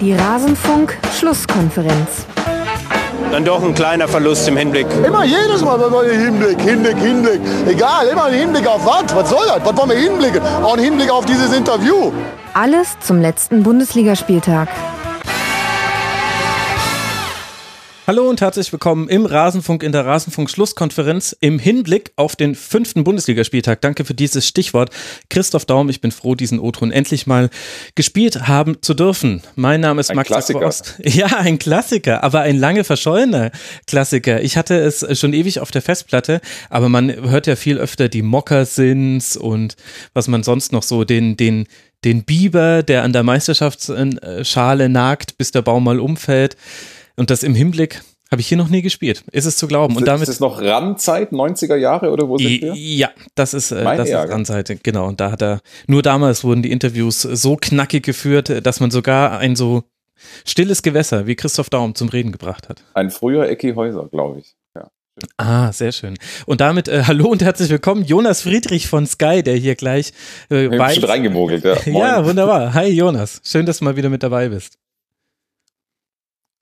Die Rasenfunk-Schlusskonferenz. Dann doch ein kleiner Verlust im Hinblick. Immer jedes Mal im Hinblick, Hinblick, Hinblick. Egal, immer ein Hinblick auf was? Was soll das? Was wollen wir hinblicken? Auch ein Hinblick auf dieses Interview. Alles zum letzten Bundesligaspieltag. Hallo und herzlich willkommen im Rasenfunk in der Rasenfunk-Schlusskonferenz im Hinblick auf den fünften Bundesligaspieltag. Danke für dieses Stichwort. Christoph Daum, ich bin froh, diesen O-Ton endlich mal gespielt haben zu dürfen. Mein Name ist ein Max Klassiker. Ost. Ja, ein Klassiker, aber ein lange verschollener Klassiker. Ich hatte es schon ewig auf der Festplatte, aber man hört ja viel öfter die Moccasins und was man sonst noch so, den, den, den Biber, der an der Meisterschaftsschale nagt, bis der Baum mal umfällt. Und das im Hinblick habe ich hier noch nie gespielt. Ist es zu glauben. Ist, und damit ist es noch Randzeit, 90er Jahre oder wo sind wir? Ja, das ist, äh, das ist Ärger. Randseite, genau. Und da hat er, nur damals wurden die Interviews so knackig geführt, dass man sogar ein so stilles Gewässer wie Christoph Daum zum Reden gebracht hat. Ein früher Ecki Häuser, glaube ich. Ja. Ah, sehr schön. Und damit äh, hallo und herzlich willkommen, Jonas Friedrich von Sky, der hier gleich äh, Ich weiß. schon reingemogelt, ja. Ja, wunderbar. Hi Jonas, schön, dass du mal wieder mit dabei bist.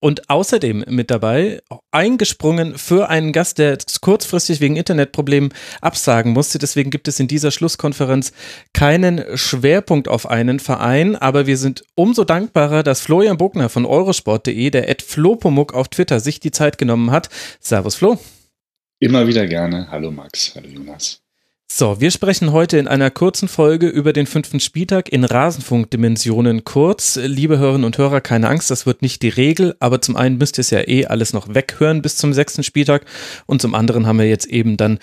Und außerdem mit dabei, eingesprungen für einen Gast, der kurzfristig wegen Internetproblemen absagen musste. Deswegen gibt es in dieser Schlusskonferenz keinen Schwerpunkt auf einen Verein. Aber wir sind umso dankbarer, dass Florian Bogner von eurosport.de, der Ed Flopomuk auf Twitter, sich die Zeit genommen hat. Servus Flo. Immer wieder gerne. Hallo Max, hallo Jonas. So, wir sprechen heute in einer kurzen Folge über den fünften Spieltag in Rasenfunkdimensionen kurz. Liebe Hörerinnen und Hörer, keine Angst, das wird nicht die Regel, aber zum einen müsst ihr es ja eh alles noch weghören bis zum sechsten Spieltag und zum anderen haben wir jetzt eben dann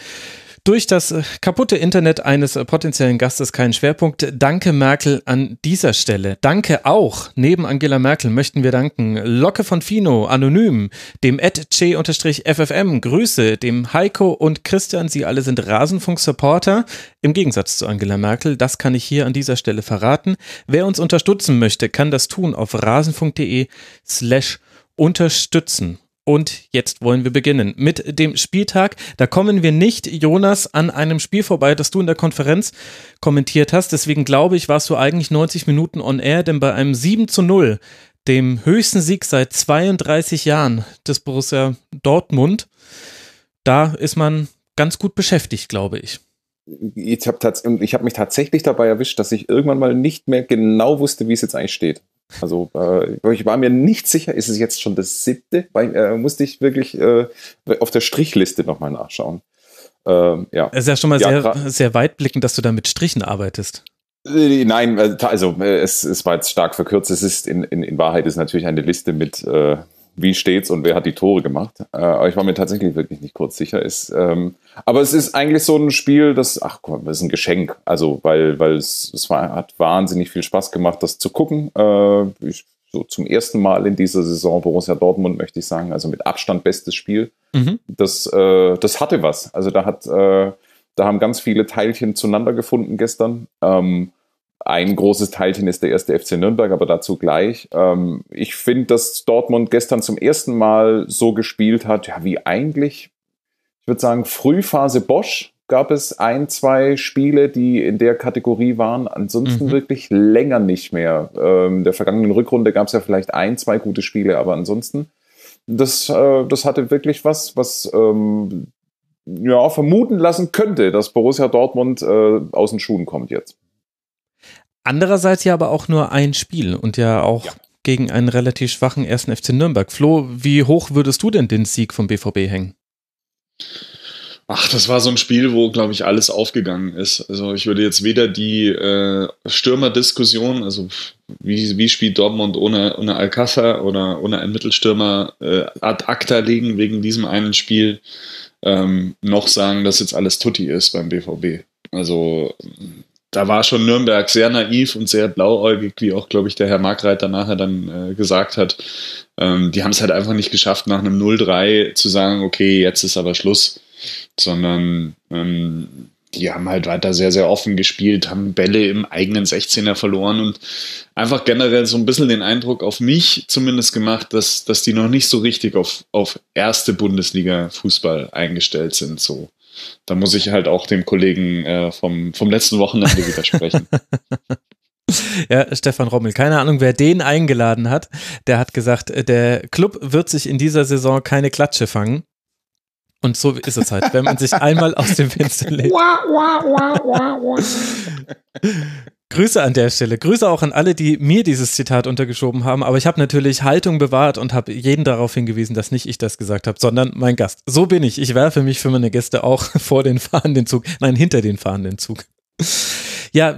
durch das äh, kaputte Internet eines äh, potenziellen Gastes keinen Schwerpunkt. Danke Merkel an dieser Stelle. Danke auch, neben Angela Merkel möchten wir danken Locke von Fino, Anonym, dem @che_ffm, Grüße, dem Heiko und Christian, sie alle sind Rasenfunk-Supporter, im Gegensatz zu Angela Merkel, das kann ich hier an dieser Stelle verraten. Wer uns unterstützen möchte, kann das tun auf rasenfunk.de slash unterstützen. Und jetzt wollen wir beginnen mit dem Spieltag. Da kommen wir nicht, Jonas, an einem Spiel vorbei, das du in der Konferenz kommentiert hast. Deswegen glaube ich, warst du eigentlich 90 Minuten on air, denn bei einem 7 zu 0, dem höchsten Sieg seit 32 Jahren des Borussia Dortmund, da ist man ganz gut beschäftigt, glaube ich. Ich habe hab mich tatsächlich dabei erwischt, dass ich irgendwann mal nicht mehr genau wusste, wie es jetzt eigentlich steht. Also äh, ich war mir nicht sicher, ist es jetzt schon das siebte? Weil, äh, musste ich wirklich äh, auf der Strichliste nochmal nachschauen. Ähm, ja. Es ist ja schon mal Ja, sehr, sehr weitblickend, dass du da mit Strichen arbeitest. Äh, Nein, äh, also äh, es, es war jetzt stark verkürzt. Es ist in, in, in Wahrheit ist natürlich eine Liste mit äh, wie steht's und wer hat die Tore gemacht. Äh, aber ich war mir tatsächlich wirklich nicht kurz sicher. Ist, ähm, aber es ist eigentlich so ein Spiel, das, ach komm, das ist ein Geschenk. Also weil, weil es, es war, hat wahnsinnig viel Spaß gemacht, das zu gucken. Äh, ich, so zum ersten Mal in dieser Saison Borussia Dortmund möchte ich sagen, also mit Abstand bestes Spiel Mhm. das, äh, das hatte was. Also da hat, äh, da haben ganz viele Teilchen zueinander gefunden gestern. Ähm, ein großes Teilchen ist der erste FC Nürnberg, aber dazu gleich. Ähm, ich finde, dass Dortmund gestern zum ersten Mal so gespielt hat, ja, wie eigentlich, ich würde sagen, Frühphase Bosch gab es ein, zwei Spiele, die in der Kategorie waren. Ansonsten Mhm. wirklich länger nicht mehr. Ähm, in der vergangenen Rückrunde gab es ja vielleicht ein, zwei gute Spiele, aber ansonsten das, äh, das hatte wirklich was, was ähm, ja, vermuten lassen könnte, dass Borussia Dortmund äh, aus den Schuhen kommt jetzt. Andererseits ja aber auch nur ein Spiel und ja auch Ja. gegen einen relativ schwachen ersten FC Nürnberg. Flo, wie hoch würdest du denn den Sieg vom BVB hängen? Ach, das war so ein Spiel, wo, glaube ich, alles aufgegangen ist. Also ich würde jetzt weder die äh, Stürmerdiskussion, also wie, wie spielt Dortmund ohne, ohne Alcázar oder ohne einen Mittelstürmer äh, ad acta legen wegen diesem einen Spiel, ähm, noch sagen, dass jetzt alles Tutti ist beim BVB. Also da war schon Nürnberg sehr naiv und sehr blauäugig, wie auch, glaube ich, der Herr Markreiter nachher dann äh, gesagt hat. Ähm, die haben es halt einfach nicht geschafft, nach einem 0-3 zu sagen, okay, jetzt ist aber Schluss. Sondern ähm, die haben halt weiter sehr, sehr offen gespielt, haben Bälle im eigenen 16er verloren und einfach generell so ein bisschen den Eindruck auf mich zumindest gemacht, dass, dass die noch nicht so richtig auf, auf erste Bundesliga-Fußball eingestellt sind. So. Da muss ich halt auch dem Kollegen äh, vom, vom letzten Wochenende widersprechen. Ja, Stefan Rommel. Keine Ahnung, wer den eingeladen hat. Der hat gesagt, äh, der Club wird sich in dieser Saison keine Klatsche fangen. Und so ist es halt, wenn man sich einmal aus dem Fenster legt. Grüße an der Stelle. Grüße auch an alle, die mir dieses Zitat untergeschoben haben. Aber ich habe natürlich Haltung bewahrt und habe jeden darauf hingewiesen, dass nicht ich das gesagt habe, sondern mein Gast. So bin ich. Ich werfe mich für meine Gäste auch vor den fahrenden Zug, nein, hinter den fahrenden Zug. Ja,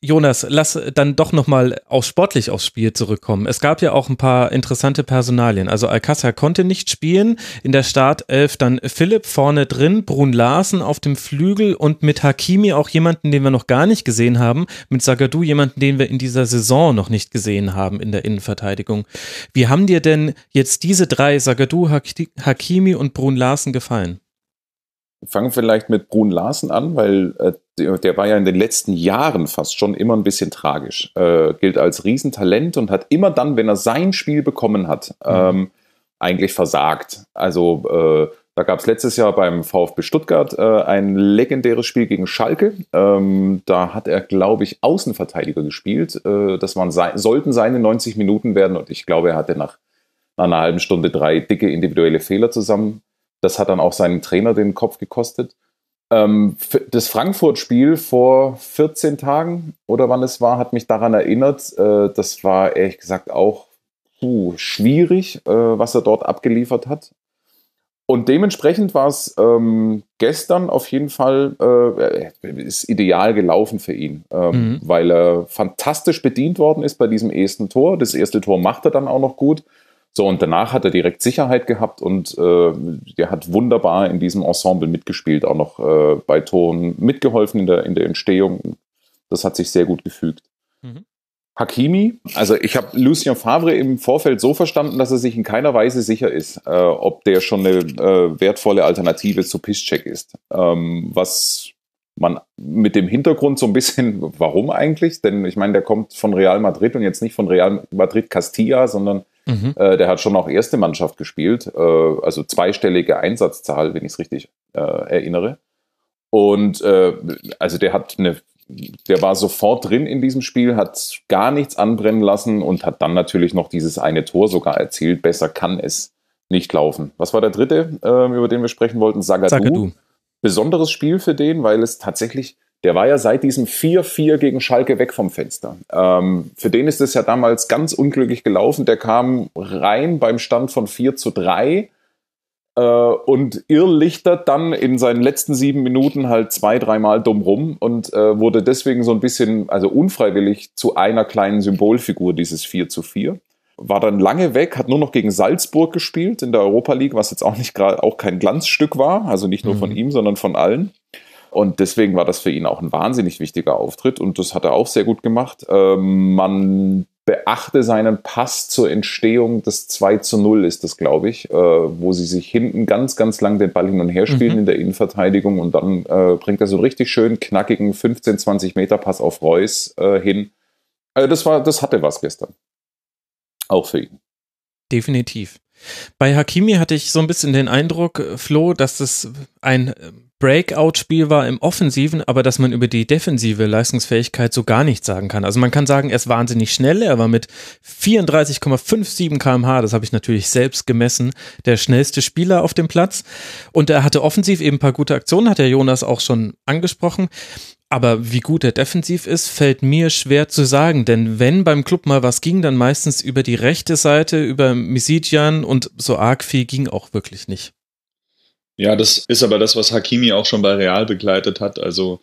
Jonas, lass dann doch nochmal auch sportlich aufs Spiel zurückkommen. Es gab ja auch ein paar interessante Personalien. Also Alcázar konnte nicht spielen. In der Startelf dann Philipp vorne drin, Brun Larsen auf dem Flügel und mit Hakimi auch jemanden, den wir noch gar nicht gesehen haben. Mit Sagadou jemanden, den wir in dieser Saison noch nicht gesehen haben in der Innenverteidigung. Wie haben dir denn jetzt diese drei, Sagadou, Hakimi und Brun Larsen gefallen? Fangen vielleicht mit Brun Larsen an, weil äh, der, war ja in den letzten Jahren fast schon immer ein bisschen tragisch. Äh, gilt als Riesentalent und hat immer dann, wenn er sein Spiel bekommen hat, mhm. ähm, eigentlich versagt. Also äh, da gab es letztes Jahr beim VfB Stuttgart äh, ein legendäres Spiel gegen Schalke. Ähm, da hat er, glaube ich, Außenverteidiger gespielt. Äh, das waren sollten seine 90 Minuten werden und ich glaube, er hatte nach, nach einer halben Stunde drei dicke individuelle Fehler zusammen das hat dann auch seinen Trainer den Kopf gekostet. Ähm, das Frankfurt-Spiel vor 14 Tagen oder wann es war, hat mich daran erinnert. Äh, das war ehrlich gesagt auch puh, schwierig, äh, was er dort abgeliefert hat. Und dementsprechend war es ähm, gestern auf jeden Fall äh, ist ideal gelaufen für ihn, ähm, mhm. weil er fantastisch bedient worden ist bei diesem ersten Tor. Das erste Tor macht er dann auch noch gut. So, und danach hat er direkt Sicherheit gehabt und äh, der hat wunderbar in diesem Ensemble mitgespielt, auch noch äh, bei Toren mitgeholfen in der, in der Entstehung. Das hat sich sehr gut gefügt. Mhm. Hakimi, also ich habe Lucien Favre im Vorfeld so verstanden, dass er sich in keiner Weise sicher ist, äh, ob der schon eine äh, wertvolle Alternative zu Piszczek ist. Ähm, was man mit dem Hintergrund so ein bisschen, warum eigentlich? Denn ich meine, der kommt von Real Madrid und jetzt nicht von Real Madrid Castilla, sondern Mhm. Äh, der hat schon auch erste Mannschaft gespielt, äh, also zweistellige Einsatzzahl, wenn ich es richtig äh, erinnere. Und äh, also der hat eine, der war sofort drin in diesem Spiel, hat gar nichts anbrennen lassen und hat dann natürlich noch dieses eine Tor sogar erzielt. Besser kann es nicht laufen. Was war der dritte, ähm, über den wir sprechen wollten? Zagadou. Besonderes Spiel für den, weil es tatsächlich der war ja seit diesem 4-4 gegen Schalke weg vom Fenster. Ähm, für den ist es ja damals ganz unglücklich gelaufen. Der kam rein beim Stand von 4 zu 3 äh, und irrlichtert dann in seinen letzten sieben Minuten halt zwei, dreimal dumm rum und äh, wurde deswegen so ein bisschen, also unfreiwillig, zu einer kleinen Symbolfigur dieses 4 zu 4 war dann lange weg, hat nur noch gegen Salzburg gespielt in der Europa League, was jetzt auch nicht gerade auch kein Glanzstück war, also nicht nur mhm. von ihm, sondern von allen. Und deswegen war das für ihn auch ein wahnsinnig wichtiger Auftritt und das hat er auch sehr gut gemacht. Ähm, man beachte seinen Pass zur Entstehung des 2 zu 0 ist das, glaube ich, äh, wo sie sich hinten ganz, ganz lang den Ball hin und her spielen mhm. in der Innenverteidigung und dann äh, bringt er so einen richtig schön knackigen 15, 20 Meter Pass auf Reus äh, hin. Also das war, das hatte was gestern. Auch für ihn. Definitiv. Bei Hakimi hatte ich so ein bisschen den Eindruck, Flo, dass es ein Breakout-Spiel war im Offensiven, aber dass man über die defensive Leistungsfähigkeit so gar nichts sagen kann. Also man kann sagen, er ist wahnsinnig schnell, er war mit 34,57 kmh, das habe ich natürlich selbst gemessen, der schnellste Spieler auf dem Platz und er hatte offensiv eben ein paar gute Aktionen, hat der Jonas auch schon angesprochen. Aber wie gut er defensiv ist, fällt mir schwer zu sagen, denn wenn beim Club mal was ging, dann meistens über die rechte Seite, über Misidian und so arg viel ging auch wirklich nicht. Ja, das ist aber das, was Hakimi auch schon bei Real begleitet hat. Also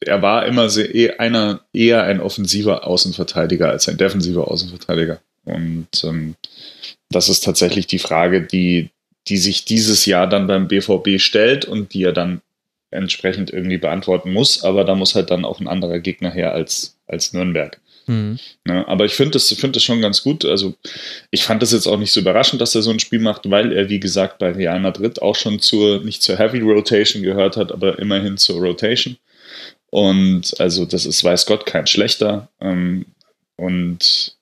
er war immer sehr, eh, einer, eher ein offensiver Außenverteidiger als ein defensiver Außenverteidiger. Und ähm, das ist tatsächlich die Frage, die, die sich dieses Jahr dann beim BVB stellt und die er dann entsprechend irgendwie beantworten muss. Aber da muss halt dann auch ein anderer Gegner her als, als Nürnberg. Mhm. Ja, aber ich finde das, find das schon ganz gut. Also ich fand das jetzt auch nicht so überraschend, dass er so ein Spiel macht, weil er, wie gesagt, bei Real Madrid auch schon zur, nicht zur Heavy Rotation gehört hat, aber immerhin zur Rotation. Und also das ist, weiß Gott, kein schlechter. Ähm, und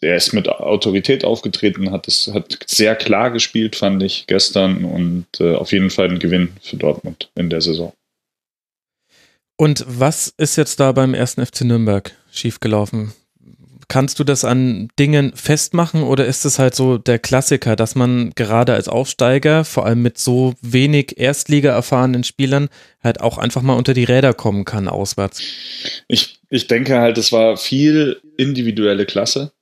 er ist mit Autorität aufgetreten, hat es hat sehr klar gespielt, fand ich gestern und äh, auf jeden Fall ein Gewinn für Dortmund in der Saison. Und was ist jetzt da beim ersten FC Nürnberg schiefgelaufen? Kannst du das an Dingen festmachen oder ist es halt so der Klassiker, dass man gerade als Aufsteiger, vor allem mit so wenig Erstliga erfahrenen Spielern, halt auch einfach mal unter die Räder kommen kann auswärts? Ich, ich denke halt, es war viel individuelle Klasse,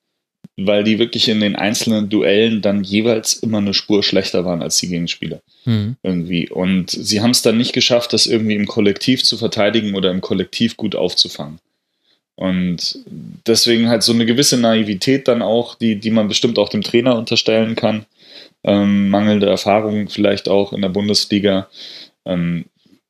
weil die wirklich in den einzelnen Duellen dann jeweils immer eine Spur schlechter waren als die Gegenspieler. Mhm. Irgendwie. Und sie haben es dann nicht geschafft, das irgendwie im Kollektiv zu verteidigen oder im Kollektiv gut aufzufangen. Und deswegen halt so eine gewisse Naivität dann auch, die, die man bestimmt auch dem Trainer unterstellen kann. Ähm, mangelnde Erfahrung vielleicht auch in der Bundesliga. Ähm,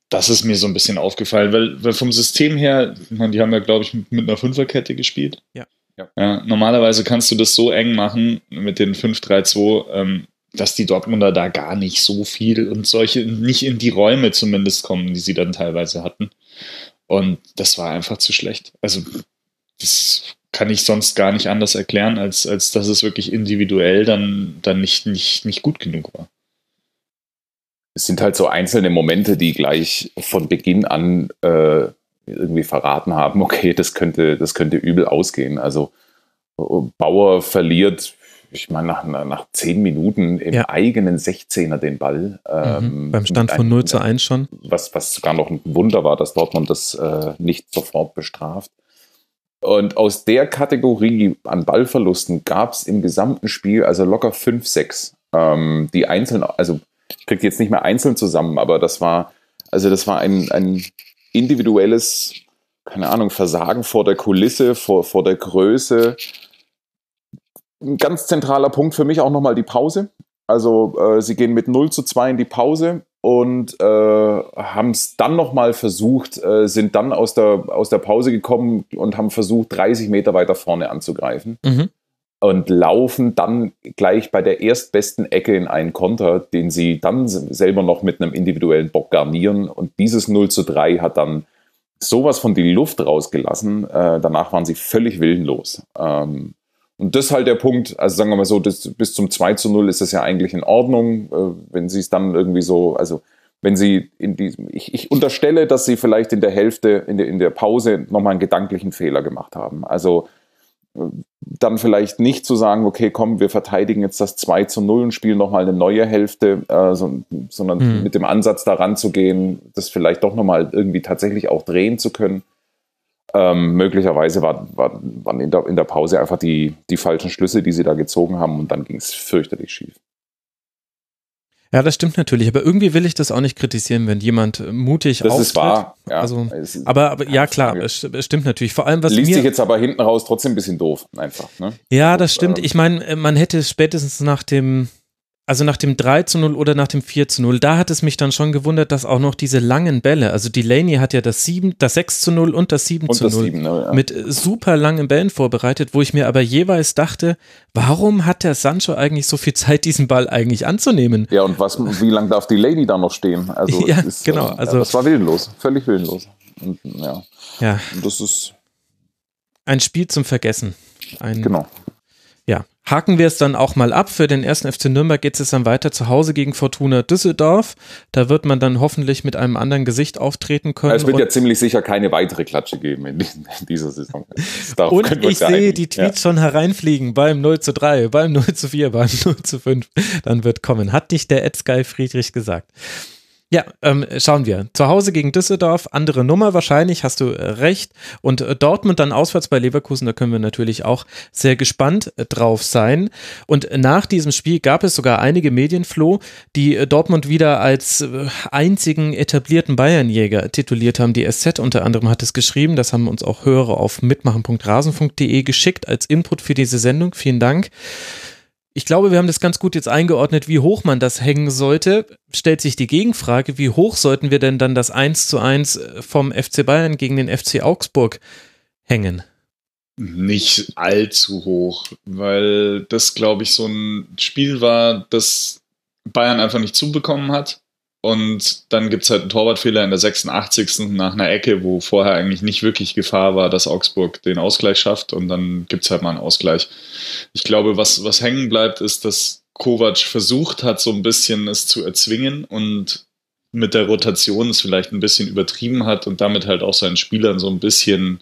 das ist mir so ein bisschen aufgefallen, weil, weil vom System her, meine, die haben ja, glaube ich, mit, mit einer Fünferkette gespielt. Ja. ja. Ja, normalerweise kannst du das so eng machen mit den 5-3-2, ähm, dass die Dortmunder da gar nicht so viel und solche nicht in die Räume zumindest kommen, die sie dann teilweise hatten. Und das war einfach zu schlecht. Also, das kann ich sonst gar nicht anders erklären, als, als dass es wirklich individuell dann, dann nicht, nicht, nicht gut genug war. Es sind halt so einzelne Momente, die gleich von Beginn an äh, irgendwie verraten haben, okay, das könnte, das könnte übel ausgehen. Also Bauer verliert ich meine, nach, nach zehn Minuten im ja. eigenen 16er den Ball. Mhm. Ähm, Beim Stand von 0 zu 1 schon. Was, was sogar noch ein Wunder war, dass Dortmund das äh, nicht sofort bestraft. Und aus der Kategorie an Ballverlusten gab es im gesamten Spiel also locker 5, 6. Ähm, die einzeln, also ich kriege jetzt nicht mehr einzeln zusammen, aber das war, also das war ein, ein individuelles, keine Ahnung, Versagen vor der Kulisse, vor, vor der Größe ein ganz zentraler Punkt für mich auch nochmal die Pause. Also äh, sie gehen mit 0 zu 2 in die Pause und äh, haben es dann nochmal versucht, äh, sind dann aus der, aus der Pause gekommen und haben versucht, 30 Meter weiter vorne anzugreifen. Mhm. Und laufen dann gleich bei der erstbesten Ecke in einen Konter, den sie dann selber noch mit einem individuellen Bock garnieren. Und dieses 0 zu 3 hat dann sowas von die Luft rausgelassen. Äh, danach waren sie völlig willenlos. Ähm, und das ist halt der Punkt, also sagen wir mal so, das, bis zum 2 zu 0 ist das ja eigentlich in Ordnung, äh, wenn sie es dann irgendwie so, also wenn sie in diesem, ich, ich unterstelle, dass sie vielleicht in der Hälfte, in der, in der Pause nochmal einen gedanklichen Fehler gemacht haben. Also äh, dann vielleicht nicht zu sagen, okay, komm, wir verteidigen jetzt das 2 zu 0 und spielen nochmal eine neue Hälfte, äh, so, sondern mhm. mit dem Ansatz daran zu gehen, das vielleicht doch nochmal irgendwie tatsächlich auch drehen zu können. Ähm, möglicherweise war, war, waren in der, in der Pause einfach die, die falschen Schlüsse, die sie da gezogen haben und dann ging es fürchterlich schief. Ja, das stimmt natürlich, aber irgendwie will ich das auch nicht kritisieren, wenn jemand mutig das auftritt. ist wahr, ja. Also, aber, aber ja, klar, es, stimmt natürlich. Vor allem, was Liest mir, sich jetzt aber hinten raus trotzdem ein bisschen doof, einfach. Ne? Ja, das stimmt. Ich meine, man hätte spätestens nach dem also nach dem 3 zu 0 oder nach dem 4 zu 0, da hat es mich dann schon gewundert, dass auch noch diese langen Bälle, also Delaney hat ja das 7, das 6 zu 0 und das 7 und zu das 0 7, ne, ja. mit super langen Bällen vorbereitet, wo ich mir aber jeweils dachte, warum hat der Sancho eigentlich so viel Zeit, diesen Ball eigentlich anzunehmen? Ja, und was, wie lange darf Delaney da noch stehen? Also, ja, ist, genau. Also, ja, das war willenlos, völlig willenlos. Und, ja. ja. Und das ist. Ein Spiel zum Vergessen. Ein, genau. Ja, haken wir es dann auch mal ab. Für den ersten FC Nürnberg geht es dann weiter zu Hause gegen Fortuna Düsseldorf. Da wird man dann hoffentlich mit einem anderen Gesicht auftreten können. Es wird ja ziemlich sicher keine weitere Klatsche geben in, dieser Saison. Und ich sehe die Tweets ja. schon hereinfliegen beim 0 zu 3, beim 0 zu 4, beim 0 zu 5. Dann wird kommen. Hat dich der Ed Sky Friedrich gesagt. Ja, ähm, schauen wir. Zu Hause gegen Düsseldorf, andere Nummer wahrscheinlich, hast du äh, recht. Und äh, Dortmund dann auswärts bei Leverkusen, da können wir natürlich auch sehr gespannt äh, drauf sein. Und nach diesem Spiel gab es sogar einige Medienfloh, die Dortmund wieder als einzigen etablierten Bayernjäger tituliert haben. Die SZ unter anderem hat es geschrieben, das haben uns auch Hörer auf mitmachen.rasen.de geschickt als Input für diese Sendung. Vielen Dank. Ich glaube, wir haben das ganz gut jetzt eingeordnet, wie hoch man das hängen sollte. Stellt sich die Gegenfrage, wie hoch sollten wir denn dann das 1 zu 1 äh, vom FC Bayern gegen den FC Augsburg hängen? Nicht allzu hoch, weil das, glaube ich, so ein Spiel war, das Bayern einfach nicht zubekommen hat. Und dann gibt es halt einen Torwartfehler in der 86. nach einer Ecke, wo vorher eigentlich nicht wirklich Gefahr war, dass Augsburg den Ausgleich schafft. Und dann gibt es halt mal einen Ausgleich. Ich glaube, was, was hängen bleibt, ist, dass Kovac versucht hat, so ein bisschen es zu erzwingen und mit der Rotation es vielleicht ein bisschen übertrieben hat und damit halt auch seinen Spielern so ein bisschen,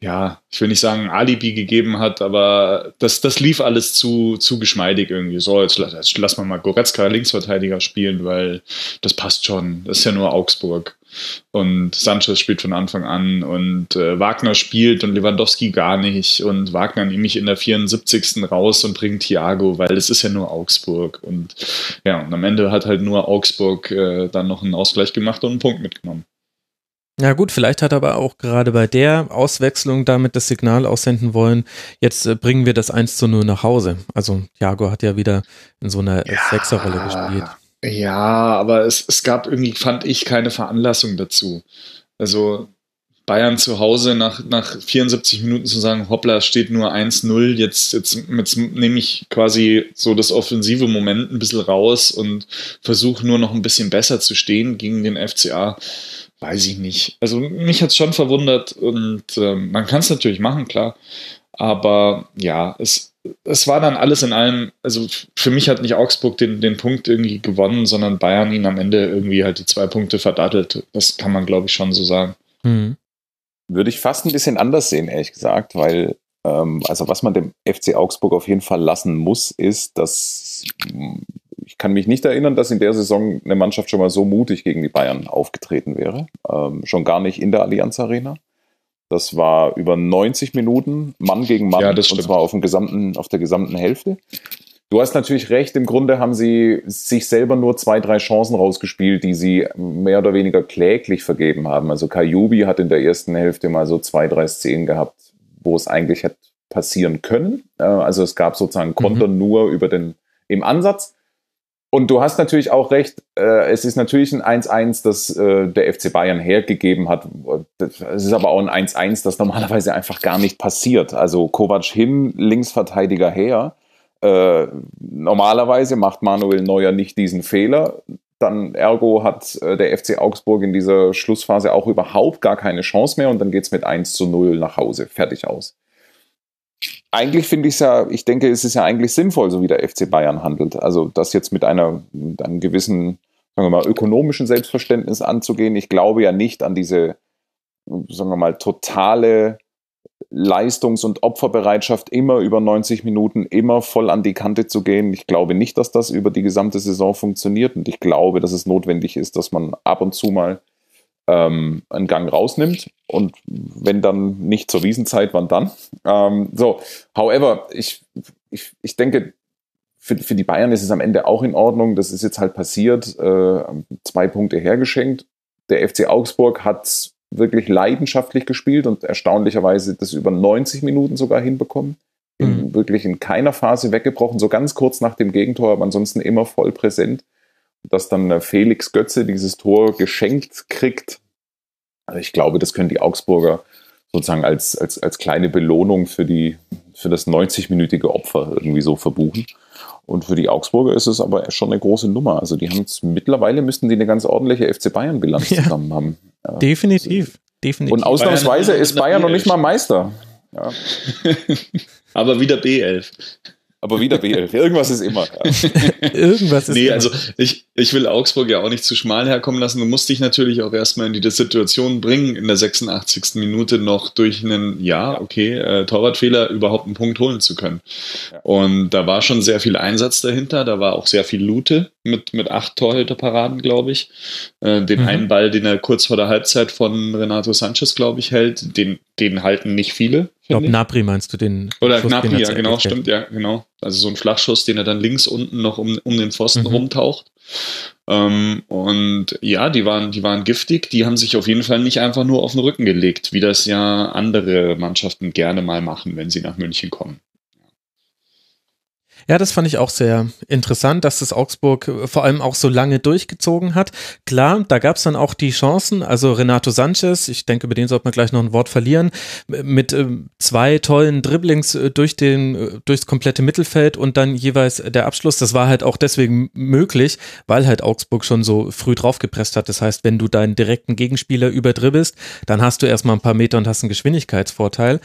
ja, ich will nicht sagen Alibi gegeben hat, aber das, das lief alles zu, zu geschmeidig irgendwie. So, jetzt, jetzt lass mal mal Goretzka Linksverteidiger spielen, weil das passt schon. Das ist ja nur Augsburg. Und Sanchez spielt von Anfang an und äh, Wagner spielt und Lewandowski gar nicht. Und Wagner nehme ich in der 74. raus und bringt Thiago, weil es ist ja nur Augsburg. Und ja, und am Ende hat halt nur Augsburg äh, dann noch einen Ausgleich gemacht und einen Punkt mitgenommen. Ja gut, vielleicht hat aber auch gerade bei der Auswechslung damit das Signal aussenden wollen, jetzt äh, bringen wir das 1 zu 0 nach Hause. Also Thiago hat ja wieder in so einer ja. Sechserrolle gespielt. Ja, aber es, es gab irgendwie, fand ich, keine Veranlassung dazu. Also Bayern zu Hause nach, nach 74 Minuten zu sagen, hoppla, steht nur 1-0, jetzt, jetzt, jetzt nehme ich quasi so das offensive Moment ein bisschen raus und versuche nur noch ein bisschen besser zu stehen gegen den FCA. Weiß ich nicht. Also mich hat es schon verwundert und ähm, man kann es natürlich machen, klar. Aber ja, es, es war dann alles in allem, also für mich hat nicht Augsburg den, den Punkt irgendwie gewonnen, sondern Bayern ihn am Ende irgendwie halt die zwei Punkte verdattelt. Das kann man, glaube ich, schon so sagen. Mhm. Würde ich fast ein bisschen anders sehen, ehrlich gesagt, weil, ähm, also was man dem FC Augsburg auf jeden Fall lassen muss, ist, dass ich kann mich nicht erinnern, dass in der Saison eine Mannschaft schon mal so mutig gegen die Bayern aufgetreten wäre. Ähm, schon gar nicht in der Allianz Arena. Das war über 90 Minuten, Mann gegen Mann, ja, und zwar auf, dem gesamten, auf der gesamten Hälfte. Du hast natürlich recht, im Grunde haben sie sich selber nur zwei, drei Chancen rausgespielt, die sie mehr oder weniger kläglich vergeben haben. Also Kajubi hat in der ersten Hälfte mal so zwei, drei Szenen gehabt, wo es eigentlich hätte passieren können. Äh, also es gab sozusagen Konter mhm. nur über den, im Ansatz. Und du hast natürlich auch recht, äh, es ist natürlich ein 1-1, das äh, der FC Bayern hergegeben hat. Es ist aber auch ein 1-1, das normalerweise einfach gar nicht passiert. Also Kovac hin, Linksverteidiger her. Äh, normalerweise macht Manuel Neuer nicht diesen Fehler. Dann ergo hat äh, der FC Augsburg in dieser Schlussphase auch überhaupt gar keine Chance mehr und dann geht's mit 1 zu 0 nach Hause. Fertig aus eigentlich finde ich es ja, ich denke, es ist ja eigentlich sinnvoll, so wie der FC Bayern handelt. Also das jetzt mit einer, mit einem gewissen, sagen wir mal, ökonomischen Selbstverständnis anzugehen. Ich glaube ja nicht an diese, sagen wir mal, totale Leistungs- und Opferbereitschaft, immer über 90 Minuten, immer voll an die Kante zu gehen. Ich glaube nicht, dass das über die gesamte Saison funktioniert und ich glaube, dass es notwendig ist, dass man ab und zu mal ähm, einen Gang rausnimmt und wenn dann nicht zur Wiesenzeit, wann dann? Ähm, so, however, ich, ich, ich denke, für, für die Bayern ist es am Ende auch in Ordnung. Das ist jetzt halt passiert, äh, zwei Punkte hergeschenkt. Der FC Augsburg hat wirklich leidenschaftlich gespielt und erstaunlicherweise das über 90 Minuten sogar hinbekommen. In, mhm. Wirklich in keiner Phase weggebrochen, so ganz kurz nach dem Gegentor, aber ansonsten immer voll präsent dass dann Felix Götze dieses Tor geschenkt kriegt. Also ich glaube, das können die Augsburger sozusagen als, als, als kleine Belohnung für, die, für das 90-minütige Opfer irgendwie so verbuchen. Und für die Augsburger ist es aber schon eine große Nummer. Also die haben es mittlerweile müssten die eine ganz ordentliche FC Bayern-Bilanz ja, zusammen haben. Ja, definitiv, definitiv. Und ausnahmsweise Bayern ist Bayern noch nicht mal Meister. Ja. aber wieder B11. Aber wieder B11. Irgendwas ist immer. Ja. Irgendwas ist Nee, immer. also ich, ich will Augsburg ja auch nicht zu schmal herkommen lassen. Du musst dich natürlich auch erstmal in die Situation bringen, in der 86. Minute noch durch einen, ja, okay, äh, Torwartfehler überhaupt einen Punkt holen zu können. Ja. Und da war schon sehr viel Einsatz dahinter. Da war auch sehr viel Lute mit, mit acht Torhüterparaden, glaube ich. Äh, den mhm. einen Ball, den er kurz vor der Halbzeit von Renato Sanchez, glaube ich, hält, den, den halten nicht viele. Ich glaube, Napri meinst du den? Oder Schuss, Napri, ja, genau, stimmt, ja, genau. Also so ein Flachschuss, den er dann links unten noch um, um den Pfosten mhm. rumtaucht. Ähm, und ja, die waren, die waren giftig. Die haben sich auf jeden Fall nicht einfach nur auf den Rücken gelegt, wie das ja andere Mannschaften gerne mal machen, wenn sie nach München kommen. Ja, das fand ich auch sehr interessant, dass das Augsburg äh, vor allem auch so lange durchgezogen hat. Klar, da gab es dann auch die Chancen. Also Renato Sanchez, ich denke, über den sollte man gleich noch ein Wort verlieren, mit äh, zwei tollen Dribblings äh, durch den, äh, durchs komplette Mittelfeld und dann jeweils der Abschluss. Das war halt auch deswegen möglich, weil halt Augsburg schon so früh draufgepresst hat. Das heißt, wenn du deinen direkten Gegenspieler überdribbelst, dann hast du erstmal ein paar Meter und hast einen Geschwindigkeitsvorteil.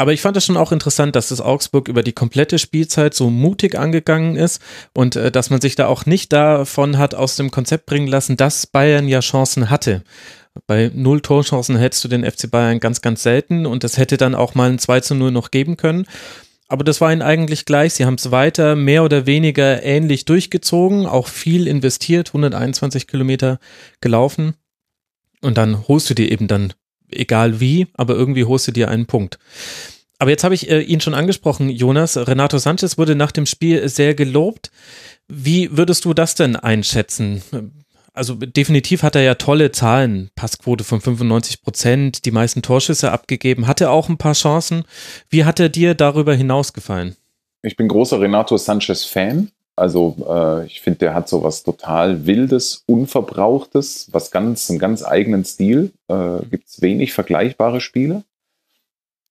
Aber ich fand es schon auch interessant, dass das Augsburg über die komplette Spielzeit so mutig angegangen ist und äh, dass man sich da auch nicht davon hat aus dem Konzept bringen lassen, dass Bayern ja Chancen hatte. Bei null Torchancen hättest du den FC Bayern ganz, ganz selten und das hätte dann auch mal ein 2 zu 0 noch geben können. Aber das war ihnen eigentlich gleich. Sie haben es weiter mehr oder weniger ähnlich durchgezogen, auch viel investiert, 121 Kilometer gelaufen. Und dann holst du dir eben dann egal wie, aber irgendwie holst du dir einen Punkt. Aber jetzt habe ich äh, ihn schon angesprochen, Jonas. Renato Sanchez wurde nach dem Spiel sehr gelobt. Wie würdest du das denn einschätzen? Also definitiv hat er ja tolle Zahlen, Passquote von 95 Prozent, die meisten Torschüsse abgegeben, hatte auch ein paar Chancen. Wie hat er dir darüber hinaus gefallen? Ich bin großer Renato Sanchez-Fan. Also äh, ich finde, der hat so was total Wildes, Unverbrauchtes, was ganz, einen ganz eigenen Stil. Äh, Gibt es wenig vergleichbare Spiele.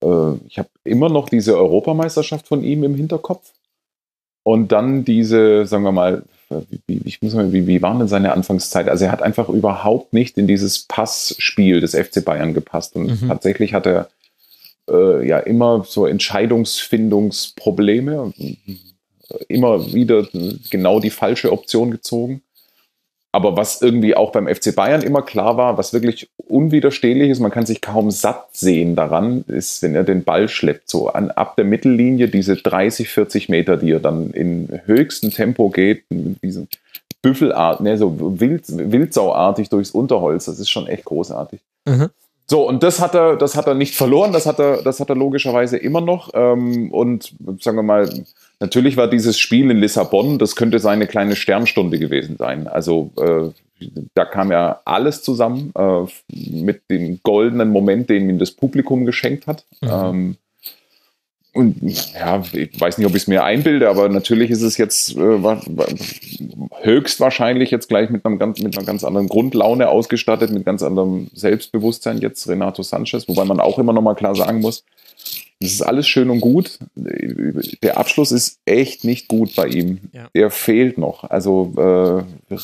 Äh, ich habe immer noch diese Europameisterschaft von ihm im Hinterkopf. Und dann diese, sagen wir mal, wie, ich muss mal, wie, wie war denn seine Anfangszeit? Also er hat einfach überhaupt nicht in dieses Passspiel des FC Bayern gepasst. Und mhm. tatsächlich hat er äh, ja immer so Entscheidungsfindungsprobleme immer wieder genau die falsche Option gezogen. Aber was irgendwie auch beim FC Bayern immer klar war, was wirklich unwiderstehlich ist, man kann sich kaum satt sehen daran, ist, wenn er den Ball schleppt, so an, ab der Mittellinie diese 30, 40 Meter, die er dann in höchstem Tempo geht, diesen Büffelart, ne, so wild, wildsauartig durchs Unterholz, das ist schon echt großartig. Mhm. So, und das hat er, das hat er nicht verloren, das hat er, das hat er logischerweise immer noch. Ähm, und sagen wir mal, Natürlich war dieses Spiel in Lissabon, das könnte seine kleine Sternstunde gewesen sein. Also äh, da kam ja alles zusammen äh, mit dem goldenen Moment, den ihm das Publikum geschenkt hat. Mhm. Ähm, und ja, ich weiß nicht, ob ich es mir einbilde, aber natürlich ist es jetzt äh, höchstwahrscheinlich jetzt gleich mit, einem ganz, mit einer ganz anderen Grundlaune ausgestattet, mit ganz anderem Selbstbewusstsein jetzt Renato Sanchez, wobei man auch immer noch mal klar sagen muss, das ist alles schön und gut. Der Abschluss ist echt nicht gut bei ihm. Ja. Der fehlt noch. Also äh,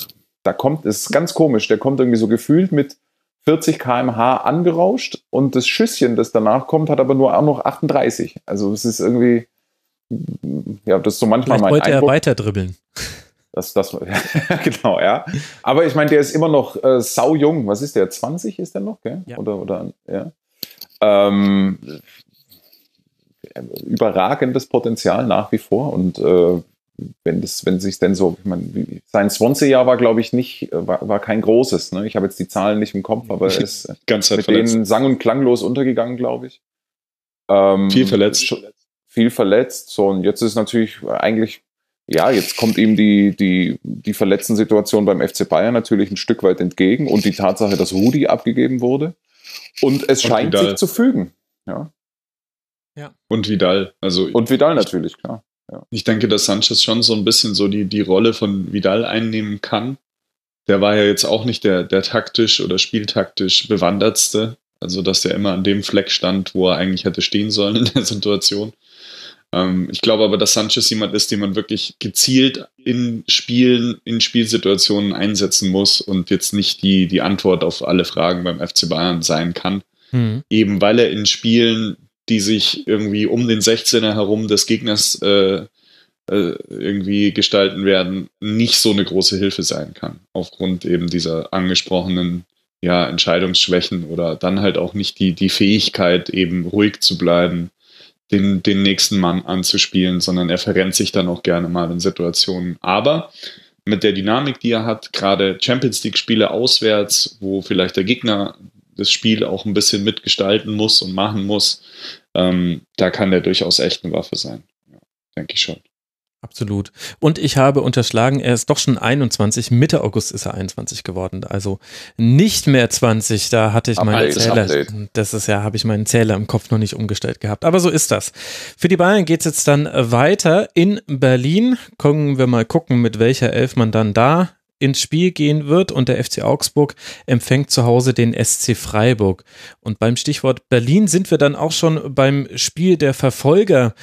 da kommt, es ist ganz komisch, der kommt irgendwie so gefühlt mit 40 km/h angerauscht und das Schüsschen, das danach kommt, hat aber nur auch noch 38. Also es ist irgendwie, ja, das ist so manchmal Vielleicht mein wollte Eindruck. er weiter dribbeln. Das, das, genau, ja. Aber ich meine, der ist immer noch äh, sau jung. Was ist der? 20 ist der noch, gell? Ja. Oder, oder, ja. Ähm, überragendes Potenzial nach wie vor und äh, wenn das, wenn sich denn so, ich meine, sein Swansea-Jahr war, glaube ich, nicht, war, war kein großes. Ne? Ich habe jetzt die Zahlen nicht im Kopf, aber er ist mit verletzt. denen sang- und klanglos untergegangen, glaube ich. Ähm, viel verletzt. Viel verletzt. So, und jetzt ist natürlich eigentlich, ja, jetzt kommt ihm die, die, die verletzten Situation beim FC Bayern natürlich ein Stück weit entgegen und die Tatsache, dass Rudi abgegeben wurde. Und es Und scheint sich zu fügen. Ja. Und Vidal. Also Und Vidal natürlich, klar. ich denke, dass Sanchez schon so ein bisschen so die, die Rolle von Vidal einnehmen kann. Der war ja jetzt auch nicht der, der taktisch oder spieltaktisch bewandertste. Also, dass er immer an dem Fleck stand, wo er eigentlich hätte stehen sollen in der Situation. Ähm, ich glaube aber, dass Sanchez jemand ist, den man wirklich gezielt in Spielen, in Spielsituationen einsetzen muss und jetzt nicht die, die Antwort auf alle Fragen beim FC Bayern sein kann. Mhm. Eben weil er in Spielen, die sich irgendwie um den 16er herum des Gegners äh, äh, irgendwie gestalten werden, nicht so eine große Hilfe sein kann. Aufgrund eben dieser angesprochenen ja, Entscheidungsschwächen oder dann halt auch nicht die, die Fähigkeit, eben ruhig zu bleiben, den, den nächsten Mann anzuspielen, sondern er verrennt sich dann auch gerne mal in Situationen. Aber mit der Dynamik, die er hat, gerade Champions League-Spiele auswärts, wo vielleicht der Gegner das Spiel auch ein bisschen mitgestalten muss und machen muss, ähm, da kann der durchaus echt eine Waffe sein. Ja, denke ich schon. Absolut. Und ich habe unterschlagen, er ist doch schon 21. Mitte August ist er 21 geworden. Also nicht mehr 20. Da hatte ich meinen Zähler. Update. Das ist ja, habe ich meinen Zähler im Kopf noch nicht umgestellt gehabt. Aber so ist das. Für die Bayern geht's jetzt dann weiter in Berlin. Können wir mal gucken, mit welcher Elf man dann da ins Spiel gehen wird und der FC Augsburg empfängt zu Hause den SC Freiburg. Und beim Stichwort Berlin sind wir dann auch schon beim Spiel der Verfolger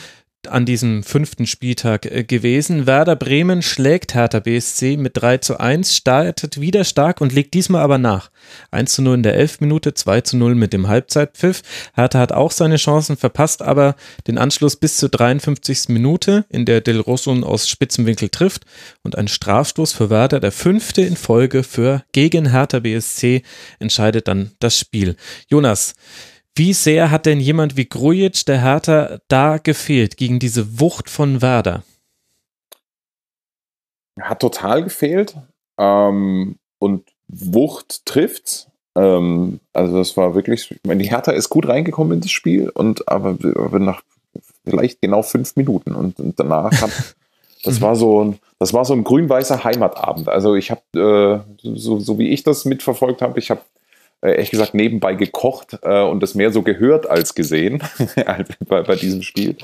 an diesem fünften Spieltag äh, gewesen. Werder Bremen schlägt Hertha BSC mit 3 zu 1, startet wieder stark und legt diesmal aber nach. 1 zu 0 in der 11 Minute, 2 zu 0 mit dem Halbzeitpfiff. Hertha hat auch seine Chancen, verpasst aber den Anschluss bis zur 53. Minute, in der Del Rosso aus Spitzenwinkel trifft und ein Strafstoß für Werder, der fünfte in Folge für gegen Hertha BSC, entscheidet dann das Spiel. Jonas, wie sehr hat denn jemand wie Grujic, der Hertha, da gefehlt gegen diese Wucht von Werder? Hat total gefehlt. Ähm, und Wucht trifft. Ähm, also das war wirklich, ich meine, die Hertha ist gut reingekommen in das Spiel und aber, aber nach vielleicht genau fünf Minuten und, und danach hat, das war so ein, das war so ein grün-weißer Heimatabend. Also ich habe, äh, so, so wie ich das mitverfolgt habe, ich habe äh, ehrlich gesagt nebenbei gekocht äh, und das mehr so gehört als gesehen bei, bei diesem Spiel.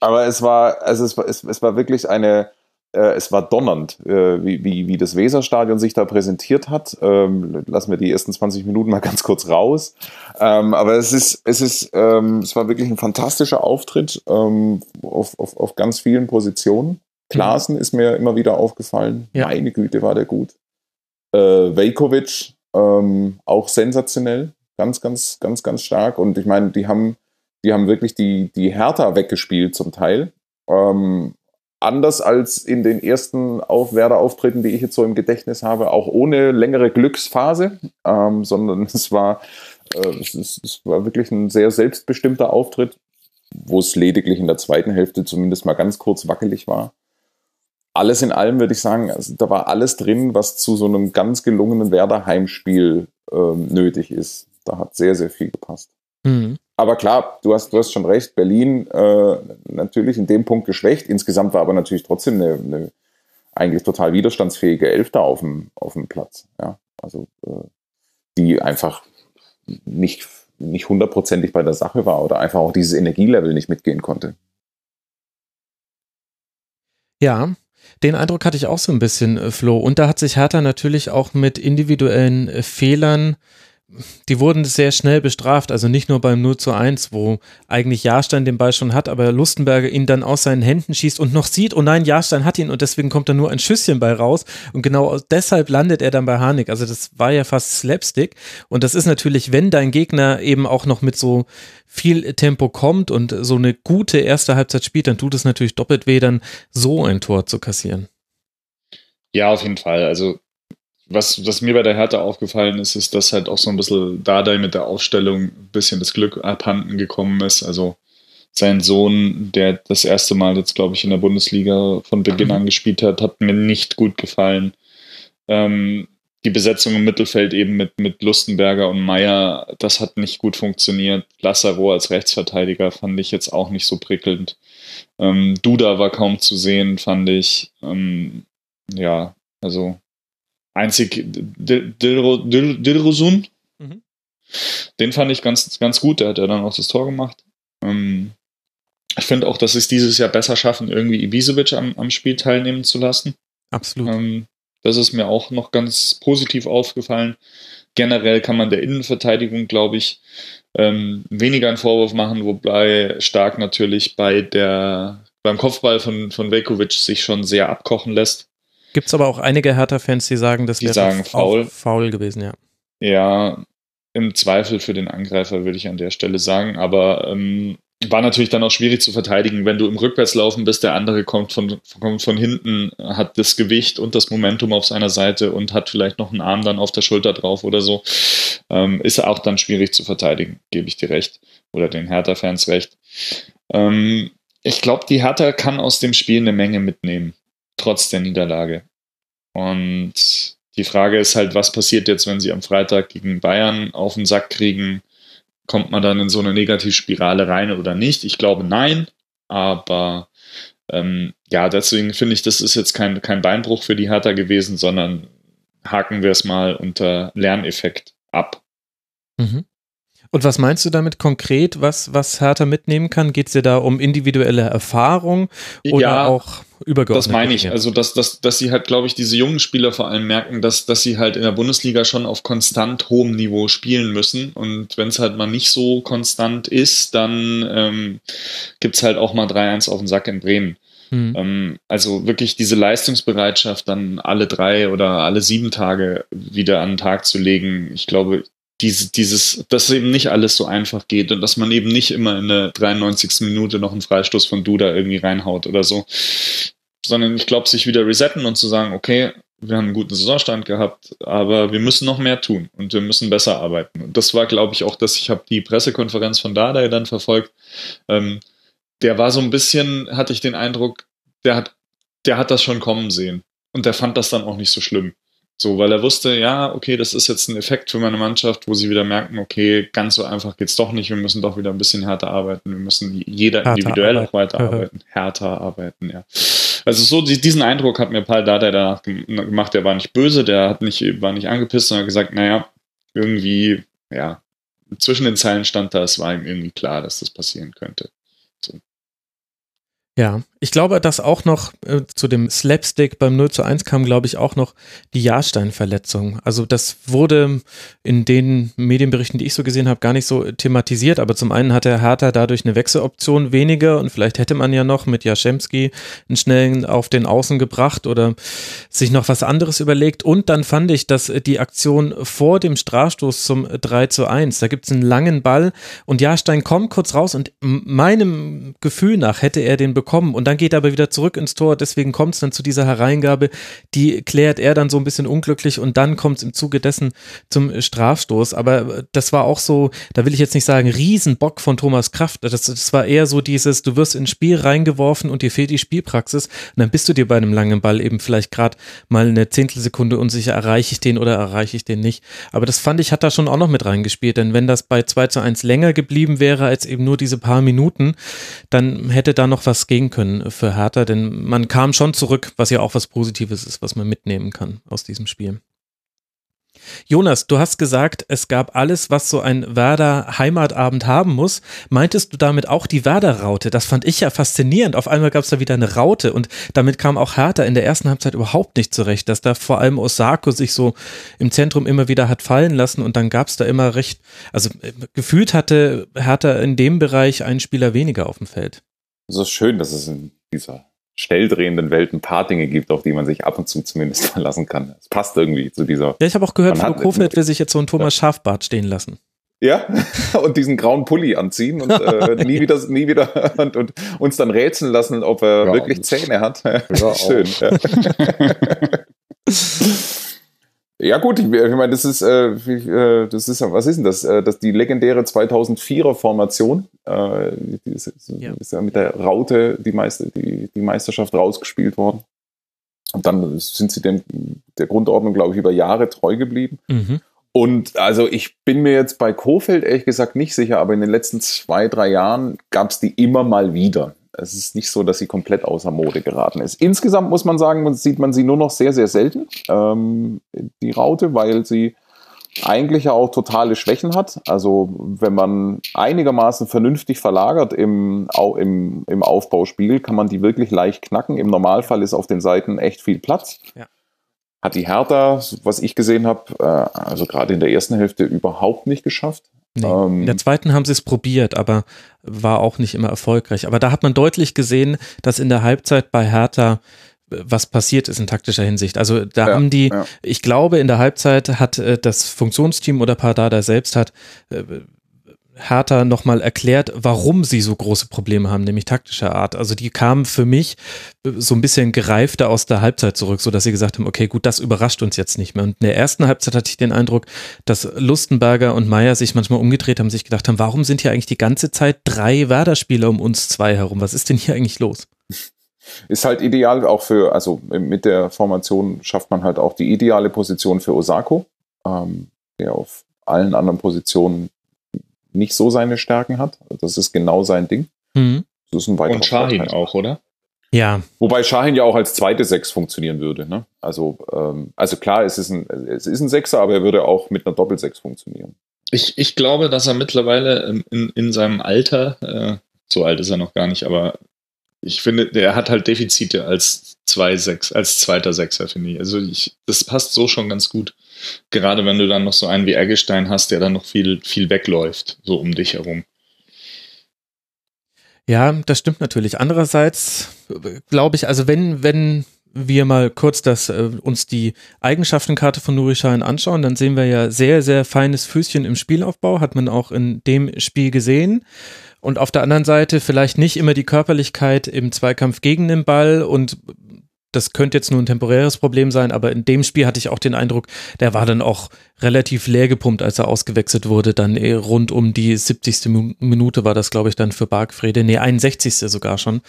Aber es war, also es war, es, es war wirklich eine, äh, es war donnernd, äh, wie, wie, wie das Weserstadion sich da präsentiert hat. Ähm, lassen wir die ersten 20 Minuten mal ganz kurz raus. Ähm, aber es ist, es ist, ähm, es war wirklich ein fantastischer Auftritt ähm, auf, auf, auf ganz vielen Positionen. Klaassen ist mir immer wieder aufgefallen. Ja. Meine Güte, war der gut. Äh, Velkovic ähm, auch sensationell, ganz, ganz, ganz, ganz stark. Und ich meine, die haben, die haben wirklich die, die Hertha weggespielt zum Teil. Ähm, anders als in den ersten Auf Werder-Auftritten, die ich jetzt so im Gedächtnis habe, auch ohne längere Glücksphase, ähm, sondern es war, äh, es, es, war wirklich ein sehr selbstbestimmter Auftritt, wo es lediglich in der zweiten Hälfte zumindest mal ganz kurz wackelig war alles in allem würde ich sagen, also da war alles drin, was zu so einem ganz gelungenen Werder-Heimspiel ähm, nötig ist. Da hat sehr, sehr viel gepasst. Mhm. Aber klar, du hast, du hast schon recht, Berlin äh, natürlich in dem Punkt geschwächt. Insgesamt war aber natürlich trotzdem eine, eine eigentlich total widerstandsfähige Elfter auf dem, auf dem Platz. Ja? Also äh, die einfach nicht, nicht hundertprozentig bei der Sache war oder einfach auch dieses Energielevel nicht mitgehen konnte. Ja, den Eindruck hatte ich auch so ein bisschen, äh, Flo. Und da hat sich Hertha natürlich auch mit individuellen äh, Fehlern die wurden sehr schnell bestraft, also nicht nur beim 0 zu 1, wo eigentlich Jahrstein den Ball schon hat, aber Lustenberger ihn dann aus seinen Händen schießt und noch sieht, oh nein, Jahrstein hat ihn und deswegen kommt da nur ein Schüsschen bei raus und genau deshalb landet er dann bei Harnik. Also das war ja fast Slapstick und das ist natürlich, wenn dein Gegner eben auch noch mit so viel Tempo kommt und so eine gute erste Halbzeit spielt, dann tut es natürlich doppelt weh, dann so ein Tor zu kassieren. Ja, auf jeden Fall. Also was, was mir bei der Hertha aufgefallen ist, ist, dass halt auch so ein bisschen Dardai mit der Aufstellung ein bisschen das Glück abhanden gekommen ist. Also sein Sohn, der das erste Mal jetzt, glaube ich, in der Bundesliga von Beginn mhm. an gespielt hat, hat mir nicht gut gefallen. Ähm, die Besetzung im Mittelfeld eben mit, mit Lustenberger und Meier, das hat nicht gut funktioniert. Lassaro als Rechtsverteidiger fand ich jetzt auch nicht so prickelnd. Ähm, Duda war kaum zu sehen, fand ich. Ähm, ja, also Einzig Dilrosun, mhm. den fand ich ganz, ganz gut. Der hat ja dann auch das Tor gemacht. Ähm, ich finde auch, dass sie es dieses Jahr besser schaffen, irgendwie Ibisevic am, am Spiel teilnehmen zu lassen. Absolut. Ähm, das ist mir auch noch ganz positiv aufgefallen. Generell kann man der Innenverteidigung, glaube ich, ähm, weniger einen Vorwurf machen, wobei Stark natürlich bei der, beim Kopfball von, von Vekovic sich schon sehr abkochen lässt. Gibt es aber auch einige Hertha-Fans, die sagen, das wäre sagen faul. faul gewesen, ja. Ja, im Zweifel für den Angreifer würde ich an der Stelle sagen, aber ähm, war natürlich dann auch schwierig zu verteidigen, wenn du im Rückwärtslaufen bist, der andere kommt von, kommt von hinten, hat das Gewicht und das Momentum auf seiner Seite und hat vielleicht noch einen Arm dann auf der Schulter drauf oder so, ähm, ist auch dann schwierig zu verteidigen, gebe ich dir recht. Oder den Hertha-Fans recht. Ähm, ich glaube, die Hertha kann aus dem Spiel eine Menge mitnehmen trotz der Niederlage. Und die Frage ist halt, was passiert jetzt, wenn sie am Freitag gegen Bayern auf den Sack kriegen? Kommt man dann in so eine Negativspirale rein oder nicht? Ich glaube nein, aber ähm, ja, deswegen finde ich, das ist jetzt kein, kein Beinbruch für die Hertha gewesen, sondern haken wir es mal unter Lerneffekt ab. Mhm. Und was meinst du damit konkret, was, was Hertha mitnehmen kann? Geht es dir da um individuelle Erfahrung oder Ja, auch übergeordnet? Das meine ich. Also, dass, dass, dass sie halt, glaube ich, diese jungen Spieler vor allem merken, dass, dass sie halt in der Bundesliga schon auf konstant hohem Niveau spielen müssen. Und wenn es halt mal nicht so konstant ist, dann ähm, gibt halt auch mal 3-1 auf den Sack in Bremen. Hm. Ähm, also wirklich diese Leistungsbereitschaft dann alle drei oder alle sieben Tage wieder an den Tag zu legen. Ich glaube, diese, dieses, dass eben nicht alles so einfach geht und dass man eben nicht immer in der 93. Minute noch einen Freistoß von Duda irgendwie reinhaut oder so. Sondern ich glaube, sich wieder resetten und zu sagen, okay, wir haben einen guten Saisonstand gehabt, aber wir müssen noch mehr tun und wir müssen besser arbeiten. Und das war, glaube ich, auch, dass ich habe die Pressekonferenz von Dada dann verfolgt. Ähm, der war so ein bisschen, hatte ich den Eindruck, der hat, der hat das schon kommen sehen. Und der fand das dann auch nicht so schlimm. So, weil er wusste, ja, okay, das ist jetzt ein Effekt für meine Mannschaft, wo sie wieder merken, okay, ganz so einfach geht's doch nicht, wir müssen doch wieder ein bisschen härter arbeiten, wir müssen jeder Härter individuell auch arbeiten. weiterarbeiten, härter arbeiten, ja. Also so die- diesen Eindruck hat mir Paul Dada danach gem- gemacht, der war nicht böse, der hat nicht, war nicht angepisst, sondern gesagt, naja, irgendwie, ja, zwischen den Zeilen stand da, es war ihm irgendwie klar, dass das passieren könnte. Ja, ich glaube, dass auch noch äh, zu dem Slapstick beim 0 zu 1 kam, glaube ich, auch noch die Jahrstein-Verletzung. Also das wurde in den Medienberichten, die ich so gesehen habe, gar nicht so thematisiert. Aber zum einen hat der Hertha dadurch eine Wechseloption weniger und vielleicht hätte man ja noch mit Jaschemski einen schnellen auf den Außen gebracht oder sich noch was anderes überlegt. Und dann fand ich, dass die Aktion vor dem Strafstoß zum 3 zu 1, da gibt es einen langen Ball und Jahrstein kommt kurz raus und meinem Gefühl nach hätte er den bekommen und dann geht er aber wieder zurück ins Tor. Deswegen kommt es dann zu dieser Hereingabe, die klärt er dann so ein bisschen unglücklich und dann kommt es im Zuge dessen zum Strafstoß. Aber äh, das war auch so, da will ich jetzt nicht sagen, Riesenbock von Thomas Kraft. Das, das war eher so dieses, du wirst ins Spiel reingeworfen und dir fehlt die Spielpraxis und dann bist du dir bei einem langen Ball eben vielleicht gerade mal eine Zehntelsekunde unsicher, erreiche ich den oder erreiche ich den nicht. Aber das fand ich, hat da schon auch noch mit reingespielt, denn wenn das bei 2 zu 1 länger geblieben wäre als eben nur diese paar Minuten, dann hätte da noch was gehen können für Hertha, denn man kam schon zurück, was ja auch was Positives ist, was man mitnehmen kann aus diesem Spiel. Jonas, du hast gesagt, es gab alles, was so ein Werder Heimatabend haben muss. Meintest du damit auch die Werder-Raute? Das fand ich ja faszinierend. Auf einmal gab es da wieder eine Raute und damit kam auch Hertha in der ersten Halbzeit überhaupt nicht zurecht, dass da vor allem Osako sich so im Zentrum immer wieder hat fallen lassen und dann gab es da immer recht, also äh, gefühlt hatte Hertha in dem Bereich einen Spieler weniger auf dem Feld. Es ist schön, dass es in dieser schnell drehenden Welt ein paar Dinge gibt, auf die man sich ab und zu zumindest verlassen kann. Es passt irgendwie zu dieser. Ja, ich habe auch gehört, hat- Kofeld will sich jetzt so einen Thomas Schafbart stehen lassen. Ja, und diesen grauen Pulli anziehen und äh, nie wieder, nie wieder und, und uns dann rätseln lassen, ob er Ja, wirklich Zähne hat. Schön. Ja. Ja gut, ich, ich meine, das ist, äh, äh, das ist, was ist denn das? Äh, das die legendäre 2004er Formation, äh, die ist, Ja. ist ja mit der Raute die, Meister, die, die Meisterschaft rausgespielt worden. Und dann sind sie dem, der Grundordnung, glaube ich, über Jahre treu geblieben. Mhm. Und also ich bin mir jetzt bei Kofeld ehrlich gesagt nicht sicher, aber in den letzten zwei, drei Jahren gab es die immer mal wieder. Es ist nicht so, dass sie komplett außer Mode geraten ist. Insgesamt muss man sagen, man sieht man sie nur noch sehr, sehr selten, ähm, die Raute, weil sie eigentlich ja auch totale Schwächen hat. Also wenn man einigermaßen vernünftig verlagert im, im, im Aufbauspiel, kann man die wirklich leicht knacken. Im Normalfall ist auf den Seiten echt viel Platz. Ja. Hat die Hertha, was ich gesehen habe, äh, also gerade in der ersten Hälfte überhaupt nicht geschafft. Nee. Ähm, in der zweiten haben sie es probiert, aber war auch nicht immer erfolgreich. Aber da hat man deutlich gesehen, dass in der Halbzeit bei Hertha äh, was passiert ist in taktischer Hinsicht. Also da Ja, haben die, ja. ich glaube, in der Halbzeit hat äh, das Funktionsteam oder Pardada selbst hat äh, Hertha nochmal erklärt, warum sie so große Probleme haben, nämlich taktischer Art. Also die kamen für mich äh, so ein bisschen gereifter aus der Halbzeit zurück, so dass sie gesagt haben, okay, gut, das überrascht uns jetzt nicht mehr. Und in der ersten Halbzeit hatte ich den Eindruck, dass Lustenberger und Meier sich manchmal umgedreht haben, sich gedacht haben, warum sind hier eigentlich die ganze Zeit drei Werder-Spieler um uns zwei herum? Was ist denn hier eigentlich los? ist halt ideal auch für, also mit der Formation schafft man halt auch die ideale Position für Osako, ähm, der auf allen anderen Positionen nicht so seine Stärken hat. Das ist genau sein Ding. Mhm. Das ist ein weiterer Und Shahin Vorteil. auch, oder? Ja, Wobei Shahin ja auch als zweite Sechs funktionieren würde. Ne? Also, ähm, also klar, es ist, ein, es ist ein Sechser, aber er würde auch mit einer Doppelsechs funktionieren. Ich, ich glaube, dass er mittlerweile in, in seinem Alter, äh, so alt ist er noch gar nicht, aber ich finde, der hat halt Defizite als zwei Sechs, als zweiter Sechser, finde ich. Also ich, das passt so schon ganz gut. Gerade wenn du dann noch so einen wie Eggestein hast, der dann noch viel, viel wegläuft, so um dich herum. Ja, das stimmt natürlich. Andererseits glaube ich, also wenn, wenn wir mal kurz das, äh, uns die Eigenschaftenkarte von Nuri anschauen, dann sehen wir ja sehr, sehr feines Füßchen im Spielaufbau, hat man auch in dem Spiel gesehen. Und auf der anderen Seite vielleicht nicht immer die Körperlichkeit im Zweikampf gegen den Ball und das könnte jetzt nur ein temporäres Problem sein, aber in dem Spiel hatte ich auch den Eindruck, der war dann auch relativ leer gepumpt, als er ausgewechselt wurde. Dann eh rund um die 70. Minute war das, glaube ich, dann für Bargfrede. Nee, 61. sogar schon.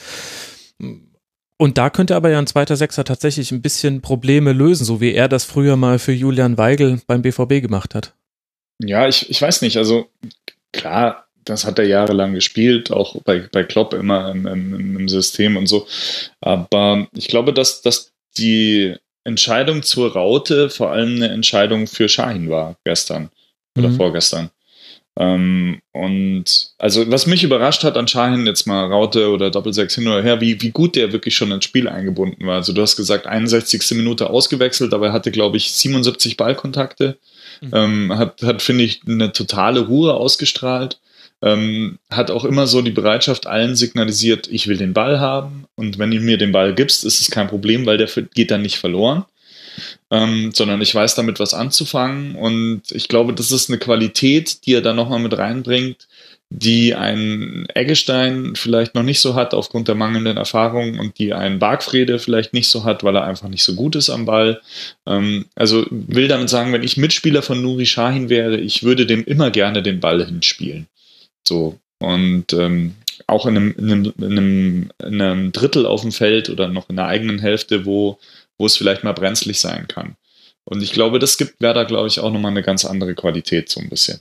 Und da könnte aber ja ein zweiter Sechser tatsächlich ein bisschen Probleme lösen, so wie er das früher mal für Julian Weigel beim BVB gemacht hat. Ja, ich, ich weiß nicht. Also klar, das hat er jahrelang gespielt, auch bei, bei Klopp immer im, im, im System und so. Aber ich glaube, dass, dass die Entscheidung zur Raute vor allem eine Entscheidung für Shahin war gestern oder mhm. vorgestern. Ähm, und also was mich überrascht hat an Shahin, jetzt mal Raute oder Doppelsechs hin oder her, wie, wie gut der wirklich schon ins Spiel eingebunden war. Also du hast gesagt, 61. Minute ausgewechselt, aber er hatte, glaube ich, 77 Ballkontakte. Mhm. Ähm, hat, hat finde ich, eine totale Ruhe ausgestrahlt ähm, hat auch immer so die Bereitschaft allen signalisiert, ich will den Ball haben und wenn du mir den Ball gibst, ist es kein Problem, weil der geht dann nicht verloren, ähm, sondern ich weiß damit was anzufangen und ich glaube, das ist eine Qualität, die er dann nochmal mit reinbringt, die ein Eggestein vielleicht noch nicht so hat aufgrund der mangelnden Erfahrung und die ein Bargfrede vielleicht nicht so hat, weil er einfach nicht so gut ist am Ball. Ähm, also will damit sagen, wenn ich Mitspieler von Nuri Shahin wäre, ich würde dem immer gerne den Ball hinspielen. So. Und ähm, auch in einem, in, einem, in, einem, in einem Drittel auf dem Feld oder noch in der eigenen Hälfte, wo, wo es vielleicht mal brenzlig sein kann. Und ich glaube, das gibt Werder, glaube ich, auch nochmal eine ganz andere Qualität so ein bisschen.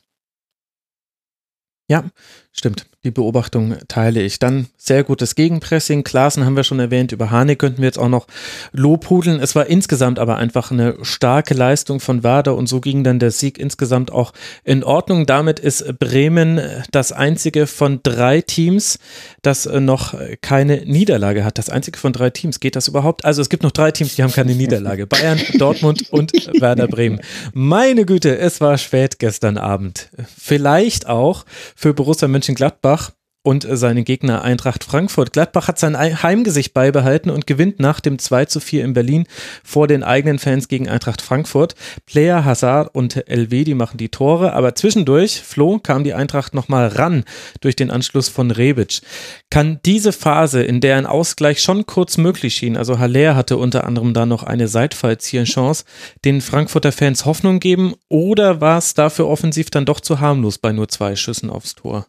Ja, stimmt. Die Beobachtung teile ich. Dann sehr gutes Gegenpressing. Klaassen haben wir schon erwähnt. Über Hane könnten wir jetzt auch noch lobhudeln. Es war insgesamt aber einfach eine starke Leistung von Werder und so ging dann der Sieg insgesamt auch in Ordnung. Damit ist Bremen das einzige von drei Teams, das noch keine Niederlage hat. Das einzige von drei Teams. Geht das überhaupt? Also es gibt noch drei Teams, die haben keine Niederlage. Bayern, Dortmund und Werder Bremen. Meine Güte, es war spät gestern Abend. Vielleicht auch für Borussia Mönchengladbach Gladbach und seine Gegner Eintracht Frankfurt. Gladbach hat sein Heimgesicht beibehalten und gewinnt nach dem 2 zu 4 in Berlin vor den eigenen Fans gegen Eintracht Frankfurt. Player, Hazard und Elvedi machen die Tore, aber zwischendurch, Flo, kam die Eintracht nochmal ran durch den Anschluss von Rebic. Kann diese Phase, in der ein Ausgleich schon kurz möglich schien, also Haller hatte unter anderem da noch eine Seitfallziehenchance, den Frankfurter Fans Hoffnung geben oder war es dafür offensiv dann doch zu harmlos bei nur zwei Schüssen aufs Tor?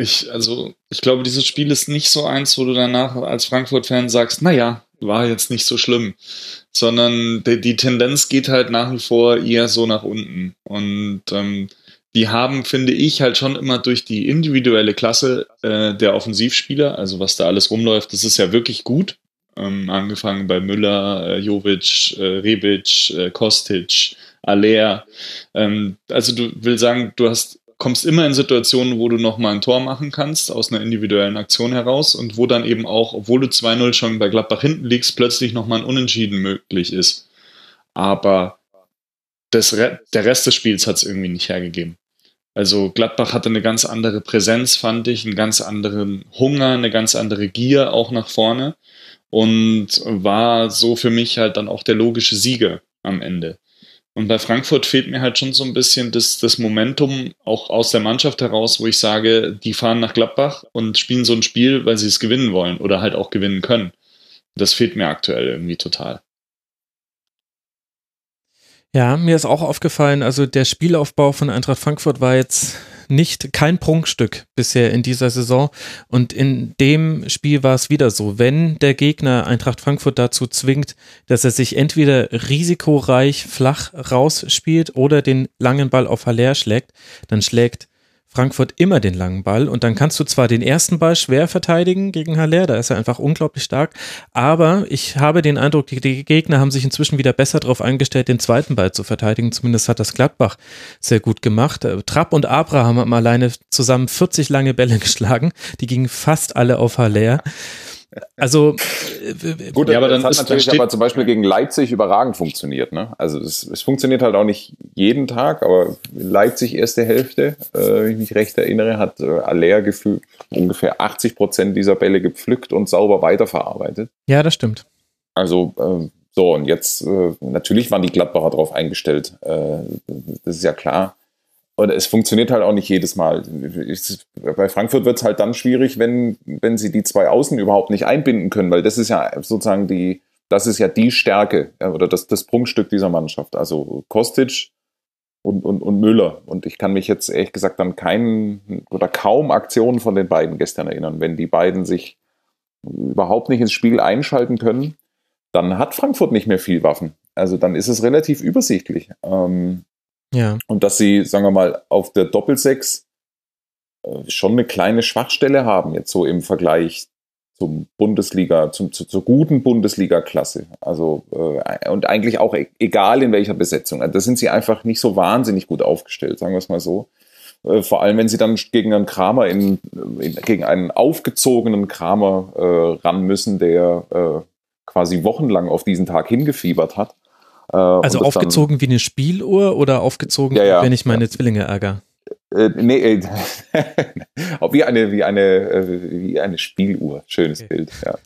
Ich, also, ich glaube, dieses Spiel ist nicht so eins, wo du danach als Frankfurt-Fan sagst, naja, war jetzt nicht so schlimm, sondern die, die, Tendenz geht halt nach wie vor eher so nach unten. Und ähm, die haben, finde ich, halt schon immer durch die individuelle Klasse äh, der Offensivspieler, also was da alles rumläuft, das ist ja wirklich gut. Ähm, angefangen bei Müller, äh, Jovic, äh, Rebic, äh, Kostic, Aller. Ähm, also du will sagen, du hast kommst immer in Situationen, wo du nochmal ein Tor machen kannst, aus einer individuellen Aktion heraus und wo dann eben auch, obwohl du 2-0 schon bei Gladbach hinten liegst, plötzlich nochmal ein Unentschieden möglich ist. Aber das, der Rest des Spiels hat es irgendwie nicht hergegeben. Also Gladbach hatte eine ganz andere Präsenz, fand ich, einen ganz anderen Hunger, eine ganz andere Gier auch nach vorne und war so für mich halt dann auch der logische Sieger am Ende. Und bei Frankfurt fehlt mir halt schon so ein bisschen das, das Momentum auch aus der Mannschaft heraus, wo ich sage, die fahren nach Gladbach und spielen so ein Spiel, weil sie es gewinnen wollen oder halt auch gewinnen können. Das fehlt mir aktuell irgendwie total. Ja, mir ist auch aufgefallen, also der Spielaufbau von Eintracht Frankfurt war jetzt nicht kein Prunkstück bisher in dieser Saison. Und in dem Spiel war es wieder so. Wenn der Gegner Eintracht Frankfurt dazu zwingt, dass er sich entweder risikoreich flach rausspielt oder den langen Ball auf Haller schlägt, dann schlägt Frankfurt immer den langen Ball und dann kannst du zwar den ersten Ball schwer verteidigen gegen Haller, da ist er einfach unglaublich stark, aber ich habe den Eindruck, die, Gegner haben sich inzwischen wieder besser darauf eingestellt, den zweiten Ball zu verteidigen. Zumindest hat das Gladbach sehr gut gemacht. Äh, Trapp und Abraham haben alleine zusammen 40 lange Bälle geschlagen, die gingen fast alle auf Haller. Also äh, gut, ja, aber dann das hat natürlich aber zum Beispiel gegen Leipzig überragend funktioniert. Ne? Also es, es funktioniert halt auch nicht jeden Tag, aber Leipzig erste Hälfte, äh, wenn ich mich recht erinnere, hat äh, Aller gefühlt ungefähr 80 Prozent dieser Bälle gepflückt und sauber weiterverarbeitet. Ja, das stimmt. Also äh, so und jetzt äh, natürlich waren die Gladbacher darauf eingestellt. Äh, das ist ja klar. Und es funktioniert halt auch nicht jedes Mal. Bei Frankfurt wird es halt dann schwierig, wenn, wenn sie die zwei Außen überhaupt nicht einbinden können, weil das ist ja sozusagen die, das ist ja die Stärke oder das, das Prunkstück dieser Mannschaft. Also Kostic und, und, und Müller. Und ich kann mich jetzt ehrlich gesagt an keinen oder kaum Aktionen von den beiden gestern erinnern. Wenn die beiden sich überhaupt nicht ins Spiel einschalten können, dann hat Frankfurt nicht mehr viel Waffen. Also dann ist es relativ übersichtlich. Ähm, ja. Und dass sie, sagen wir mal, auf der Doppelsechs äh, schon eine kleine Schwachstelle haben, jetzt so im Vergleich zum Bundesliga, zum, zu, zur guten Bundesliga-Klasse. Also, äh, und eigentlich auch e egal in welcher Besetzung. Also, da sind sie einfach nicht so wahnsinnig gut aufgestellt, sagen wir es mal so. Äh, vor allem, wenn sie dann gegen einen Kramer in, in gegen einen aufgezogenen Kramer äh, ran müssen, der äh, quasi wochenlang auf diesen Tag hingefiebert hat. Äh, also aufgezogen dann, wie eine Spieluhr oder aufgezogen, ja, ja, wenn ich meine ja. Zwillinge ärgere? Äh, nee, äh, wie eine, wie eine, äh, wie eine Spieluhr. Schönes okay. Bild, ja.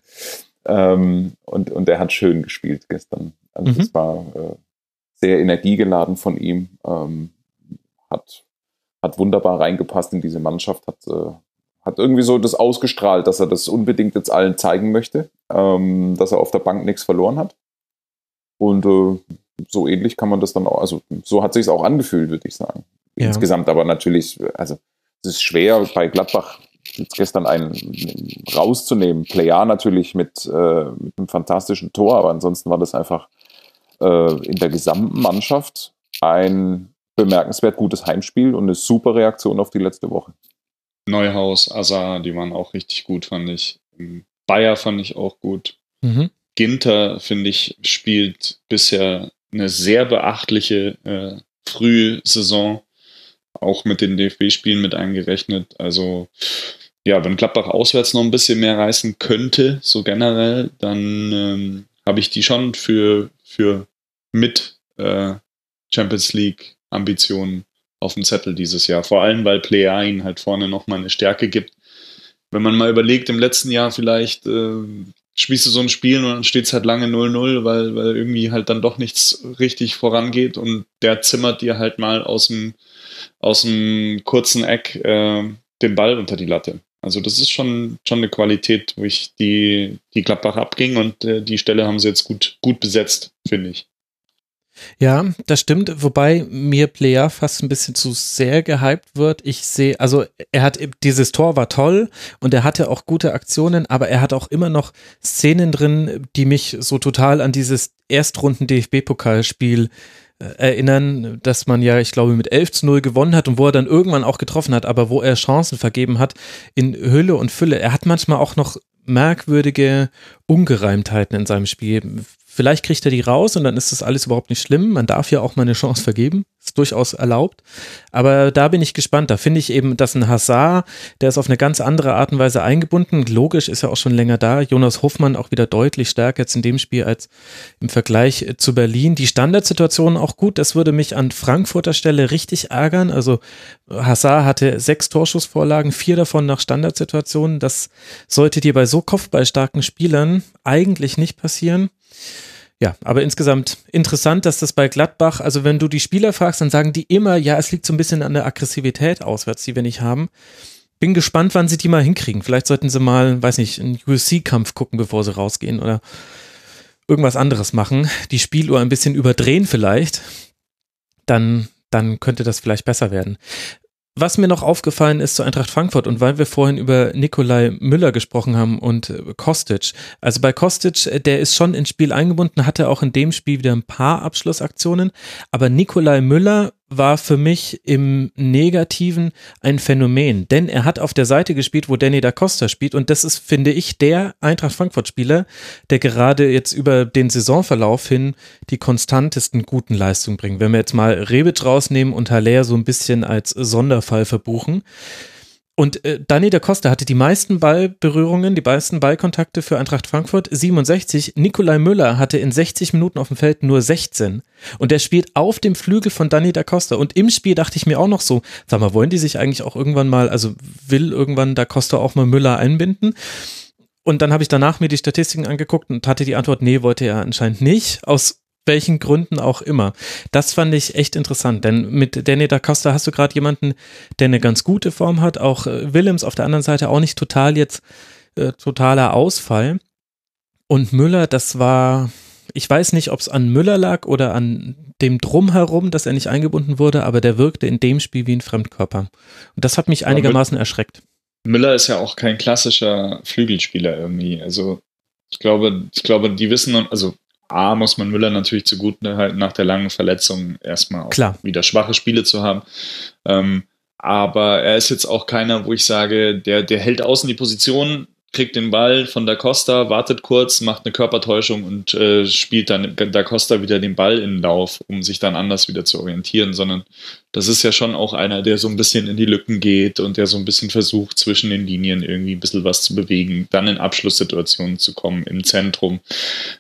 Ähm, und, und er hat schön gespielt gestern. Also mhm. das war äh, sehr energiegeladen von ihm. Ähm, hat, hat wunderbar reingepasst in diese Mannschaft, hat, äh, hat irgendwie so das ausgestrahlt, dass er das unbedingt jetzt allen zeigen möchte, ähm, dass er auf der Bank nichts verloren hat. Und äh, so ähnlich kann man das dann auch, also so hat sich auch angefühlt, würde ich sagen. Ja. Insgesamt aber natürlich, also es ist schwer bei Gladbach jetzt gestern einen rauszunehmen. Player natürlich mit, äh, mit einem fantastischen Tor, aber ansonsten war das einfach äh, in der gesamten Mannschaft ein bemerkenswert gutes Heimspiel und eine super Reaktion auf die letzte Woche. Neuhaus, Azar, die waren auch richtig gut, fand ich. Bayer fand ich auch gut. Mhm. Ginter, finde ich, spielt bisher eine sehr beachtliche äh, Frühsaison, auch mit den DFB-Spielen mit eingerechnet. Also ja, wenn Gladbach auswärts noch ein bisschen mehr reißen könnte, so generell, dann ähm, habe ich die schon für, für mit äh, Champions League Ambitionen auf dem Zettel dieses Jahr. Vor allem, weil Player ihnen halt vorne nochmal eine Stärke gibt. Wenn man mal überlegt, im letzten Jahr vielleicht äh, spielst du so ein Spiel und dann steht es halt lange 0-0, weil, weil irgendwie halt dann doch nichts richtig vorangeht und der zimmert dir halt mal aus dem, aus dem kurzen Eck äh, den Ball unter die Latte. Also das ist schon, schon eine Qualität, wo ich die, die Gladbach abging und äh, die Stelle haben sie jetzt gut, gut besetzt, finde ich. Ja, das stimmt, wobei mir Player fast ein bisschen zu sehr gehypt wird. Ich sehe, also er hat dieses Tor war toll und er hatte auch gute Aktionen, aber er hat auch immer noch Szenen drin, die mich so total an dieses Erstrunden DFB-Pokalspiel äh, erinnern, dass man ja, ich glaube, mit 11 zu 0 gewonnen hat und wo er dann irgendwann auch getroffen hat, aber wo er Chancen vergeben hat in Hülle und Fülle. Er hat manchmal auch noch merkwürdige Ungereimtheiten in seinem Spiel. Vielleicht kriegt er die raus und dann ist das alles überhaupt nicht schlimm. Man darf ja auch mal eine Chance vergeben. Ist durchaus erlaubt. Aber da bin ich gespannt. Da finde ich eben, dass ein Hazard, der ist auf eine ganz andere Art und Weise eingebunden. Logisch ist er auch schon länger da. Jonas Hofmann auch wieder deutlich stärker jetzt in dem Spiel als im Vergleich zu Berlin. Die Standardsituation auch gut. Das würde mich an Frankfurter Stelle richtig ärgern. Also Hazard hatte sechs Torschussvorlagen, vier davon nach Standardsituationen. Das sollte dir bei so kopfballstarken Spielern eigentlich nicht passieren. Ja, aber insgesamt interessant, dass das bei Gladbach, also wenn du die Spieler fragst, dann sagen die immer, ja, es liegt so ein bisschen an der Aggressivität auswärts, die wir nicht haben. Bin gespannt, wann sie die mal hinkriegen. Vielleicht sollten sie mal, weiß nicht, einen USC-Kampf gucken, bevor sie rausgehen oder irgendwas anderes machen. Die Spieluhr ein bisschen überdrehen vielleicht. Dann, dann könnte das vielleicht besser werden. Was mir noch aufgefallen ist zu Eintracht Frankfurt und weil wir vorhin über Nikolai Müller gesprochen haben und äh, Kostic. Also bei Kostic, äh, der ist schon ins Spiel eingebunden, hatte auch in dem Spiel wieder ein paar Abschlussaktionen. Aber Nikolai Müller war für mich im Negativen ein Phänomen, denn er hat auf der Seite gespielt, wo Danny da Costa spielt und das ist, finde ich, der Eintracht Frankfurt-Spieler, der gerade jetzt über den Saisonverlauf hin die konstantesten guten Leistungen bringt. Wenn wir jetzt mal Rebic rausnehmen und Haller so ein bisschen als Sonderfall verbuchen, und äh, Dani da Costa hatte die meisten Ballberührungen, die meisten Ballkontakte für Eintracht Frankfurt, 67. Nikolai Müller hatte in 60 Minuten auf dem Feld nur 16. Und der spielt auf dem Flügel von Dani da Costa. Und im Spiel dachte ich mir auch noch so, sag mal, wollen die sich eigentlich auch irgendwann mal, also will irgendwann da Costa auch mal Müller einbinden? Und dann habe ich danach mir die Statistiken angeguckt und hatte die Antwort, nee, wollte er anscheinend nicht. Aus welchen Gründen auch immer. Das fand ich echt interessant, denn mit Danny da Costa hast du gerade jemanden, der eine ganz gute Form hat, auch äh, Willems auf der anderen Seite auch nicht total jetzt äh, totaler Ausfall. Und Müller, das war, ich weiß nicht, ob es an Müller lag oder an dem Drumherum, dass er nicht eingebunden wurde, aber der wirkte in dem Spiel wie ein Fremdkörper. Und das hat mich einigermaßen erschreckt. Müller ist ja auch kein klassischer Flügelspieler irgendwie. Also ich glaube, ich glaube, die wissen, also A, muss man Müller natürlich zugute halten, nach der langen Verletzung erstmal Klar. wieder schwache Spiele zu haben. Ähm, aber er ist jetzt auch keiner, wo ich sage, der, der hält außen die Position, kriegt den Ball von Da Costa, wartet kurz, macht eine Körpertäuschung und äh, spielt dann Da Costa wieder den Ball in den Lauf, um sich dann anders wieder zu orientieren, sondern das ist ja schon auch einer, der so ein bisschen in die Lücken geht und der so ein bisschen versucht, zwischen den Linien irgendwie ein bisschen was zu bewegen, dann in Abschlusssituationen zu kommen, im Zentrum.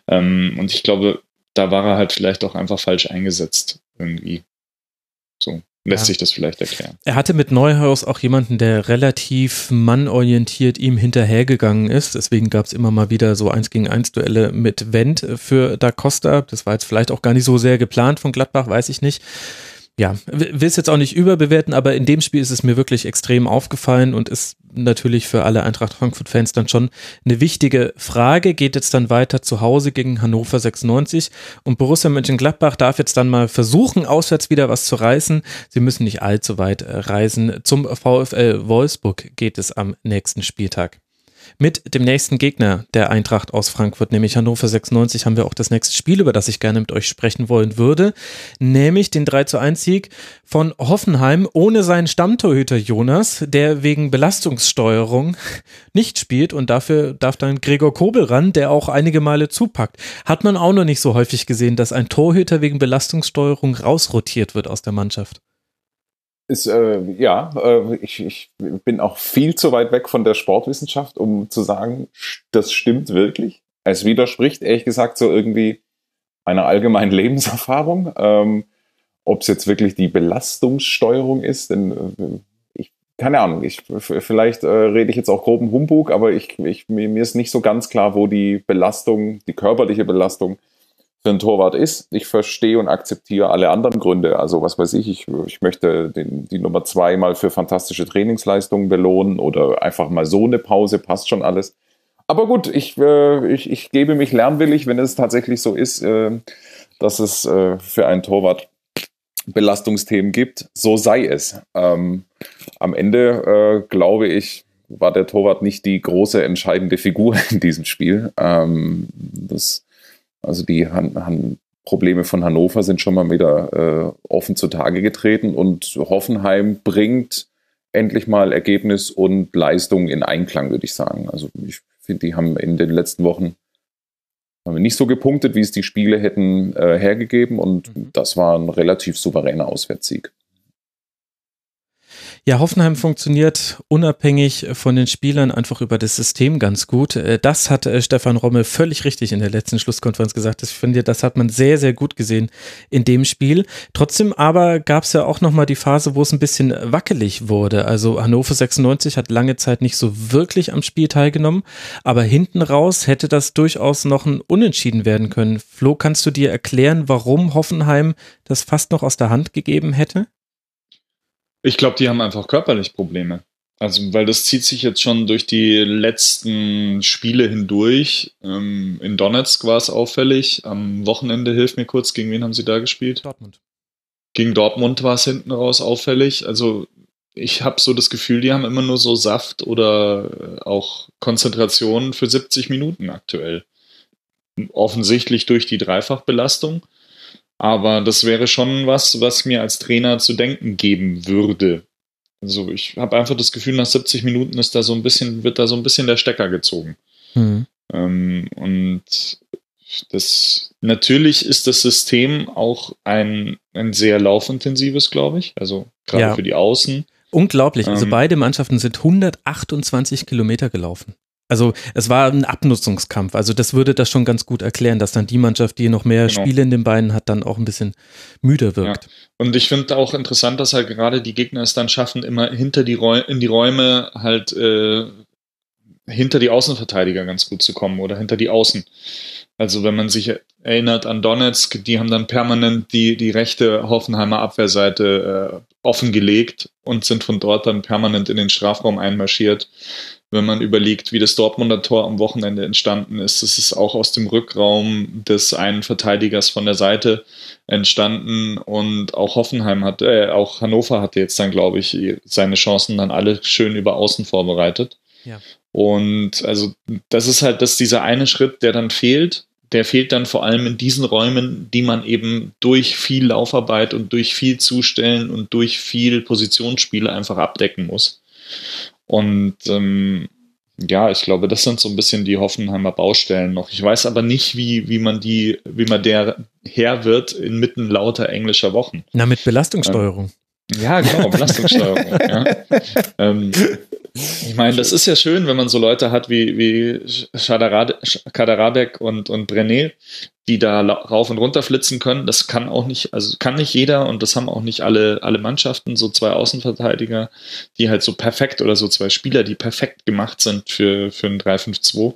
Ähm, und ich glaube, da war er halt vielleicht auch einfach falsch eingesetzt irgendwie. So lässt ja. sich das vielleicht erklären. Er hatte mit Neuhaus auch jemanden, der relativ mannorientiert ihm hinterhergegangen ist. Deswegen gab es immer mal wieder so eins gegen eins Duelle mit Wendt für Da Costa. Das war jetzt vielleicht auch gar nicht so sehr geplant von Gladbach, weiß ich nicht ja, will es jetzt auch nicht überbewerten, aber in dem Spiel ist es mir wirklich extrem aufgefallen und ist natürlich für alle Eintracht Frankfurt-Fans dann schon eine wichtige Frage. Geht jetzt dann weiter zu Hause gegen Hannover 96 und Borussia Mönchengladbach darf jetzt dann mal versuchen, auswärts wieder was zu reißen. Sie müssen nicht allzu weit äh, reisen. Zum VfL Wolfsburg geht es am nächsten Spieltag. Mit dem nächsten Gegner der Eintracht aus Frankfurt, nämlich Hannover 96, haben wir auch das nächste Spiel, über das ich gerne mit euch sprechen wollen würde, nämlich den 3 zu 1 Sieg von Hoffenheim ohne seinen Stammtorhüter Jonas, der wegen Belastungssteuerung nicht spielt und dafür darf dann Gregor Kobel ran, der auch einige Male zupackt. Hat man auch noch nicht so häufig gesehen, dass ein Torhüter wegen Belastungssteuerung rausrotiert wird aus der Mannschaft. Ist, äh, ja, äh, ich, ich bin auch viel zu weit weg von der Sportwissenschaft, um zu sagen, das stimmt wirklich. Es widerspricht, ehrlich gesagt, so irgendwie einer allgemeinen Lebenserfahrung. Ähm, Ob es jetzt wirklich die Belastungssteuerung ist, denn äh, ich, keine Ahnung, ich, vielleicht äh, rede ich jetzt auch groben Humbug, aber ich, ich, mir, mir ist nicht so ganz klar, wo die Belastung, die körperliche Belastung für ein Torwart ist. Ich verstehe und akzeptiere alle anderen Gründe. Also was weiß ich, ich, ich möchte den, die Nummer zwei mal für fantastische Trainingsleistungen belohnen oder einfach mal so eine Pause, passt schon alles. Aber gut, ich, äh, ich, ich gebe mich lernwillig, wenn es tatsächlich so ist, äh, dass es äh, für einen Torwart Belastungsthemen gibt. So sei es. Ähm, am Ende äh, glaube ich, war der Torwart nicht die große entscheidende Figur in diesem Spiel. Ähm, das also die Han Han Probleme von Hannover sind schon mal wieder äh, offen zutage getreten und Hoffenheim bringt endlich mal Ergebnis und Leistung in Einklang, würde ich sagen. Also ich finde, die haben in den letzten Wochen haben wir nicht so gepunktet, wie es die Spiele hätten äh, hergegeben und mhm. das war ein relativ souveräner Auswärtssieg. Ja, Hoffenheim funktioniert unabhängig von den Spielern einfach über das System ganz gut. Äh, das hat äh, Stefan Rommel völlig richtig in der letzten Schlusskonferenz gesagt. Ich finde, das hat man sehr, sehr gut gesehen in dem Spiel. Trotzdem aber gab es ja auch nochmal die Phase, wo es ein bisschen wackelig wurde. Also Hannover 96 hat lange Zeit nicht so wirklich am Spiel teilgenommen, aber hinten raus hätte das durchaus noch ein Unentschieden werden können. Flo, kannst du dir erklären, warum Hoffenheim das fast noch aus der Hand gegeben hätte? Ich glaube, die haben einfach körperlich Probleme. Also, weil das zieht sich jetzt schon durch die letzten Spiele hindurch. Ähm, in Donetsk war es auffällig. Am Wochenende, hilf mir kurz, gegen wen haben sie da gespielt? Dortmund. Gegen Dortmund war es hinten raus auffällig. Also, ich habe so das Gefühl, die haben immer nur so Saft oder auch Konzentration für 70 Minuten aktuell. Offensichtlich durch die Dreifachbelastung. Aber das wäre schon was, was mir als Trainer zu denken geben würde. Also ich habe einfach das Gefühl, nach 70 Minuten ist da so ein bisschen, wird da so ein bisschen der Stecker gezogen. Mhm. Ähm, und das natürlich ist das System auch ein, ein sehr laufintensives, glaube ich. Also gerade ja. für die Außen. Unglaublich. Also ähm, beide Mannschaften sind 128 Kilometer gelaufen. Also es war ein Abnutzungskampf. Also das würde das schon ganz gut erklären, dass dann die Mannschaft, die noch mehr genau. Spiele in den Beinen hat, dann auch ein bisschen müder wirkt. Ja. Und ich finde auch interessant, dass halt gerade die Gegner es dann schaffen, immer hinter die Räume, in die Räume halt äh, hinter die Außenverteidiger ganz gut zu kommen oder hinter die Außen. Also wenn man sich erinnert an Donetsk, die haben dann permanent die, die rechte Hoffenheimer Abwehrseite äh, offengelegt und sind von dort dann permanent in den Strafraum einmarschiert. Wenn man überlegt, wie das Dortmunder Tor am Wochenende entstanden ist, das ist auch aus dem Rückraum des einen Verteidigers von der Seite entstanden und auch Hoffenheim hat, äh, auch Hannover hatte jetzt dann, glaube ich, seine Chancen dann alle schön über Außen vorbereitet. Ja. Und also das ist halt, dass dieser eine Schritt, der dann fehlt, der fehlt dann vor allem in diesen Räumen, die man eben durch viel Laufarbeit und durch viel Zustellen und durch viel Positionsspiele einfach abdecken muss. Und ähm, ja, ich glaube, das sind so ein bisschen die Hoffenheimer Baustellen noch. Ich weiß aber nicht, wie, wie man die, wie man der Herr wird inmitten lauter englischer Wochen. Na, mit Belastungssteuerung. Ähm, ja, genau, Belastungssteuerung. ja. ähm, ich meine, das ist ja schön, wenn man so Leute hat wie, wie Kaderabek und, und Brené, die da rauf und runter flitzen können. Das kann auch nicht, also kann nicht jeder und das haben auch nicht alle, alle Mannschaften, so zwei Außenverteidiger, die halt so perfekt oder so zwei Spieler, die perfekt gemacht sind für, für ein 3-5-2.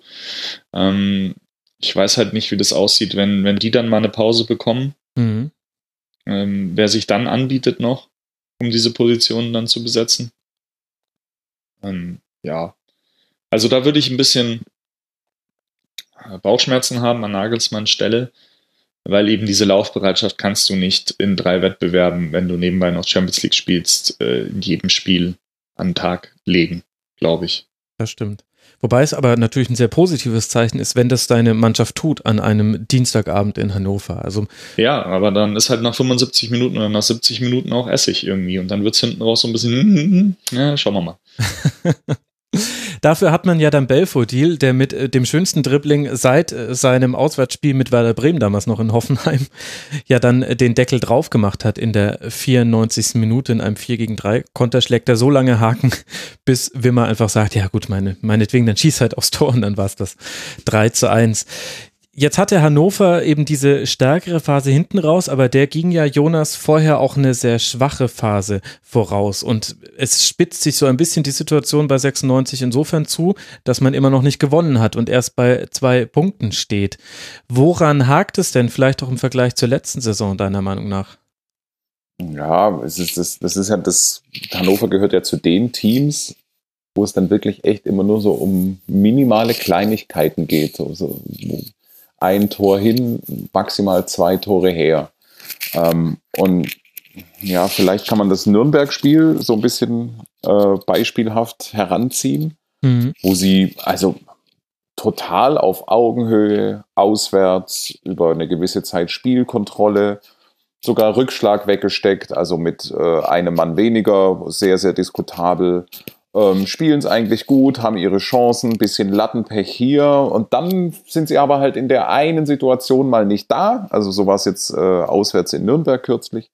Ähm, ich weiß halt nicht, wie das aussieht, wenn, wenn die dann mal eine Pause bekommen. Mhm. Ähm, wer sich dann anbietet noch, um diese Positionen dann zu besetzen. Ähm, ja, also da würde ich ein bisschen äh, Bauchschmerzen haben an Nagelsmanns Stelle, weil eben diese Laufbereitschaft kannst du nicht in drei Wettbewerben, wenn du nebenbei noch Champions League spielst, äh, in jedem Spiel an den Tag legen, glaube ich. Das stimmt. Wobei es aber natürlich ein sehr positives Zeichen ist, wenn das deine Mannschaft tut an einem Dienstagabend in Hannover. Also ja, aber dann ist halt nach 75 Minuten oder nach 70 Minuten auch Essig irgendwie und dann wird es hinten raus so ein bisschen, ja, schauen wir mal. Dafür hat man ja dann Belfodil, der mit äh, dem schönsten Dribbling seit äh, seinem Auswärtsspiel mit Werder Bremen damals noch in Hoffenheim ja dann äh, den Deckel drauf gemacht hat in der 94. Minute in einem 4 gegen 3 Konter schlägt er so lange Haken, bis Wimmer einfach sagt, ja gut, meine, meinetwegen, dann schieß halt aufs Tor und dann war es das 3 zu 1. Jetzt hatte Hannover eben diese stärkere Phase hinten raus, aber der ging ja Jonas vorher auch eine sehr schwache Phase voraus. Und es spitzt sich so ein bisschen die Situation bei 96 insofern zu, dass man immer noch nicht gewonnen hat und erst bei zwei Punkten steht. Woran hakt es denn vielleicht auch im Vergleich zur letzten Saison, deiner Meinung nach? Ja, es ist, das, das ist ja das, Hannover gehört ja zu den Teams, wo es dann wirklich echt immer nur so um minimale Kleinigkeiten geht. So, so, ein Tor hin, maximal zwei Tore her. Ähm, und ja, vielleicht kann man das Nürnberg-Spiel so ein bisschen äh, beispielhaft heranziehen, mhm. wo sie also total auf Augenhöhe, auswärts, über eine gewisse Zeit Spielkontrolle, sogar Rückschlag weggesteckt, also mit äh, einem Mann weniger, sehr, sehr diskutabel ähm, spielen es eigentlich gut, haben ihre Chancen, bisschen Lattenpech hier. Und dann sind sie aber halt in der einen Situation mal nicht da, also so war es jetzt äh, auswärts in Nürnberg kürzlich,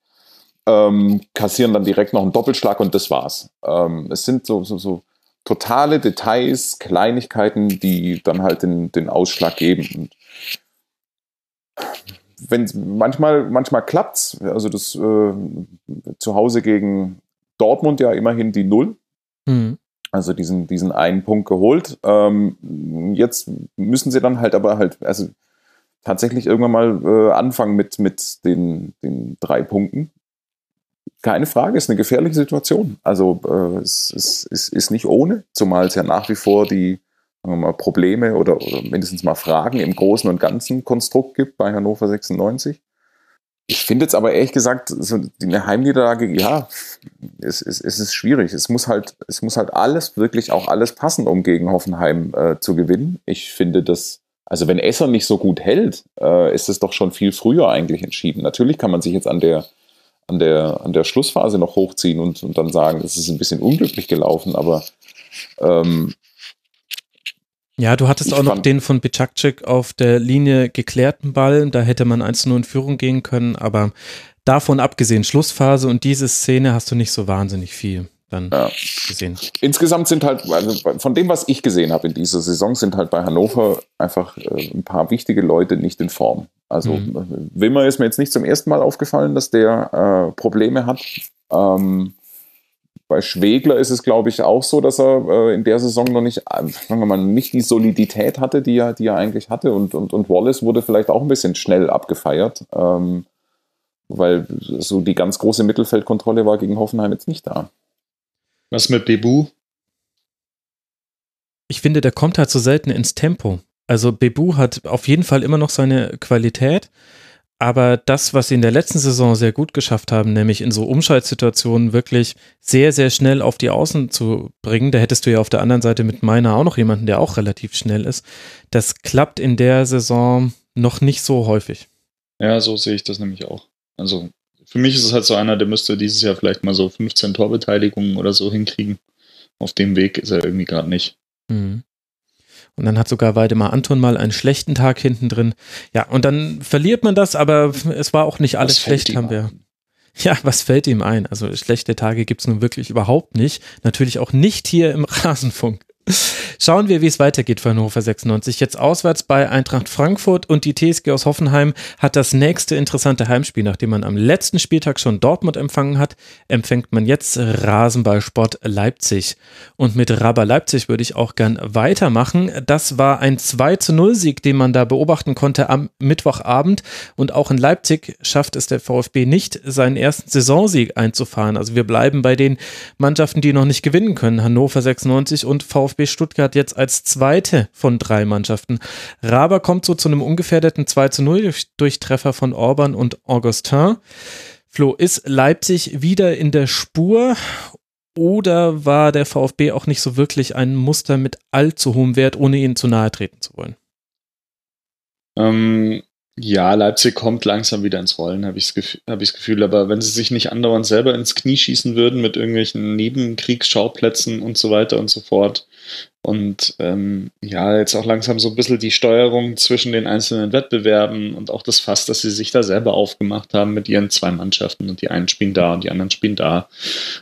ähm, kassieren dann direkt noch einen Doppelschlag und das war's. Ähm, es sind so, so, so totale Details, Kleinigkeiten, die dann halt den, den Ausschlag geben. Und wenn manchmal, manchmal klappt's, also das äh, zu Hause gegen Dortmund ja immerhin die Null, Mhm. Also diesen, diesen einen Punkt geholt. Ähm, jetzt müssen sie dann halt aber halt, also tatsächlich irgendwann mal äh, anfangen mit, mit den, den drei Punkten. Keine Frage, ist eine gefährliche Situation. Also äh, es, es, es ist nicht ohne, zumal es ja nach wie vor die mal, Probleme oder, oder mindestens mal Fragen im Großen und Ganzen Konstrukt gibt bei Hannover 96. Ich finde jetzt aber ehrlich gesagt, so eine Heimniederlage, ja, es, es, es ist schwierig. Es muss halt, es muss halt alles, wirklich auch alles passen, um gegen Hoffenheim äh, zu gewinnen. Ich finde, das Also wenn Esser nicht so gut hält, äh, ist es doch schon viel früher eigentlich entschieden. Natürlich kann man sich jetzt an der, an der, an der Schlussphase noch hochziehen und, und dann sagen, es ist ein bisschen unglücklich gelaufen, aber ähm, ja, du hattest auch noch den von Bicakcik auf der Linie geklärten Ball. Da hätte man 1-0 in Führung gehen können, aber davon abgesehen, Schlussphase und diese Szene hast du nicht so wahnsinnig viel dann ja. gesehen. Insgesamt sind halt, also von dem, was ich gesehen habe in dieser Saison, sind halt bei Hannover einfach äh, ein paar wichtige Leute nicht in Form. Also mhm. Wimmer ist mir jetzt nicht zum ersten Mal aufgefallen, dass der äh, Probleme hat. Ähm, bei Schwegler ist es, glaube ich, auch so, dass er äh, in der Saison noch nicht, äh, sagen wir mal, nicht die Solidität hatte, die er, die er eigentlich hatte. Und, und, und Wallace wurde vielleicht auch ein bisschen schnell abgefeiert, ähm, weil so die ganz große Mittelfeldkontrolle war gegen Hoffenheim jetzt nicht da. Was mit Bebu? Ich finde, der kommt halt so selten ins Tempo. Also Bebu hat auf jeden Fall immer noch seine Qualität, aber das, was sie in der letzten Saison sehr gut geschafft haben, nämlich in so Umschaltsituationen wirklich sehr, sehr schnell auf die Außen zu bringen, da hättest du ja auf der anderen Seite mit Meiner auch noch jemanden, der auch relativ schnell ist. Das klappt in der Saison noch nicht so häufig. Ja, so sehe ich das nämlich auch. Also für mich ist es halt so einer, der müsste dieses Jahr vielleicht mal so 15 Torbeteiligungen oder so hinkriegen. Auf dem Weg ist er irgendwie gerade nicht. Mhm. Und dann hat sogar Waldemar Anton mal einen schlechten Tag hinten drin. Ja, und dann verliert man das, aber es war auch nicht alles schlecht, haben wir. Ja, was fällt ihm ein? Also schlechte Tage gibt es nun wirklich überhaupt nicht. Natürlich auch nicht hier im Rasenfunk. Schauen wir, wie es weitergeht für Hannover 96. Jetzt auswärts bei Eintracht Frankfurt und die TSG aus Hoffenheim hat das nächste interessante Heimspiel. Nachdem man am letzten Spieltag schon Dortmund empfangen hat, empfängt man jetzt Rasenballsport Leipzig. Und mit Raber Leipzig würde ich auch gern weitermachen. Das war ein 2 zu 0 Sieg, den man da beobachten konnte am Mittwochabend. Und auch in Leipzig schafft es der VfB nicht, seinen ersten Saisonsieg einzufahren. Also wir bleiben bei den Mannschaften, die noch nicht gewinnen können. Hannover 96 und VfB VfB Stuttgart jetzt als zweite von drei Mannschaften. Raber kommt so zu einem ungefährdeten 2 zu 0 durch Treffer von Orban und Augustin. Flo, ist Leipzig wieder in der Spur oder war der VfB auch nicht so wirklich ein Muster mit allzu hohem Wert, ohne ihnen zu nahe treten zu wollen? Ähm, ja, Leipzig kommt langsam wieder ins Rollen, habe ich das Gefühl, hab Gefühl. Aber wenn sie sich nicht andauernd selber ins Knie schießen würden mit irgendwelchen Nebenkriegsschauplätzen und so weiter und so fort. Und ähm, ja, jetzt auch langsam so ein bisschen die Steuerung zwischen den einzelnen Wettbewerben und auch das Fass, dass sie sich da selber aufgemacht haben mit ihren zwei Mannschaften und die einen spielen da und die anderen spielen da.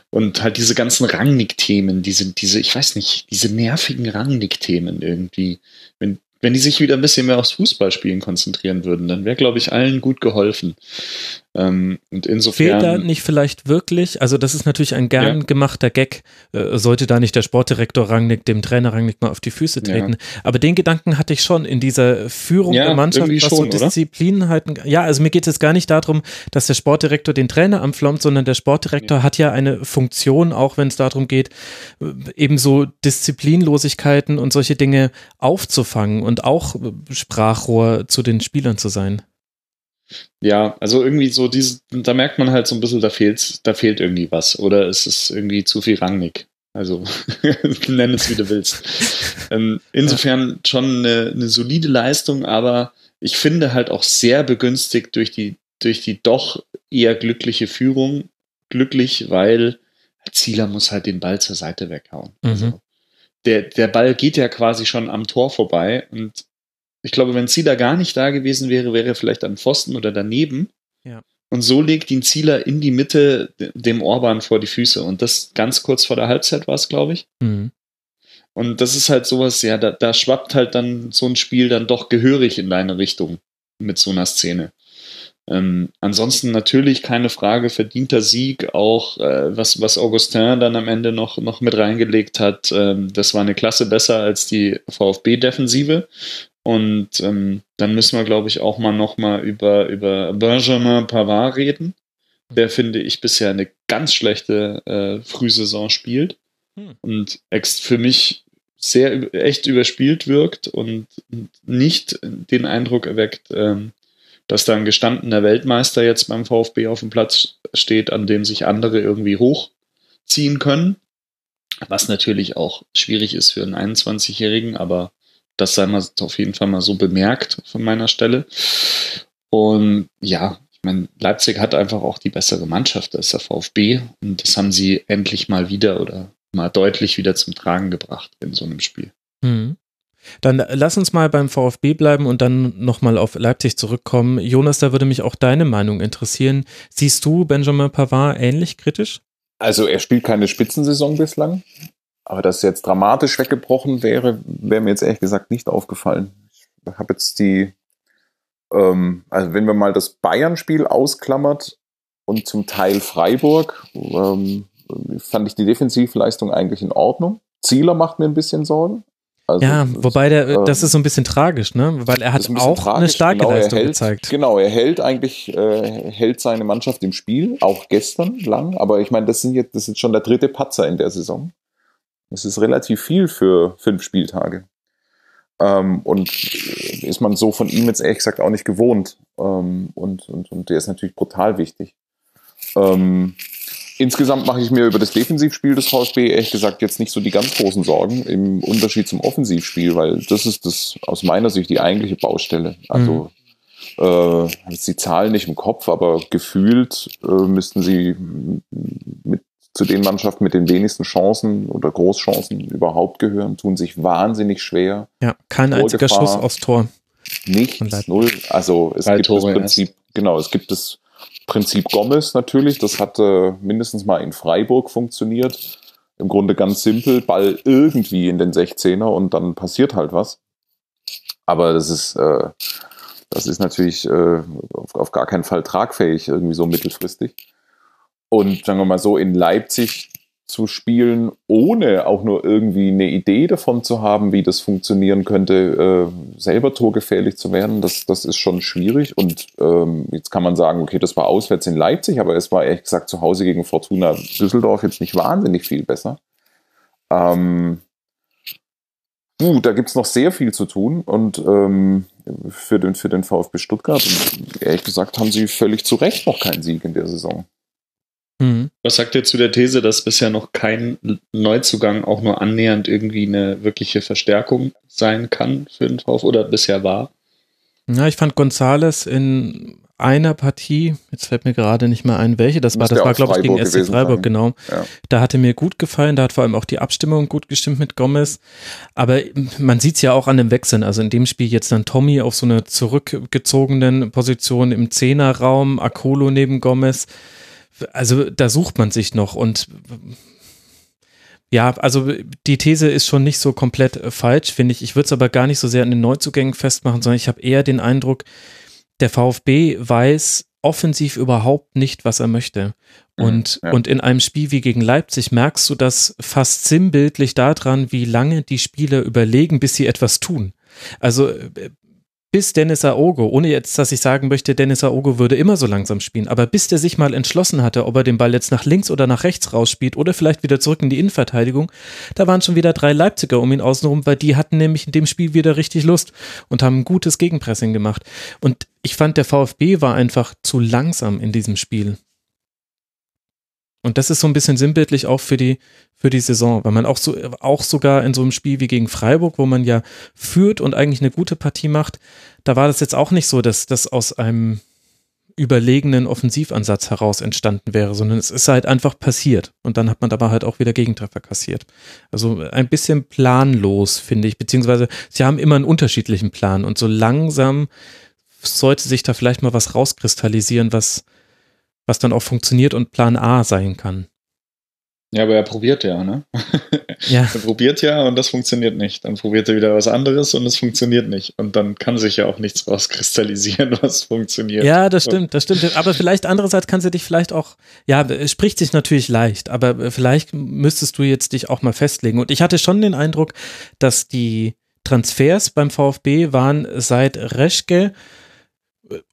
Und halt diese ganzen Rangnick-Themen, diese, diese, ich weiß nicht, diese nervigen Rangnick-Themen irgendwie. Wenn, wenn die sich wieder ein bisschen mehr aufs Fußballspielen konzentrieren würden, dann wäre, glaube ich, allen gut geholfen. Ähm, und insofern. Fehlt da nicht vielleicht wirklich, also das ist natürlich ein gern ja. gemachter Gag, äh, sollte da nicht der Sportdirektor Rangnick dem Trainer Rangnick mal auf die Füße treten. Ja. Aber den Gedanken hatte ich schon in dieser Führung ja, der Mannschaft, was schon, so Disziplinheiten. Ja, also mir geht es gar nicht darum, dass der Sportdirektor den Trainer anflommt, sondern der Sportdirektor hat ja eine Funktion, auch wenn es darum geht, äh, eben so Disziplinlosigkeiten und solche Dinge aufzufangen und auch äh, Sprachrohr zu den Spielern zu sein. Ja, also irgendwie so diese, da merkt man halt so ein bisschen, da fehlt, da fehlt irgendwie was. Oder es ist irgendwie zu viel rangig. Also nenn es wie du willst. ähm, insofern schon eine, eine solide Leistung, aber ich finde halt auch sehr begünstigt durch die, durch die doch eher glückliche Führung. Glücklich, weil Zieler muss halt den Ball zur Seite weghauen. Mhm. Also der, der Ball geht ja quasi schon am Tor vorbei und ich glaube, wenn Zieler gar nicht da gewesen wäre, wäre er vielleicht an Pfosten oder daneben. Ja. Und so legt ihn Zieler in die Mitte dem Orban vor die Füße. Und das ganz kurz vor der Halbzeit war es, glaube ich. Mhm. Und das ist halt sowas, ja, da, da schwappt halt dann so ein Spiel dann doch gehörig in deine Richtung mit so einer Szene. Ähm, ansonsten natürlich keine Frage, verdienter Sieg, auch äh, was, was Augustin dann am Ende noch, noch mit reingelegt hat. Ähm, das war eine Klasse besser als die VfB-Defensive. Und ähm, dann müssen wir, glaube ich, auch mal nochmal über, über Benjamin Pavard reden, der, finde ich, bisher eine ganz schlechte äh, Frühsaison spielt hm. und für mich sehr echt überspielt wirkt und nicht den Eindruck erweckt, ähm, dass da ein gestandener Weltmeister jetzt beim VfB auf dem Platz steht, an dem sich andere irgendwie hochziehen können. Was natürlich auch schwierig ist für einen 21-Jährigen, aber Das sei mal auf jeden Fall mal so bemerkt von meiner Stelle. Und ja, ich meine, Leipzig hat einfach auch die bessere Mannschaft als der VfB. Und das haben sie endlich mal wieder oder mal deutlich wieder zum Tragen gebracht in so einem Spiel. Mhm. Dann lass uns mal beim VfB bleiben und dann nochmal auf Leipzig zurückkommen. Jonas, da würde mich auch deine Meinung interessieren. Siehst du Benjamin Pavard ähnlich kritisch? Also er spielt keine Spitzensaison bislang, aber dass jetzt dramatisch weggebrochen wäre, wäre mir jetzt ehrlich gesagt nicht aufgefallen. Ich habe jetzt die, ähm, also wenn wir mal das Bayern-Spiel ausklammert und zum Teil Freiburg, ähm, fand ich die Defensivleistung eigentlich in Ordnung. Zieler macht mir ein bisschen Sorgen. Also, ja, wobei der, ähm, das ist so ein bisschen tragisch, ne? Weil er hat ein auch tragisch. eine starke genau, Leistung hält, gezeigt. Genau, er hält eigentlich, äh, hält seine Mannschaft im Spiel, auch gestern lang. Aber ich meine, das sind jetzt, das ist schon der dritte Patzer in der Saison. Das ist relativ viel für fünf Spieltage. Ähm, und ist man so von ihm jetzt ehrlich gesagt auch nicht gewohnt. Ähm, und, und, und der ist natürlich brutal wichtig. Ähm, Insgesamt mache ich mir über das Defensivspiel des VfB ehrlich gesagt jetzt nicht so die ganz großen Sorgen im Unterschied zum Offensivspiel, weil das ist das aus meiner Sicht die eigentliche Baustelle. Also mhm. äh, die Zahlen nicht im Kopf, aber gefühlt äh, müssten sie mit zu den Mannschaften mit den wenigsten Chancen oder Großchancen überhaupt gehören, tun sich wahnsinnig schwer. Ja, kein einziger Schuss aufs Tor. Nichts, null. Also es Drei gibt Tore das Prinzip, erst. genau, es gibt das Prinzip Gomez natürlich, das hat äh, mindestens mal in Freiburg funktioniert. Im Grunde ganz simpel, Ball irgendwie in den 16er und dann passiert halt was. Aber das ist, äh, das ist natürlich äh, auf, auf gar keinen Fall tragfähig, irgendwie so mittelfristig. Und sagen wir mal so, in Leipzig zu spielen, ohne auch nur irgendwie eine Idee davon zu haben, wie das funktionieren könnte, äh, selber torgefährlich zu werden, das, das ist schon schwierig. Und ähm, jetzt kann man sagen, okay, das war auswärts in Leipzig, aber es war ehrlich gesagt zu Hause gegen Fortuna Düsseldorf jetzt nicht wahnsinnig viel besser. Ähm, uh, da gibt's noch sehr viel zu tun und ähm, für, den, für den VfB Stuttgart. Und ehrlich gesagt haben sie völlig zu Recht noch keinen Sieg in der Saison. Mhm. Was sagt ihr zu der These, dass bisher noch kein Neuzugang auch nur annähernd irgendwie eine wirkliche Verstärkung sein kann für den VfB oder bisher war? Ja, ich fand Gonzales in einer Partie, jetzt fällt mir gerade nicht mehr ein, welche das war. Das war, glaube ich, gegen SC Freiburg, sein. genau. Ja. Da hatte mir gut gefallen, da hat vor allem auch die Abstimmung gut gestimmt mit Gomez. Aber man sieht es ja auch an dem Wechseln. Also in dem Spiel jetzt dann Tommy auf so einer zurückgezogenen Position im Zehnerraum, Akolo neben Gomez also da sucht man sich noch und ja, also die These ist schon nicht so komplett äh, falsch, finde ich. Ich würde es aber gar nicht so sehr an den Neuzugängen festmachen, sondern ich habe eher den Eindruck, der VfB weiß offensiv überhaupt nicht, was er möchte. Mhm, und, ja. und in einem Spiel wie gegen Leipzig merkst du das fast sinnbildlich daran, wie lange die Spieler überlegen, bis sie etwas tun. Also äh, bis Dennis Aogo, ohne jetzt, dass ich sagen möchte, Dennis Aogo würde immer so langsam spielen, aber bis der sich mal entschlossen hatte, ob er den Ball jetzt nach links oder nach rechts rausspielt oder vielleicht wieder zurück in die Innenverteidigung, da waren schon wieder drei Leipziger um ihn außenrum, weil die hatten nämlich in dem Spiel wieder richtig Lust und haben ein gutes Gegenpressing gemacht. Und ich fand, der VfB war einfach zu langsam in diesem Spiel. Und das ist so ein bisschen sinnbildlich auch für die, für die Saison, weil man auch so, auch sogar in so einem Spiel wie gegen Freiburg, wo man ja führt und eigentlich eine gute Partie macht, da war das jetzt auch nicht so, dass das aus einem überlegenen Offensivansatz heraus entstanden wäre, sondern es ist halt einfach passiert. Und dann hat man dabei halt auch wieder Gegentreffer kassiert. Also ein bisschen planlos, finde ich, beziehungsweise sie haben immer einen unterschiedlichen Plan und so langsam sollte sich da vielleicht mal was rauskristallisieren, was, was dann auch funktioniert und Plan A sein kann. Ja, aber er probiert ja, ne? Ja. er probiert ja und das funktioniert nicht. Dann probiert er wieder was anderes und es funktioniert nicht. Und dann kann sich ja auch nichts rauskristallisieren, was funktioniert. Ja, das stimmt, das stimmt. Aber vielleicht andererseits kannst du dich vielleicht auch, ja, es spricht sich natürlich leicht, aber vielleicht müsstest du jetzt dich auch mal festlegen. Und ich hatte schon den Eindruck, dass die Transfers beim VfB waren seit Reschke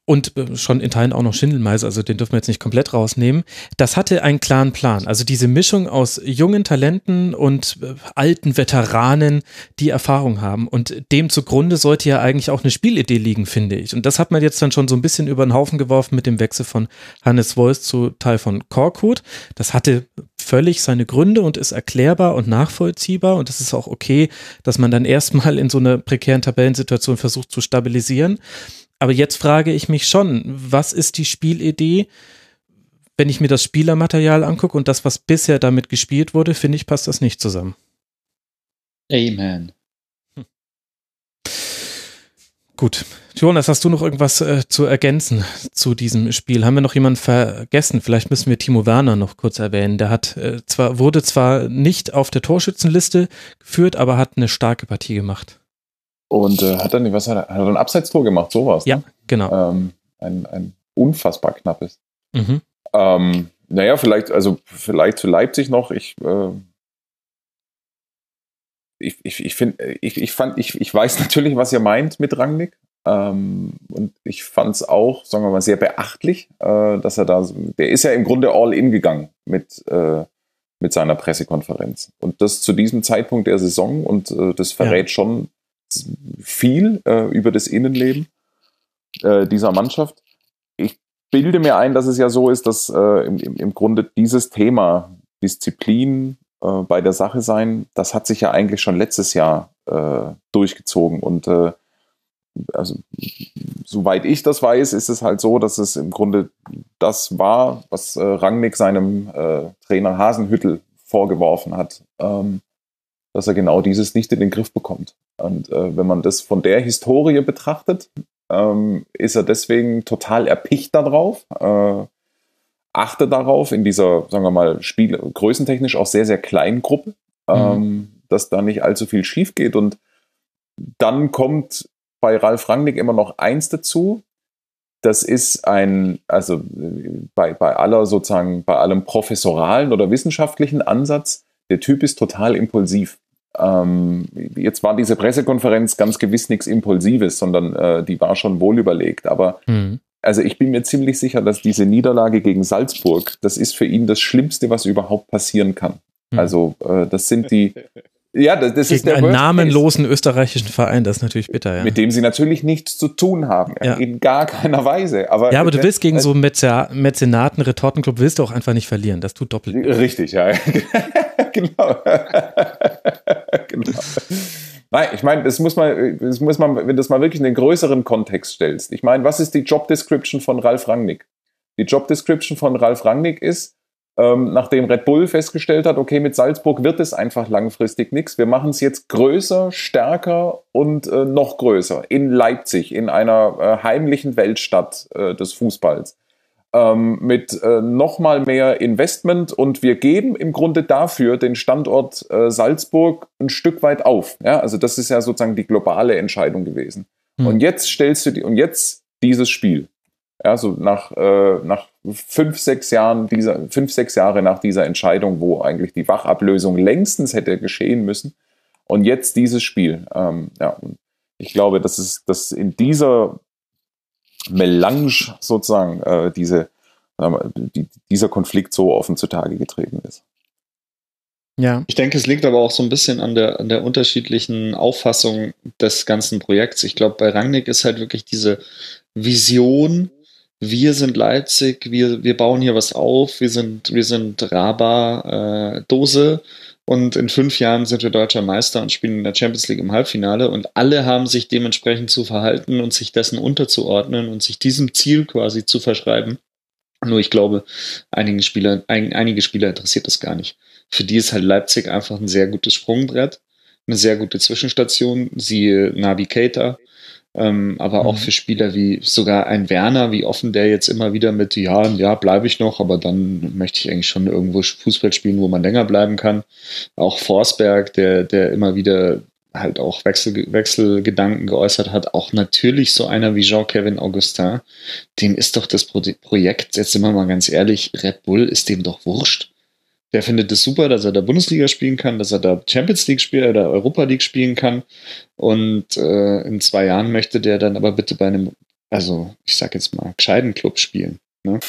und äh, schon in Teilen auch noch Schindelmeiser, also den dürfen wir jetzt nicht komplett rausnehmen. Das hatte einen klaren Plan. Also diese Mischung aus jungen Talenten und äh, alten Veteranen, die Erfahrung haben. Und dem zugrunde sollte ja eigentlich auch eine Spielidee liegen, finde ich. Und das hat man jetzt dann schon so ein bisschen über den Haufen geworfen mit dem Wechsel von Hannes Wolf zu Teil von Korkut. Das hatte völlig seine Gründe und ist erklärbar und nachvollziehbar und es ist auch okay, dass man dann erstmal in so einer prekären Tabellensituation versucht zu stabilisieren. Aber jetzt frage ich mich schon, was ist die Spielidee? Wenn ich mir das Spielermaterial angucke und das, was bisher damit gespielt wurde, finde ich, passt das nicht zusammen. Amen. Gut. Jonas, hast du noch irgendwas äh, zu ergänzen zu diesem Spiel? Haben wir noch jemanden vergessen? Vielleicht müssen wir Timo Werner noch kurz erwähnen. Der hat äh, zwar, wurde zwar nicht auf der Torschützenliste geführt, aber hat eine starke Partie gemacht. Und äh, hat dann, was hat er, hat er ein Abseitstor gemacht, sowas? Ja, ne? genau. Ähm, ein, ein unfassbar knappes. Mhm. Ähm, naja, vielleicht, also vielleicht zu Leipzig noch. Ich, äh, ich, ich, ich finde, ich, ich fand, ich, ich weiß natürlich, was ihr meint mit Rangnick. Ähm, und ich fand es auch, sagen wir mal, sehr beachtlich, äh, dass er da, der ist ja im Grunde all in gegangen mit, äh, mit seiner Pressekonferenz. Und das zu diesem Zeitpunkt der Saison und äh, das verrät ja. schon viel äh, über das Innenleben äh, dieser Mannschaft. Ich bilde mir ein, dass es ja so ist, dass äh, im, im Grunde dieses Thema Disziplin, äh, bei der Sache sein, das hat sich ja eigentlich schon letztes Jahr äh, durchgezogen. Und äh, also, soweit ich das weiß, ist es halt so, dass es im Grunde das war, was Rangnick seinem Trainer Hasenhüttel vorgeworfen hat, ähm, dass er genau dieses nicht in den Griff bekommt. Und äh, wenn man das von der Historie betrachtet, ähm, ist er deswegen total erpicht darauf, äh, achte darauf in dieser, sagen wir mal, Spiel, größentechnisch auch sehr, sehr kleinen Gruppe, mhm. ähm, dass da nicht allzu viel schief geht. Und dann kommt bei Ralf Rangnick immer noch eins dazu. Das ist ein, also bei, bei aller sozusagen, bei allem professoralen oder wissenschaftlichen Ansatz, der Typ ist total impulsiv. Ähm, jetzt war diese Pressekonferenz ganz gewiss nichts Impulsives, sondern äh, die war schon wohl überlegt. Aber mhm also ich bin mir ziemlich sicher, dass diese Niederlage gegen Salzburg, das ist für ihn das Schlimmste, was überhaupt passieren kann. Hm. Also äh, das sind die, ja, das, das ist der einen namenlosen Case, österreichischen Verein, das ist natürlich bitter, ja. Mit dem sie natürlich nichts zu tun haben, ja. in gar keiner Weise. Aber, ja, aber du willst gegen so Mäzenaten, Retortenclub, willst du auch einfach nicht verlieren, das tut doppelt. Richtig, ja, genau. genau. Nein, ich meine, das muss man, das muss man, wenn du das mal wirklich in den größeren Kontext stellst. Ich meine, was ist die Job Description von Ralf Rangnick? Die Job Description von Ralf Rangnick ist, ähm, nachdem Red Bull festgestellt hat, okay, mit Salzburg wird es einfach langfristig nichts. Wir machen es jetzt größer, stärker und äh, noch größer in Leipzig, in einer äh, heimlichen Weltstadt äh, des Fußballs ähm, mit äh, nochmal mehr Investment und wir geben im Grunde dafür den Standort äh, Salzburg ein Stück weit auf. Ja, also das ist ja sozusagen die globale Entscheidung gewesen. Mhm. Und jetzt stellst du die, und jetzt dieses Spiel. Ja, so nach, äh, nach fünf, sechs Jahren, dieser, fünf, sechs Jahre nach dieser Entscheidung, wo eigentlich die Wachablösung längstens hätte geschehen müssen. Und jetzt dieses Spiel. Ähm, ja, ich glaube, dass es, dass in dieser Melange sozusagen äh, diese, äh, die, dieser Konflikt so offen zutage getreten ist. Ja. Ich denke, es liegt aber auch so ein bisschen an der, an der unterschiedlichen Auffassung des ganzen Projekts. Ich glaube, bei Rangnick ist halt wirklich diese Vision, wir sind Leipzig, wir, wir bauen hier was auf, wir sind, wir sind Raba äh, Dose und in fünf Jahren sind wir deutscher Meister und spielen in der Champions League im Halbfinale und alle haben sich dementsprechend zu verhalten und sich dessen unterzuordnen und sich diesem Ziel quasi zu verschreiben. Nur ich glaube, einige Spieler, ein, einige Spieler interessiert das gar nicht. Für die ist halt Leipzig einfach ein sehr gutes Sprungbrett, eine sehr gute Zwischenstation, siehe Nabi Keita, ähm, aber mhm. auch für Spieler wie sogar ein Werner, wie offen der jetzt immer wieder mit, ja, ja, bleibe ich noch, aber dann möchte ich eigentlich schon irgendwo Fußball spielen, wo man länger bleiben kann. Auch Forsberg, der, der immer wieder halt auch Wechsel, Wechselgedanken geäußert hat, auch natürlich so einer wie Jean-Kevin Augustin, dem ist doch das Pro Projekt, jetzt sind wir mal ganz ehrlich, Red Bull ist dem doch wurscht. Der findet es super, dass er da Bundesliga spielen kann, dass er da Champions League spielen oder Europa League spielen kann. Und äh, in zwei Jahren möchte der dann aber bitte bei einem, also ich sag jetzt mal, gescheiten Club spielen. Ne?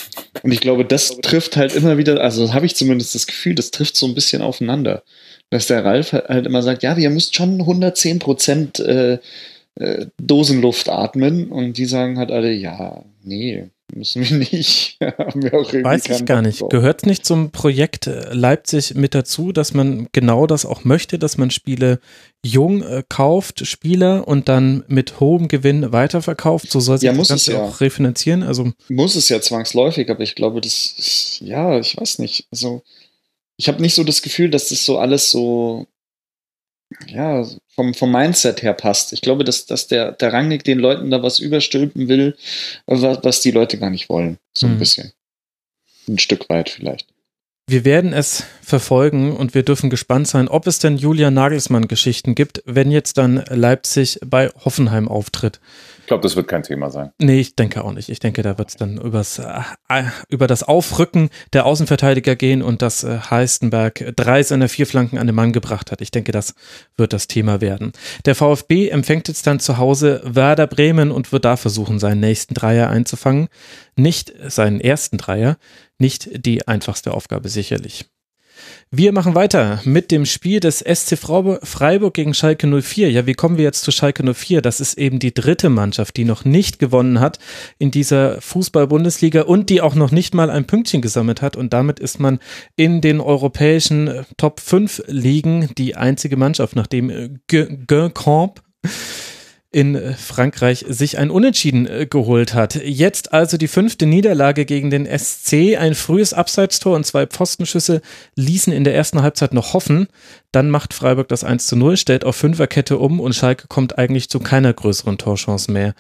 Und ich glaube, das trifft halt immer wieder, also habe ich zumindest das Gefühl, das trifft so ein bisschen aufeinander. Dass der Ralf halt immer sagt, ja, ihr müsst schon 110 Prozent äh, äh, Dosenluft atmen. Und die sagen halt alle, ja, nee, müssen wir nicht. Haben wir Weiß ich gar nicht. Gehört nicht zum Projekt äh, Leipzig mit dazu, dass man genau das auch möchte, dass man Spiele jung äh, kauft, Spieler und dann mit hohem Gewinn weiterverkauft? So soll sich Ja, das muss es Ganze ja. auch refinanzieren. Also Muss es ja zwangsläufig, aber ich glaube, das ist, ja, ich weiß nicht. Also, ich habe nicht so das Gefühl, dass das so alles so, ja, vom, vom Mindset her passt. Ich glaube, dass, dass der, der Rangnick den Leuten da was überstülpen will, was, was die Leute gar nicht wollen. So ein Hm. bisschen. Ein Stück weit vielleicht. Wir werden es verfolgen und wir dürfen gespannt sein, ob es denn Julian Nagelsmann Geschichten gibt, wenn jetzt dann Leipzig bei Hoffenheim auftritt. Ich glaube, das wird kein Thema sein. Nee, ich denke auch nicht. Ich denke, da wird es dann übers, äh, über das Aufrücken der Außenverteidiger gehen und dass äh, Heistenberg drei seiner vier Flanken an den Mann gebracht hat. Ich denke, das wird das Thema werden. Der VfB empfängt jetzt dann zu Hause Werder Bremen und wird da versuchen, seinen nächsten Dreier einzufangen. Nicht seinen ersten Dreier, nicht die einfachste Aufgabe sicherlich. Wir machen weiter mit dem Spiel des SC Freiburg gegen Schalke 04. Ja, wie kommen wir jetzt zu Schalke 04? Das ist eben die dritte Mannschaft, die noch nicht gewonnen hat in dieser Fußball-Bundesliga und die auch noch nicht mal ein Pünktchen gesammelt hat. Und damit ist man in den europäischen äh, Top 5 Ligen die einzige Mannschaft, nachdem äh, G- Guingamp in Frankreich sich ein Unentschieden äh, geholt hat. Jetzt also die fünfte Niederlage gegen den SC. Ein frühes Abseitstor und zwei Pfostenschüsse ließen in der ersten Halbzeit noch hoffen. Dann macht Freiburg das 1 zu 0, stellt auf Fünferkette um und Schalke kommt eigentlich zu keiner größeren Torchance mehr.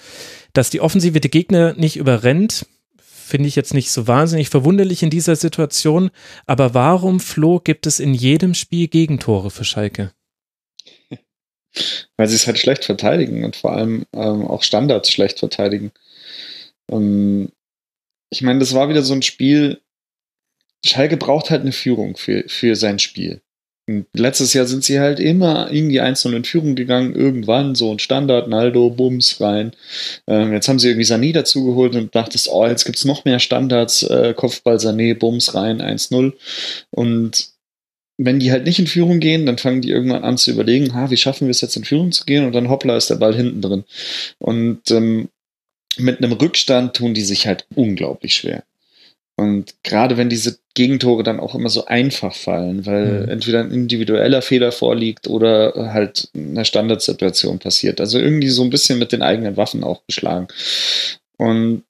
Dass die Offensive die Gegner nicht überrennt, finde ich jetzt nicht so wahnsinnig verwunderlich in dieser Situation. Aber warum, Flo, gibt es in jedem Spiel Gegentore für Schalke? Weil sie es halt schlecht verteidigen und vor allem ähm, auch Standards schlecht verteidigen. Ähm, ich meine, das war wieder so ein Spiel. Schalke braucht halt eine Führung für, für sein Spiel. Und letztes Jahr sind sie halt immer irgendwie einzeln in Führung gegangen, irgendwann so ein Standard, Naldo, Bums rein. Ähm, jetzt haben sie irgendwie Sané dazugeholt und dachtest, oh, jetzt gibt's noch mehr Standards, äh, Kopfball Sané, Bums rein, 1-0. Und wenn die halt nicht in Führung gehen, dann fangen die irgendwann an zu überlegen, ha, wie schaffen wir es jetzt in Führung zu gehen? Und dann hoppla ist der Ball hinten drin. Und ähm, mit einem Rückstand tun die sich halt unglaublich schwer. Und gerade wenn diese Gegentore dann auch immer so einfach fallen, weil Mhm. entweder ein individueller Fehler vorliegt oder halt eine Standardsituation passiert. Also irgendwie so ein bisschen mit den eigenen Waffen auch beschlagen. Und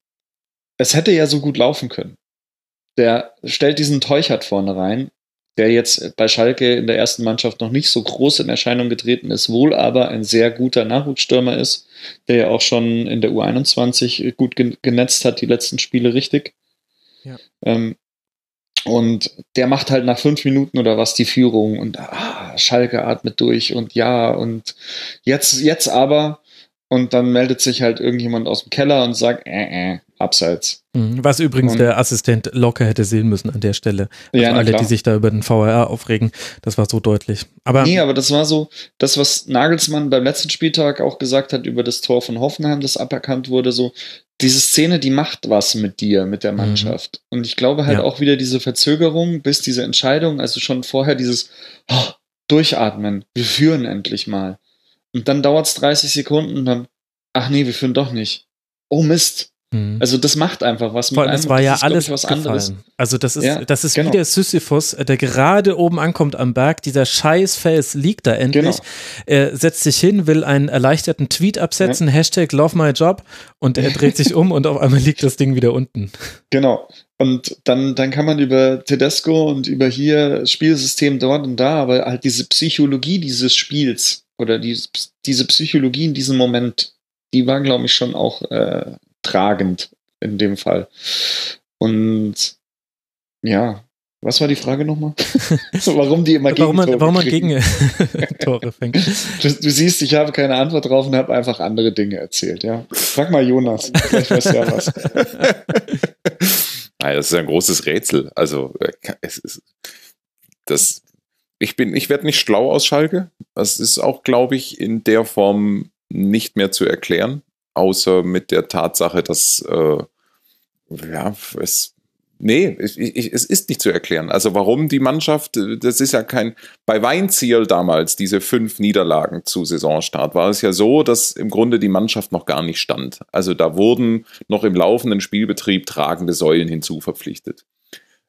es hätte ja so gut laufen können. Der stellt diesen Teuchert vorne rein, der jetzt bei Schalke in der ersten Mannschaft noch nicht so groß in Erscheinung getreten ist, wohl aber ein sehr guter Nachwuchsstürmer ist, der ja auch schon in der U21 gut gen- genetzt hat, die letzten Spiele richtig. Ja. Ähm, und der macht halt nach fünf Minuten oder was die Führung und ah, Schalke atmet durch und ja und jetzt, jetzt aber und dann meldet sich halt irgendjemand aus dem Keller und sagt, äh, äh, abseits. Mhm. Was übrigens Und- der Assistent locker hätte sehen müssen an der Stelle. Also Ja, alle, klar. die sich da über den VAR aufregen, das war so deutlich. Aber Nee, aber das war so, das, was Nagelsmann beim letzten Spieltag auch gesagt hat über das Tor von Hoffenheim, das aberkannt wurde, so, diese Szene, die macht was mit dir, mit der Mannschaft. Und ich glaube halt Ja. auch wieder diese Verzögerung bis diese Entscheidung, also schon vorher dieses oh, Durchatmen, wir führen endlich mal. Und dann dauert es 30 Sekunden und dann, ach nee, wir führen doch nicht. Oh Mist. Mhm. Also das macht einfach was Vor allem, es einem. war Das ja ist, alles ich, was abgefallen. anderes. Also das ist, Ja, das ist genau. wie der Sisyphus, der gerade oben ankommt am Berg. Dieser Scheißfels liegt da endlich. Genau. Er setzt sich hin, will einen erleichterten Tweet absetzen, Hashtag Love My Job und er dreht sich um und auf einmal liegt das Ding wieder unten. Genau. Und dann, dann kann man über Tedesco und über hier Spielsystem dort und da, aber halt diese Psychologie dieses Spiels oder die, diese Psychologie in diesem Moment, die war, glaube ich, schon auch äh, tragend in dem Fall. Und ja, was war die Frage nochmal? warum die immer Warum man, Gegentore warum man kriegen. gegen Tore fängt. Du, du siehst, ich habe keine Antwort drauf und habe einfach andere Dinge erzählt, ja. Frag mal Jonas, vielleicht weiß er was. Nein, das ist ein großes Rätsel. Also, äh, es ist, das, ich bin, ich werde nicht schlau aus Schalke. Das ist auch, glaube ich, in der Form nicht mehr zu erklären, außer mit der Tatsache, dass, äh, ja, es Nee, ich, ich, es ist nicht zu erklären. Also warum die Mannschaft, das ist ja kein, bei Weinziel damals, diese fünf Niederlagen zu Saisonstart, war es ja so, dass im Grunde die Mannschaft noch gar nicht stand. Also da wurden noch im laufenden Spielbetrieb tragende Säulen hinzuverpflichtet.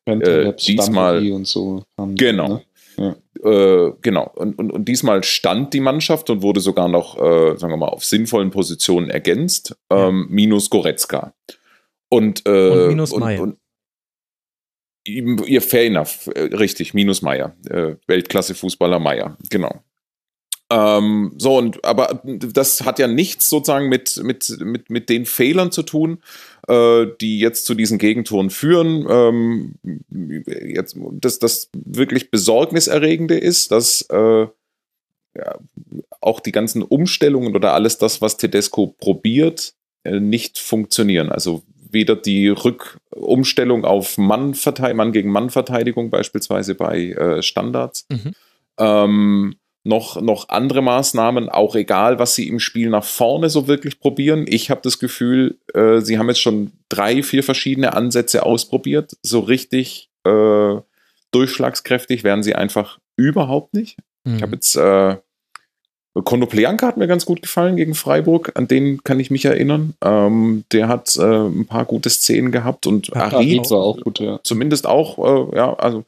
Äh, diesmal so. Haben, genau. Ne? Ja. Äh, genau. Und, und, und diesmal stand die Mannschaft und wurde sogar noch, äh, sagen wir mal, auf sinnvollen Positionen ergänzt, ähm, minus Goretzka. Und, äh, und minus Mai. Und, ihr fair enough, äh, richtig, minus Meier, äh, Weltklasse-Fußballer Meier, genau. Ähm, so, und aber das hat ja nichts sozusagen mit, mit, mit, mit den Fehlern zu tun, äh, die jetzt zu diesen Gegentoren führen. Ähm, jetzt, das, das wirklich Besorgniserregende ist, dass äh, ja, auch die ganzen Umstellungen oder alles das, was Tedesco probiert, äh, nicht funktionieren. Also weder die Rückumstellung auf Mann, Mann gegen Mann-Verteidigung beispielsweise bei äh, Standards, mhm. ähm, noch, noch andere Maßnahmen, auch egal, was sie im Spiel nach vorne so wirklich probieren. Ich habe das Gefühl, äh, sie haben jetzt schon drei, vier verschiedene Ansätze ausprobiert. So richtig äh, durchschlagskräftig werden sie einfach überhaupt nicht. Mhm. Ich habe jetzt äh, Konoplianka hat mir ganz gut gefallen gegen Freiburg, an den kann ich mich erinnern. Ähm, der hat äh, ein paar gute Szenen gehabt und Arid war auch gut, ja. Zumindest auch, äh, ja, also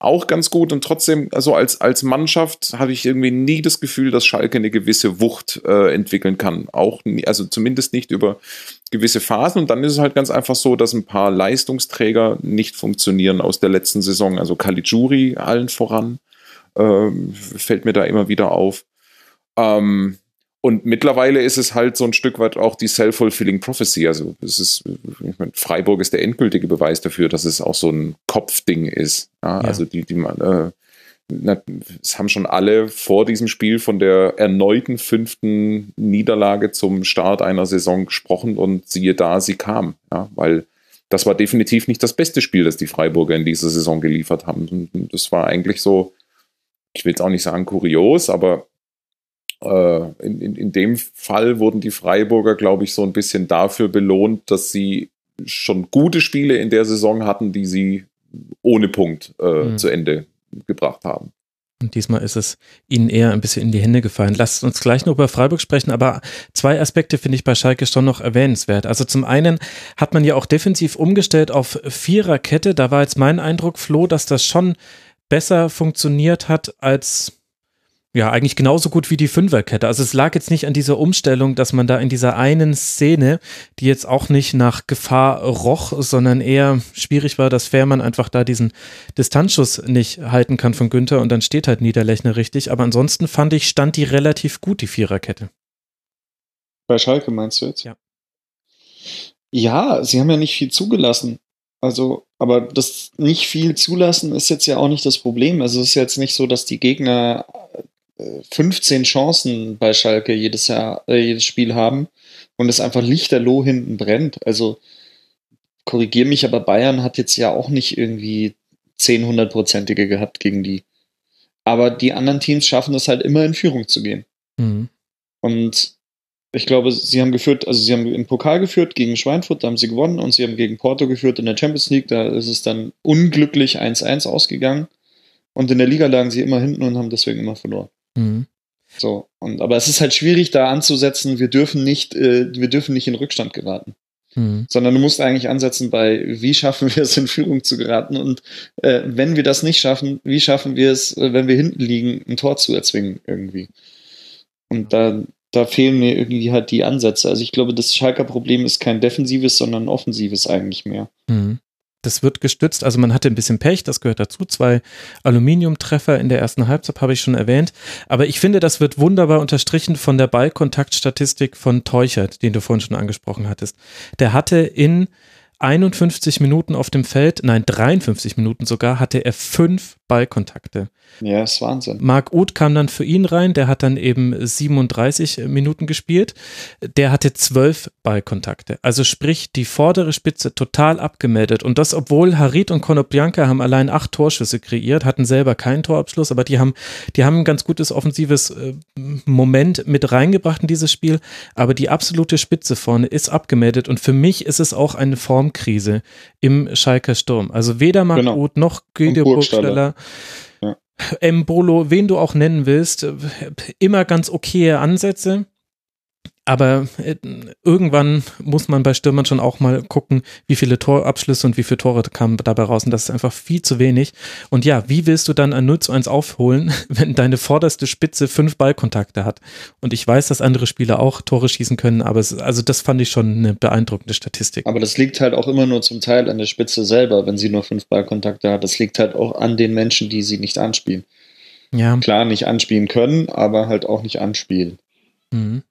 auch ganz gut und trotzdem, also als, als Mannschaft habe ich irgendwie nie das Gefühl, dass Schalke eine gewisse Wucht äh, entwickeln kann. Auch, nie, also zumindest nicht über gewisse Phasen und dann ist es halt ganz einfach so, dass ein paar Leistungsträger nicht funktionieren aus der letzten Saison. Also Caligiuri allen voran, äh, fällt mir da immer wieder auf. Ähm, und mittlerweile ist es halt so ein Stück weit auch die self-fulfilling prophecy. Also es ist, ich meine, Freiburg ist der endgültige Beweis dafür, dass es auch so ein Kopfding ist. Ja, ja. Also die, die äh, na, es haben schon alle vor diesem Spiel von der erneuten fünften Niederlage zum Start einer Saison gesprochen und siehe da, sie kam. Ja, weil das war definitiv nicht das beste Spiel, das die Freiburger in dieser Saison geliefert haben. Und das war eigentlich so, ich will es auch nicht sagen kurios, aber in, in, in dem Fall wurden die Freiburger, glaube ich, so ein bisschen dafür belohnt, dass sie schon gute Spiele in der Saison hatten, die sie ohne Punkt äh, mhm. zu Ende gebracht haben. Und diesmal ist es ihnen eher ein bisschen in die Hände gefallen. Lasst uns gleich noch über Freiburg sprechen, aber zwei Aspekte finde ich bei Schalke schon noch erwähnenswert. Also zum einen hat man ja auch defensiv umgestellt auf Viererkette. Da war jetzt mein Eindruck, Flo, dass das schon besser funktioniert hat als ja, eigentlich genauso gut wie die Fünferkette. Also es lag jetzt nicht an dieser Umstellung, dass man da in dieser einen Szene, die jetzt auch nicht nach Gefahr roch, sondern eher schwierig war, dass Fährmann einfach da diesen Distanzschuss nicht halten kann von Günther und dann steht halt Niederlechner richtig. Aber ansonsten fand ich, stand die relativ gut, die Viererkette. Bei Schalke meinst du jetzt? Ja. Ja, sie haben ja nicht viel zugelassen. Also, aber das nicht viel zulassen ist jetzt ja auch nicht das Problem. Also es ist jetzt nicht so, dass die Gegner 15 Chancen bei Schalke jedes Jahr, äh, jedes Spiel haben und es einfach lichterloh hinten brennt. Also korrigier mich, aber Bayern hat jetzt ja auch nicht irgendwie 10 hundertprozentige gehabt gegen die. Aber die anderen Teams schaffen es halt immer in Führung zu gehen. Mhm. Und ich glaube, sie haben geführt, also sie haben im Pokal geführt gegen Schweinfurt, da haben sie gewonnen und sie haben gegen Porto geführt in der Champions League, da ist es dann unglücklich 1-1 ausgegangen. Und in der Liga lagen sie immer hinten und haben deswegen immer verloren. Mhm. So, und aber es ist halt schwierig, da anzusetzen, wir dürfen nicht, äh, wir dürfen nicht in Rückstand geraten. Mhm. Sondern du musst eigentlich ansetzen bei, wie schaffen wir es in Führung zu geraten und äh, wenn wir das nicht schaffen, wie schaffen wir es, äh, wenn wir hinten liegen, ein Tor zu erzwingen irgendwie. Und da, da fehlen mir irgendwie halt die Ansätze. Also ich glaube, das Schalker Problem ist kein defensives, sondern ein offensives eigentlich mehr. Mhm das wird gestützt. Also man hatte ein bisschen Pech, das gehört dazu. Zwei Aluminiumtreffer in der ersten Halbzeit habe ich schon erwähnt. Aber ich finde, das wird wunderbar unterstrichen von der Ballkontaktstatistik von Teuchert, den du vorhin schon angesprochen hattest. Der hatte in 51 Minuten auf dem Feld, nein, 53 Minuten sogar, hatte er fünf Ballkontakte. Ja, ist Wahnsinn. Marc Uth kam dann für ihn rein, der hat dann eben 37 Minuten gespielt. Der hatte zwölf Ballkontakte. Also sprich, die vordere Spitze total abgemeldet. Und das, obwohl Harit und Konoplyanka haben allein acht Torschüsse kreiert, hatten selber keinen Torabschluss, aber die haben, die haben ein ganz gutes offensives äh, Moment mit reingebracht in dieses Spiel. Aber die absolute Spitze vorne ist abgemeldet. Und für mich ist es auch eine Formkrise im Schalker Sturm. Also weder Marc genau. Uth noch Günther Burgstaller ja. Embolo, wen du auch nennen willst, immer ganz okaye Ansätze. Aber äh, irgendwann muss man bei Stürmern schon auch mal gucken, wie viele Torabschlüsse und wie viele Tore kamen dabei raus. Und das ist einfach viel zu wenig. Und ja, wie willst du dann ein 0 zu 1 aufholen, wenn deine vorderste Spitze fünf Ballkontakte hat? Und ich weiß, dass andere Spieler auch Tore schießen können, aber es, also das fand ich schon eine beeindruckende Statistik. Aber das liegt halt auch immer nur zum Teil an der Spitze selber, wenn sie nur fünf Ballkontakte hat. Das liegt halt auch an den Menschen, die sie nicht anspielen. Ja. Klar, nicht anspielen können, aber halt auch nicht anspielen. Mhm.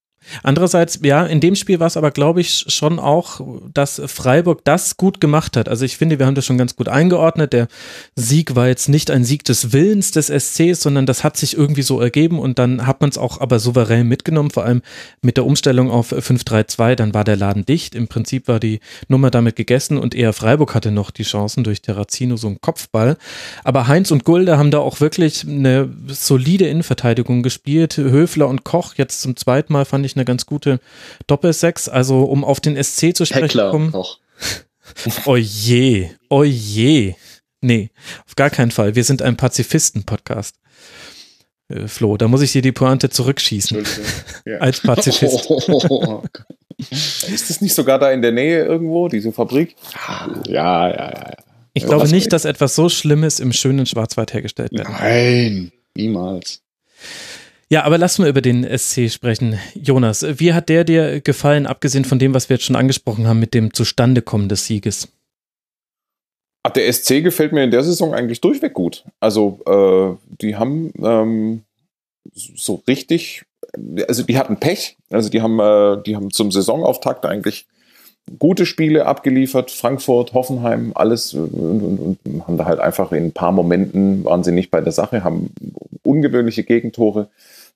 Andererseits, ja, in dem Spiel war es aber, glaube ich, schon auch, dass Freiburg das gut gemacht hat. Also ich finde, wir haben das schon ganz gut eingeordnet. Der Sieg war jetzt nicht ein Sieg des Willens des SCs, sondern das hat sich irgendwie so ergeben und dann hat man es auch aber souverän mitgenommen, vor allem mit der Umstellung auf 5-3-2, dann war der Laden dicht. Im Prinzip war die Nummer damit gegessen und eher Freiburg hatte noch die Chancen durch Terrazino, so ein Kopfball. Aber Heinz und Gulde haben da auch wirklich eine solide Innenverteidigung gespielt. Höfler und Koch jetzt zum zweiten Mal fand ich eine ganz gute Doppelsechs. Also um auf den SC zu sprechen Heckler kommen. Auch. oje, oje. Nee, auf gar keinen Fall. Wir sind ein Pazifisten-Podcast. Äh, Flo, da muss ich dir die Pointe zurückschießen. Ja. Als Pazifist. Oh, ist das nicht sogar da in der Nähe irgendwo, diese Fabrik? Ja, ja, ja. ja. Ich glaube nicht, nicht, dass etwas so Schlimmes im schönen Schwarzwald hergestellt wird. Nein, niemals. Ja, aber lass mal über den SC sprechen. Jonas, wie hat der dir gefallen, abgesehen von dem, was wir jetzt schon angesprochen haben mit dem Zustandekommen des Sieges? Ach, der SC gefällt mir in der Saison eigentlich durchweg gut. Also, äh, die haben ähm, so richtig, also die hatten Pech. Also, die haben, äh, die haben zum Saisonauftakt eigentlich gute Spiele abgeliefert. Frankfurt, Hoffenheim, alles und, und, und haben da halt einfach in ein paar Momenten waren sie nicht bei der Sache, haben ungewöhnliche Gegentore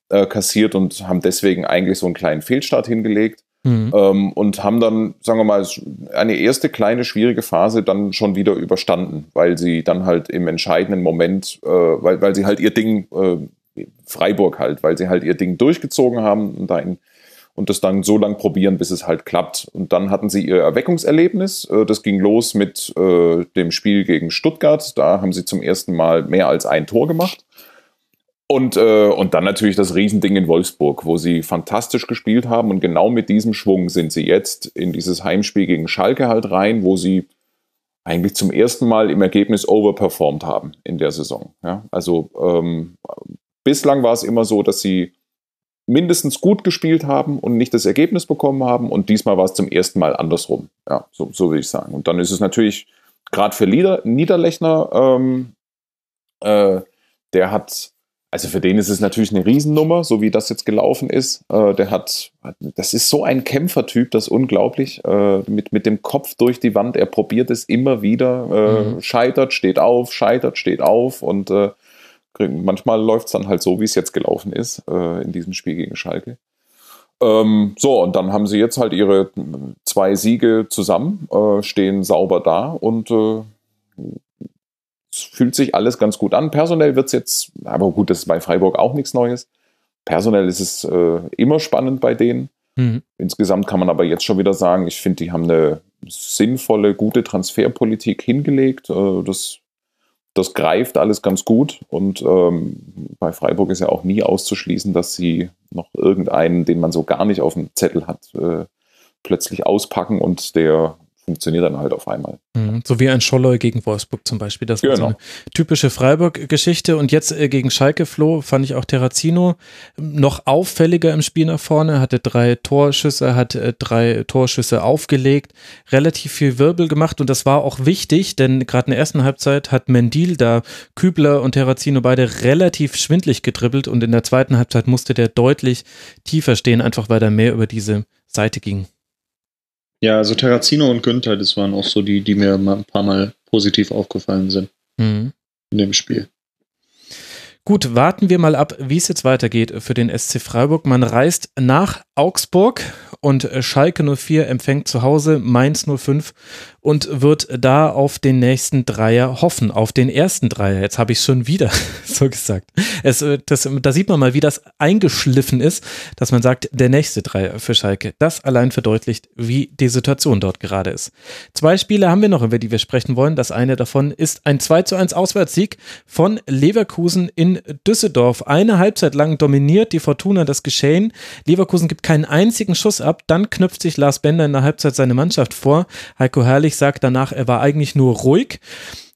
äh, kassiert und haben deswegen eigentlich so einen kleinen Fehlstart hingelegt. Mhm. Ähm, und haben dann, sagen wir mal, eine erste kleine schwierige Phase dann schon wieder überstanden, weil sie dann halt im entscheidenden Moment, äh, weil, weil sie halt ihr Ding, äh, Freiburg halt, weil sie halt ihr Ding durchgezogen haben und da in, und das dann so lang probieren, bis es halt klappt. Und dann hatten sie ihr Erweckungserlebnis. Äh, das ging los mit äh, dem Spiel gegen Stuttgart. Da haben sie zum ersten Mal mehr als ein Tor gemacht. Und, äh, und dann natürlich das Riesending in Wolfsburg, wo sie fantastisch gespielt haben. Und genau mit diesem Schwung sind sie jetzt in dieses Heimspiel gegen Schalke halt rein, wo sie eigentlich zum ersten Mal im Ergebnis overperformed haben in der Saison. Ja? Also ähm, bislang war es immer so, dass sie mindestens gut gespielt haben und nicht das Ergebnis bekommen haben. Und diesmal war es zum ersten Mal andersrum. Ja, so, so will ich sagen. Und dann ist es natürlich gerade für Lieder, Niederlechner, ähm, äh, der hat also für den ist es natürlich eine Riesennummer, so wie das jetzt gelaufen ist. Äh, der hat, das ist so ein Kämpfertyp, das ist unglaublich. Äh, mit, mit dem Kopf durch die Wand, er probiert es immer wieder, äh, mhm. scheitert, steht auf, scheitert, steht auf und äh, manchmal läuft es dann halt so, wie es jetzt gelaufen ist äh, in diesem Spiel gegen Schalke. Ähm, so, und dann haben sie jetzt halt ihre zwei Siege zusammen, äh, stehen sauber da und es fühlt sich alles ganz gut an. Personell wird es jetzt, aber gut, das ist bei Freiburg auch nichts Neues. Personell ist es äh, immer spannend bei denen. Mhm. Insgesamt kann man aber jetzt schon wieder sagen, ich finde, die haben eine sinnvolle, gute Transferpolitik hingelegt. Äh, das, das greift alles ganz gut. Und ähm, bei Freiburg ist ja auch nie auszuschließen, dass sie noch irgendeinen, den man so gar nicht auf dem Zettel hat, äh, plötzlich auspacken und der funktioniert dann halt auf einmal. Mhm, so wie ein Scholloy gegen Wolfsburg zum Beispiel. Das genau. war so eine typische Freiburg-Geschichte. Und jetzt äh, gegen Schalke Flo fand ich auch Terrazino noch auffälliger im Spiel nach vorne, hatte drei Torschüsse, hat äh, drei Torschüsse aufgelegt, relativ viel Wirbel gemacht und das war auch wichtig, denn gerade in der ersten Halbzeit hat Mendil da Kübler und Terrazino beide relativ schwindlig gedribbelt und in der zweiten Halbzeit musste der deutlich tiefer stehen, einfach weil er mehr über diese Seite ging. Ja, also Terrazino und Günther, das waren auch so die, die mir ein paar Mal positiv aufgefallen sind. Mhm. In dem Spiel. Gut, warten wir mal ab, wie es jetzt weitergeht für den SC Freiburg. Man reist nach Augsburg und Schalke 04 empfängt zu Hause Mainz 05 und wird da auf den nächsten Dreier hoffen, auf den ersten Dreier. Jetzt habe ich schon wieder so gesagt. Es, das, da sieht man mal, wie das eingeschliffen ist, dass man sagt, der nächste Dreier für Schalke. Das allein verdeutlicht, wie die Situation dort gerade ist. Zwei Spiele haben wir noch, über die wir sprechen wollen. Das eine davon ist ein 2 zu 1 Auswärtssieg von Leverkusen in Düsseldorf. Eine Halbzeit lang dominiert die Fortuna das Geschehen. Leverkusen gibt keinen einzigen Schuss ab. Dann knüpft sich Lars Bender in der Halbzeit seine Mannschaft vor. Heiko Herrlich sagt danach, er war eigentlich nur ruhig.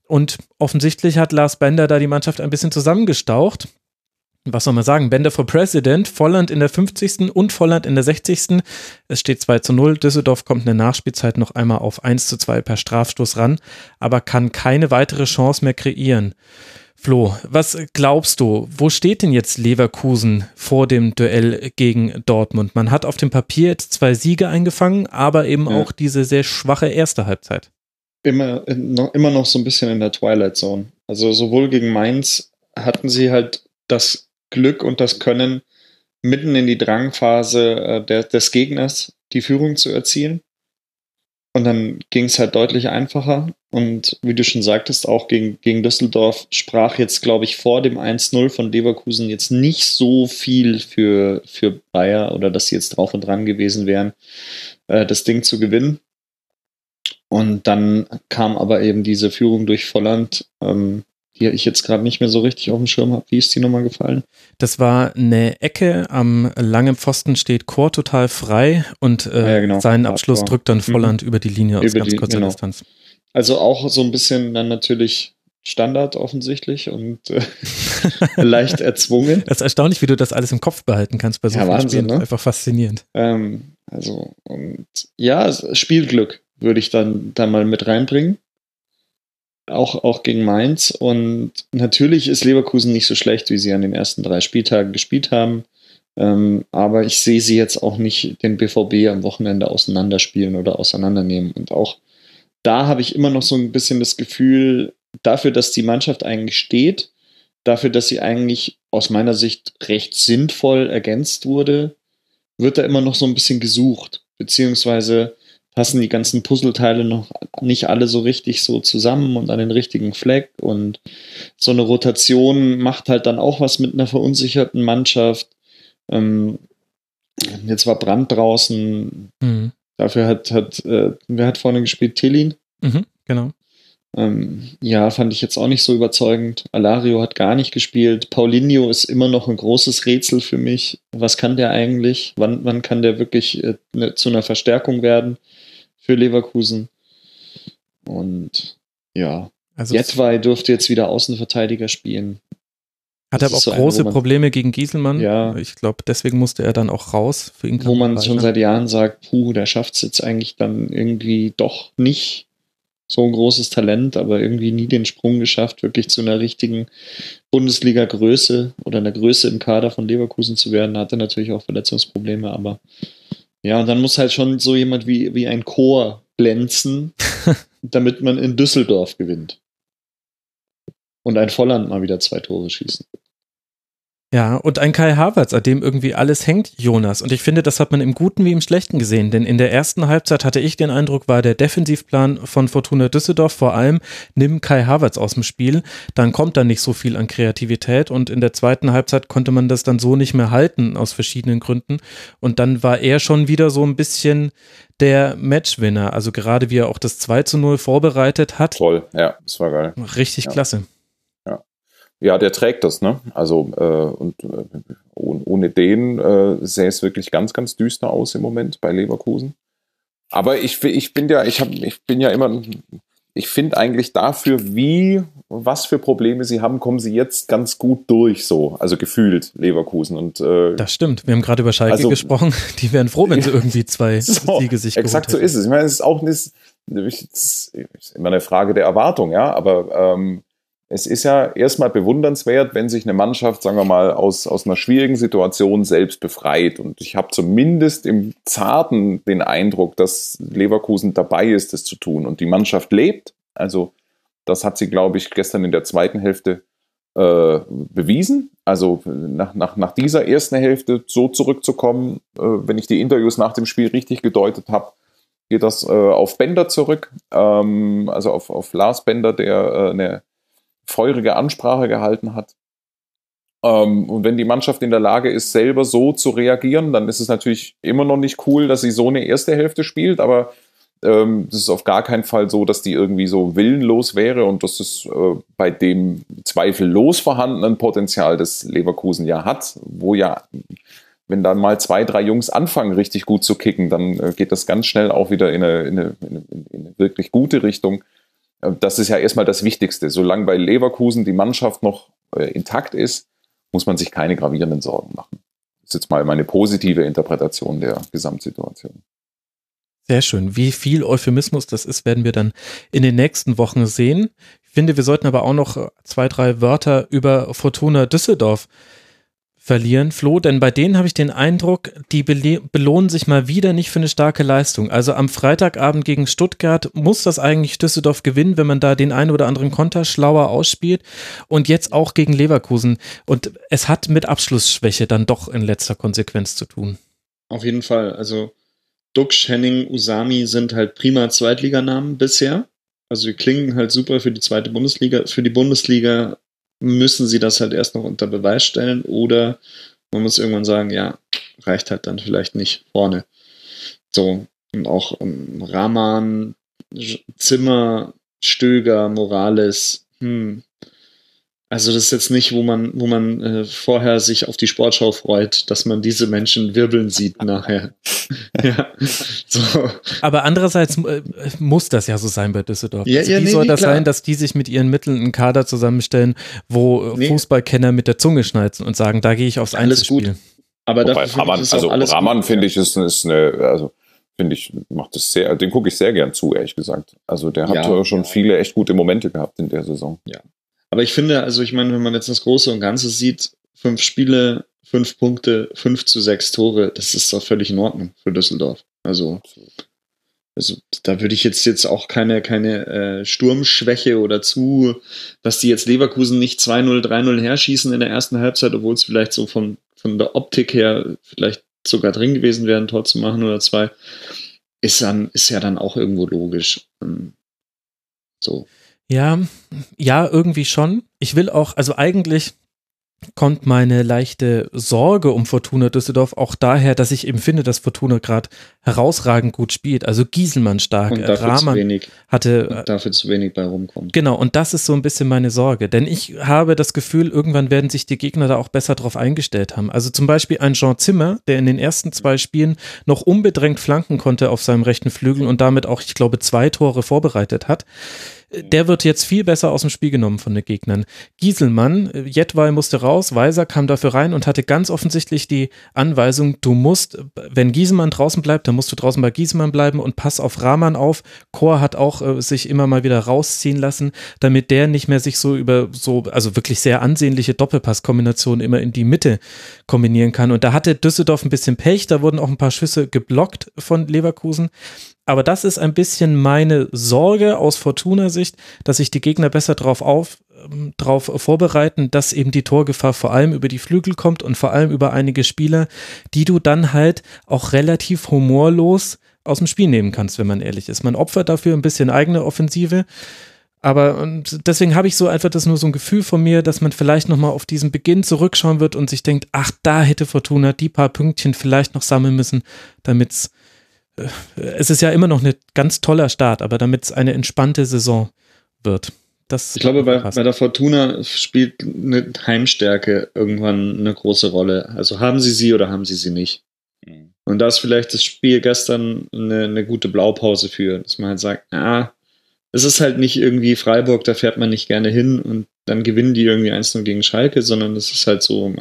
Und offensichtlich hat Lars Bender da die Mannschaft ein bisschen zusammengestaucht. Was soll man sagen? Bender for President, Volland in der 50. und Volland in der 60. Es steht 2 zu 0. Düsseldorf kommt in der Nachspielzeit noch einmal auf 1 zu 2 per Strafstoß ran, aber kann keine weitere Chance mehr kreieren. Flo, was glaubst du, wo steht denn jetzt Leverkusen vor dem Duell gegen Dortmund? Man hat auf dem Papier jetzt zwei Siege eingefangen, aber eben ja. auch diese sehr schwache erste Halbzeit. Immer, immer noch so ein bisschen in der Twilight Zone. Also sowohl gegen Mainz hatten sie halt das Glück und das Können, mitten in die Drangphase äh, der, des Gegners die Führung zu erzielen. Und dann ging es halt deutlich einfacher. Und wie du schon sagtest, auch gegen, gegen Düsseldorf sprach jetzt, glaube ich, vor dem 1-0 von Leverkusen jetzt nicht so viel für, für Bayer oder dass sie jetzt drauf und dran gewesen wären, äh, das Ding zu gewinnen. Und dann kam aber eben diese Führung durch Volland, ähm, die ich jetzt gerade nicht mehr so richtig auf dem Schirm habe. Wie ist die nochmal gefallen? Das war eine Ecke, am langen Pfosten steht Chor total frei und äh, ja, genau. seinen Abschluss Chor. drückt dann Volland mhm. über die Linie aus über ganz die, kurzer genau. Distanz. Also auch so ein bisschen dann natürlich Standard offensichtlich und äh, leicht erzwungen. Das ist erstaunlich, wie du das alles im Kopf behalten kannst bei so ja, Wahnsinn, Spielen. Ne? Einfach faszinierend. Ähm, also, und ja, Spielglück würde ich dann, dann mal mit reinbringen auch, auch gegen Mainz. Und natürlich ist Leverkusen nicht so schlecht, wie sie an den ersten drei Spieltagen gespielt haben. Ähm, aber ich sehe sie jetzt auch nicht den BVB am Wochenende auseinanderspielen oder auseinandernehmen. Und auch da habe ich immer noch so ein bisschen das Gefühl, dafür, dass die Mannschaft eigentlich steht, dafür, dass sie eigentlich aus meiner Sicht recht sinnvoll ergänzt wurde, wird da immer noch so ein bisschen gesucht. Beziehungsweise passen die ganzen Puzzleteile noch nicht alle so richtig so zusammen und an den richtigen Fleck. Und so eine Rotation macht halt dann auch was mit einer verunsicherten Mannschaft. Ähm, jetzt war Brand draußen. Mhm. Dafür hat, hat äh, wer hat vorne gespielt? Tillin. Mhm, genau. Ähm, ja, fand ich jetzt auch nicht so überzeugend. Alario hat gar nicht gespielt. Paulinho ist immer noch ein großes Rätsel für mich. Was kann der eigentlich? Wann, wann kann der wirklich äh, ne, zu einer Verstärkung werden? Für Leverkusen. Und ja, also Jetwei dürfte jetzt wieder Außenverteidiger spielen. Hat er aber auch so große ein, Probleme gegen Gieselmann. Ja. Ich glaube, deswegen musste er dann auch raus. Für ihn wo man schon seit Jahren sagt, puh, der schafft es jetzt eigentlich dann irgendwie doch nicht. So ein großes Talent, aber irgendwie nie den Sprung geschafft, wirklich zu einer richtigen Bundesliga-Größe oder einer Größe im Kader von Leverkusen zu werden. Hatte natürlich auch Verletzungsprobleme, aber ja, und dann muss halt schon so jemand wie, wie ein Chor glänzen, damit man in Düsseldorf gewinnt. Und ein Volland mal wieder zwei Tore schießen. Ja, und ein Kai Havertz, an dem irgendwie alles hängt, Jonas. Und ich finde, das hat man im Guten wie im Schlechten gesehen. Denn in der ersten Halbzeit hatte ich den Eindruck, war der Defensivplan von Fortuna Düsseldorf vor allem, nimm Kai Havertz aus dem Spiel, dann kommt da nicht so viel an Kreativität. Und in der zweiten Halbzeit konnte man das dann so nicht mehr halten, aus verschiedenen Gründen. Und dann war er schon wieder so ein bisschen der Matchwinner. Also gerade wie er auch das 2 zu 0 vorbereitet hat. Toll, ja, das war geil. Richtig ja. klasse. Ja, der trägt das, ne? Also äh, und äh, ohne den äh, sähe es wirklich ganz, ganz düster aus im Moment bei Leverkusen. Aber ich, ich bin ja, ich habe, ich bin ja immer, ich finde eigentlich dafür, wie, was für Probleme sie haben, kommen sie jetzt ganz gut durch, so, also gefühlt Leverkusen und. Äh, das stimmt. Wir haben gerade über Schalke also, gesprochen. Die wären froh, wenn sie irgendwie zwei so, Siege sich Exakt so ist es. Ich meine, es ist auch nicht, es ist immer eine Frage der Erwartung, ja, aber ähm, es ist ja erstmal bewundernswert, wenn sich eine Mannschaft, sagen wir mal, aus, aus einer schwierigen Situation selbst befreit. Und ich habe zumindest im Zarten den Eindruck, dass Leverkusen dabei ist, das zu tun. Und die Mannschaft lebt. Also das hat sie, glaube ich, gestern in der zweiten Hälfte äh, bewiesen. Also nach, nach, nach dieser ersten Hälfte so zurückzukommen, äh, wenn ich die Interviews nach dem Spiel richtig gedeutet habe, geht das äh, auf Bender zurück, ähm, also auf, auf Lars Bender, der äh, eine feurige Ansprache gehalten hat. Ähm, und wenn die Mannschaft in der Lage ist, selber so zu reagieren, dann ist es natürlich immer noch nicht cool, dass sie so eine erste Hälfte spielt, aber ähm, ist auf gar keinen Fall so, dass die irgendwie so willenlos wäre und das ist äh, bei dem zweifellos vorhandenen Potenzial, das Leverkusen ja hat, wo ja, wenn dann mal zwei, drei Jungs anfangen, richtig gut zu kicken, dann äh, geht das ganz schnell auch wieder in eine, in eine, in eine wirklich gute Richtung. Äh, das ist ja erstmal das Wichtigste. Solange bei Leverkusen die Mannschaft noch äh, intakt ist, muss man sich keine gravierenden Sorgen machen. Das ist jetzt mal meine positive Interpretation der Gesamtsituation. Sehr schön. Wie viel Euphemismus das ist, werden wir dann in den nächsten Wochen sehen. Ich finde, wir sollten aber auch noch zwei, drei Wörter über Fortuna Düsseldorf verlieren, Flo, denn bei denen habe ich den Eindruck, die belohnen sich mal wieder nicht für eine starke Leistung. Also am Freitagabend gegen Stuttgart muss das eigentlich Düsseldorf gewinnen, wenn man da den einen oder anderen Konter schlauer ausspielt und jetzt auch gegen Leverkusen. Und es hat mit Abschlussschwäche dann doch in letzter Konsequenz zu tun. Auf jeden Fall. Also Dux, Henning, Usami sind halt prima Zweitliganamen bisher. Also die klingen halt super für die zweite Bundesliga. Für die Bundesliga müssen sie das halt erst noch unter Beweis stellen oder man muss irgendwann sagen, ja, reicht halt dann vielleicht nicht vorne. So, und auch um, Rahman, Zimmer, Stöger, Morales, hm, also das ist jetzt nicht, wo man, wo man äh, vorher sich auf die Sportschau freut, dass man diese Menschen wirbeln sieht nachher. ja. so. Aber andererseits äh, muss das ja so sein bei Düsseldorf. Ja, also ja, wie nee, soll das klar. sein, dass die sich mit ihren Mitteln einen Kader zusammenstellen, wo äh, nee. Fußballkenner mit der Zunge schneiden und sagen, da gehe ich aufs Einzelspiel. Gut. Aber Wobei, Raman, also Raman finde ich ist, ist eine, also finde ich, macht das sehr, den gucke ich sehr gern zu, ehrlich gesagt. Also der hat ja, schon viele echt gute Momente gehabt in der Saison. Ja, aber ich finde, also ich meine, wenn man jetzt das Große und Ganze sieht, fünf Spiele, fünf Punkte, fünf zu sechs Tore, das ist doch völlig in Ordnung für Düsseldorf. Also, also da würde ich jetzt jetzt auch keine, keine äh, Sturmschwäche oder zu, dass die jetzt Leverkusen nicht 2-0, 3-0 herschießen in der ersten Halbzeit, obwohl es vielleicht so von, von der Optik her vielleicht sogar drin gewesen wäre, ein Tor zu machen oder zwei, ist dann, ist ja dann auch irgendwo logisch. Ähm, so. Ja, ja, irgendwie schon. Ich will auch, also eigentlich kommt meine leichte Sorge um Fortuna Düsseldorf auch daher, dass ich eben finde, dass Fortuna gerade herausragend gut spielt. Also Gieselmann stark, und dafür Rahman zu wenig, hatte und dafür zu wenig bei rumkommt. Genau, und das ist so ein bisschen meine Sorge, denn ich habe das Gefühl, irgendwann werden sich die Gegner da auch besser drauf eingestellt haben. Also zum Beispiel ein Jean Zimmer, der in den ersten zwei Spielen noch unbedrängt flanken konnte auf seinem rechten Flügel und damit auch, ich glaube, zwei Tore vorbereitet hat der wird jetzt viel besser aus dem Spiel genommen von den Gegnern. Gieselmann, Jetwei musste raus, Weiser kam dafür rein und hatte ganz offensichtlich die Anweisung, du musst, wenn Gieselmann draußen bleibt, dann musst du draußen bei Gieselmann bleiben und pass auf Rahman auf. Chor hat auch äh, sich immer mal wieder rausziehen lassen, damit der nicht mehr sich so über so, also wirklich sehr ansehnliche Doppelpasskombinationen immer in die Mitte kombinieren kann. Und da hatte Düsseldorf ein bisschen Pech, da wurden auch ein paar Schüsse geblockt von Leverkusen. Aber das ist ein bisschen meine Sorge aus Fortuna-Sicht, dass sich die Gegner besser darauf auf, ähm, drauf vorbereiten, dass eben die Torgefahr vor allem über die Flügel kommt und vor allem über einige Spieler, die du dann halt auch relativ humorlos aus dem Spiel nehmen kannst, wenn man ehrlich ist. Man opfert dafür ein bisschen eigene Offensive. Aber und deswegen habe ich so einfach das nur so ein Gefühl von mir, dass man vielleicht nochmal auf diesen Beginn zurückschauen wird und sich denkt, ach, da hätte Fortuna die paar Pünktchen vielleicht noch sammeln müssen, damit es es ist ja immer noch ein ganz toller Start, aber damit es eine entspannte Saison wird. Das ich glaube, bei, bei, der Fortuna spielt eine Heimstärke irgendwann eine große Rolle. Also haben sie sie oder haben sie sie nicht? Mhm. Und da ist vielleicht das Spiel gestern eine, eine gute Blaupause für, dass man halt sagt, ah, es ist halt nicht irgendwie Freiburg, da fährt man nicht gerne hin und dann gewinnen die irgendwie 1-0 gegen Schalke, sondern es ist halt so,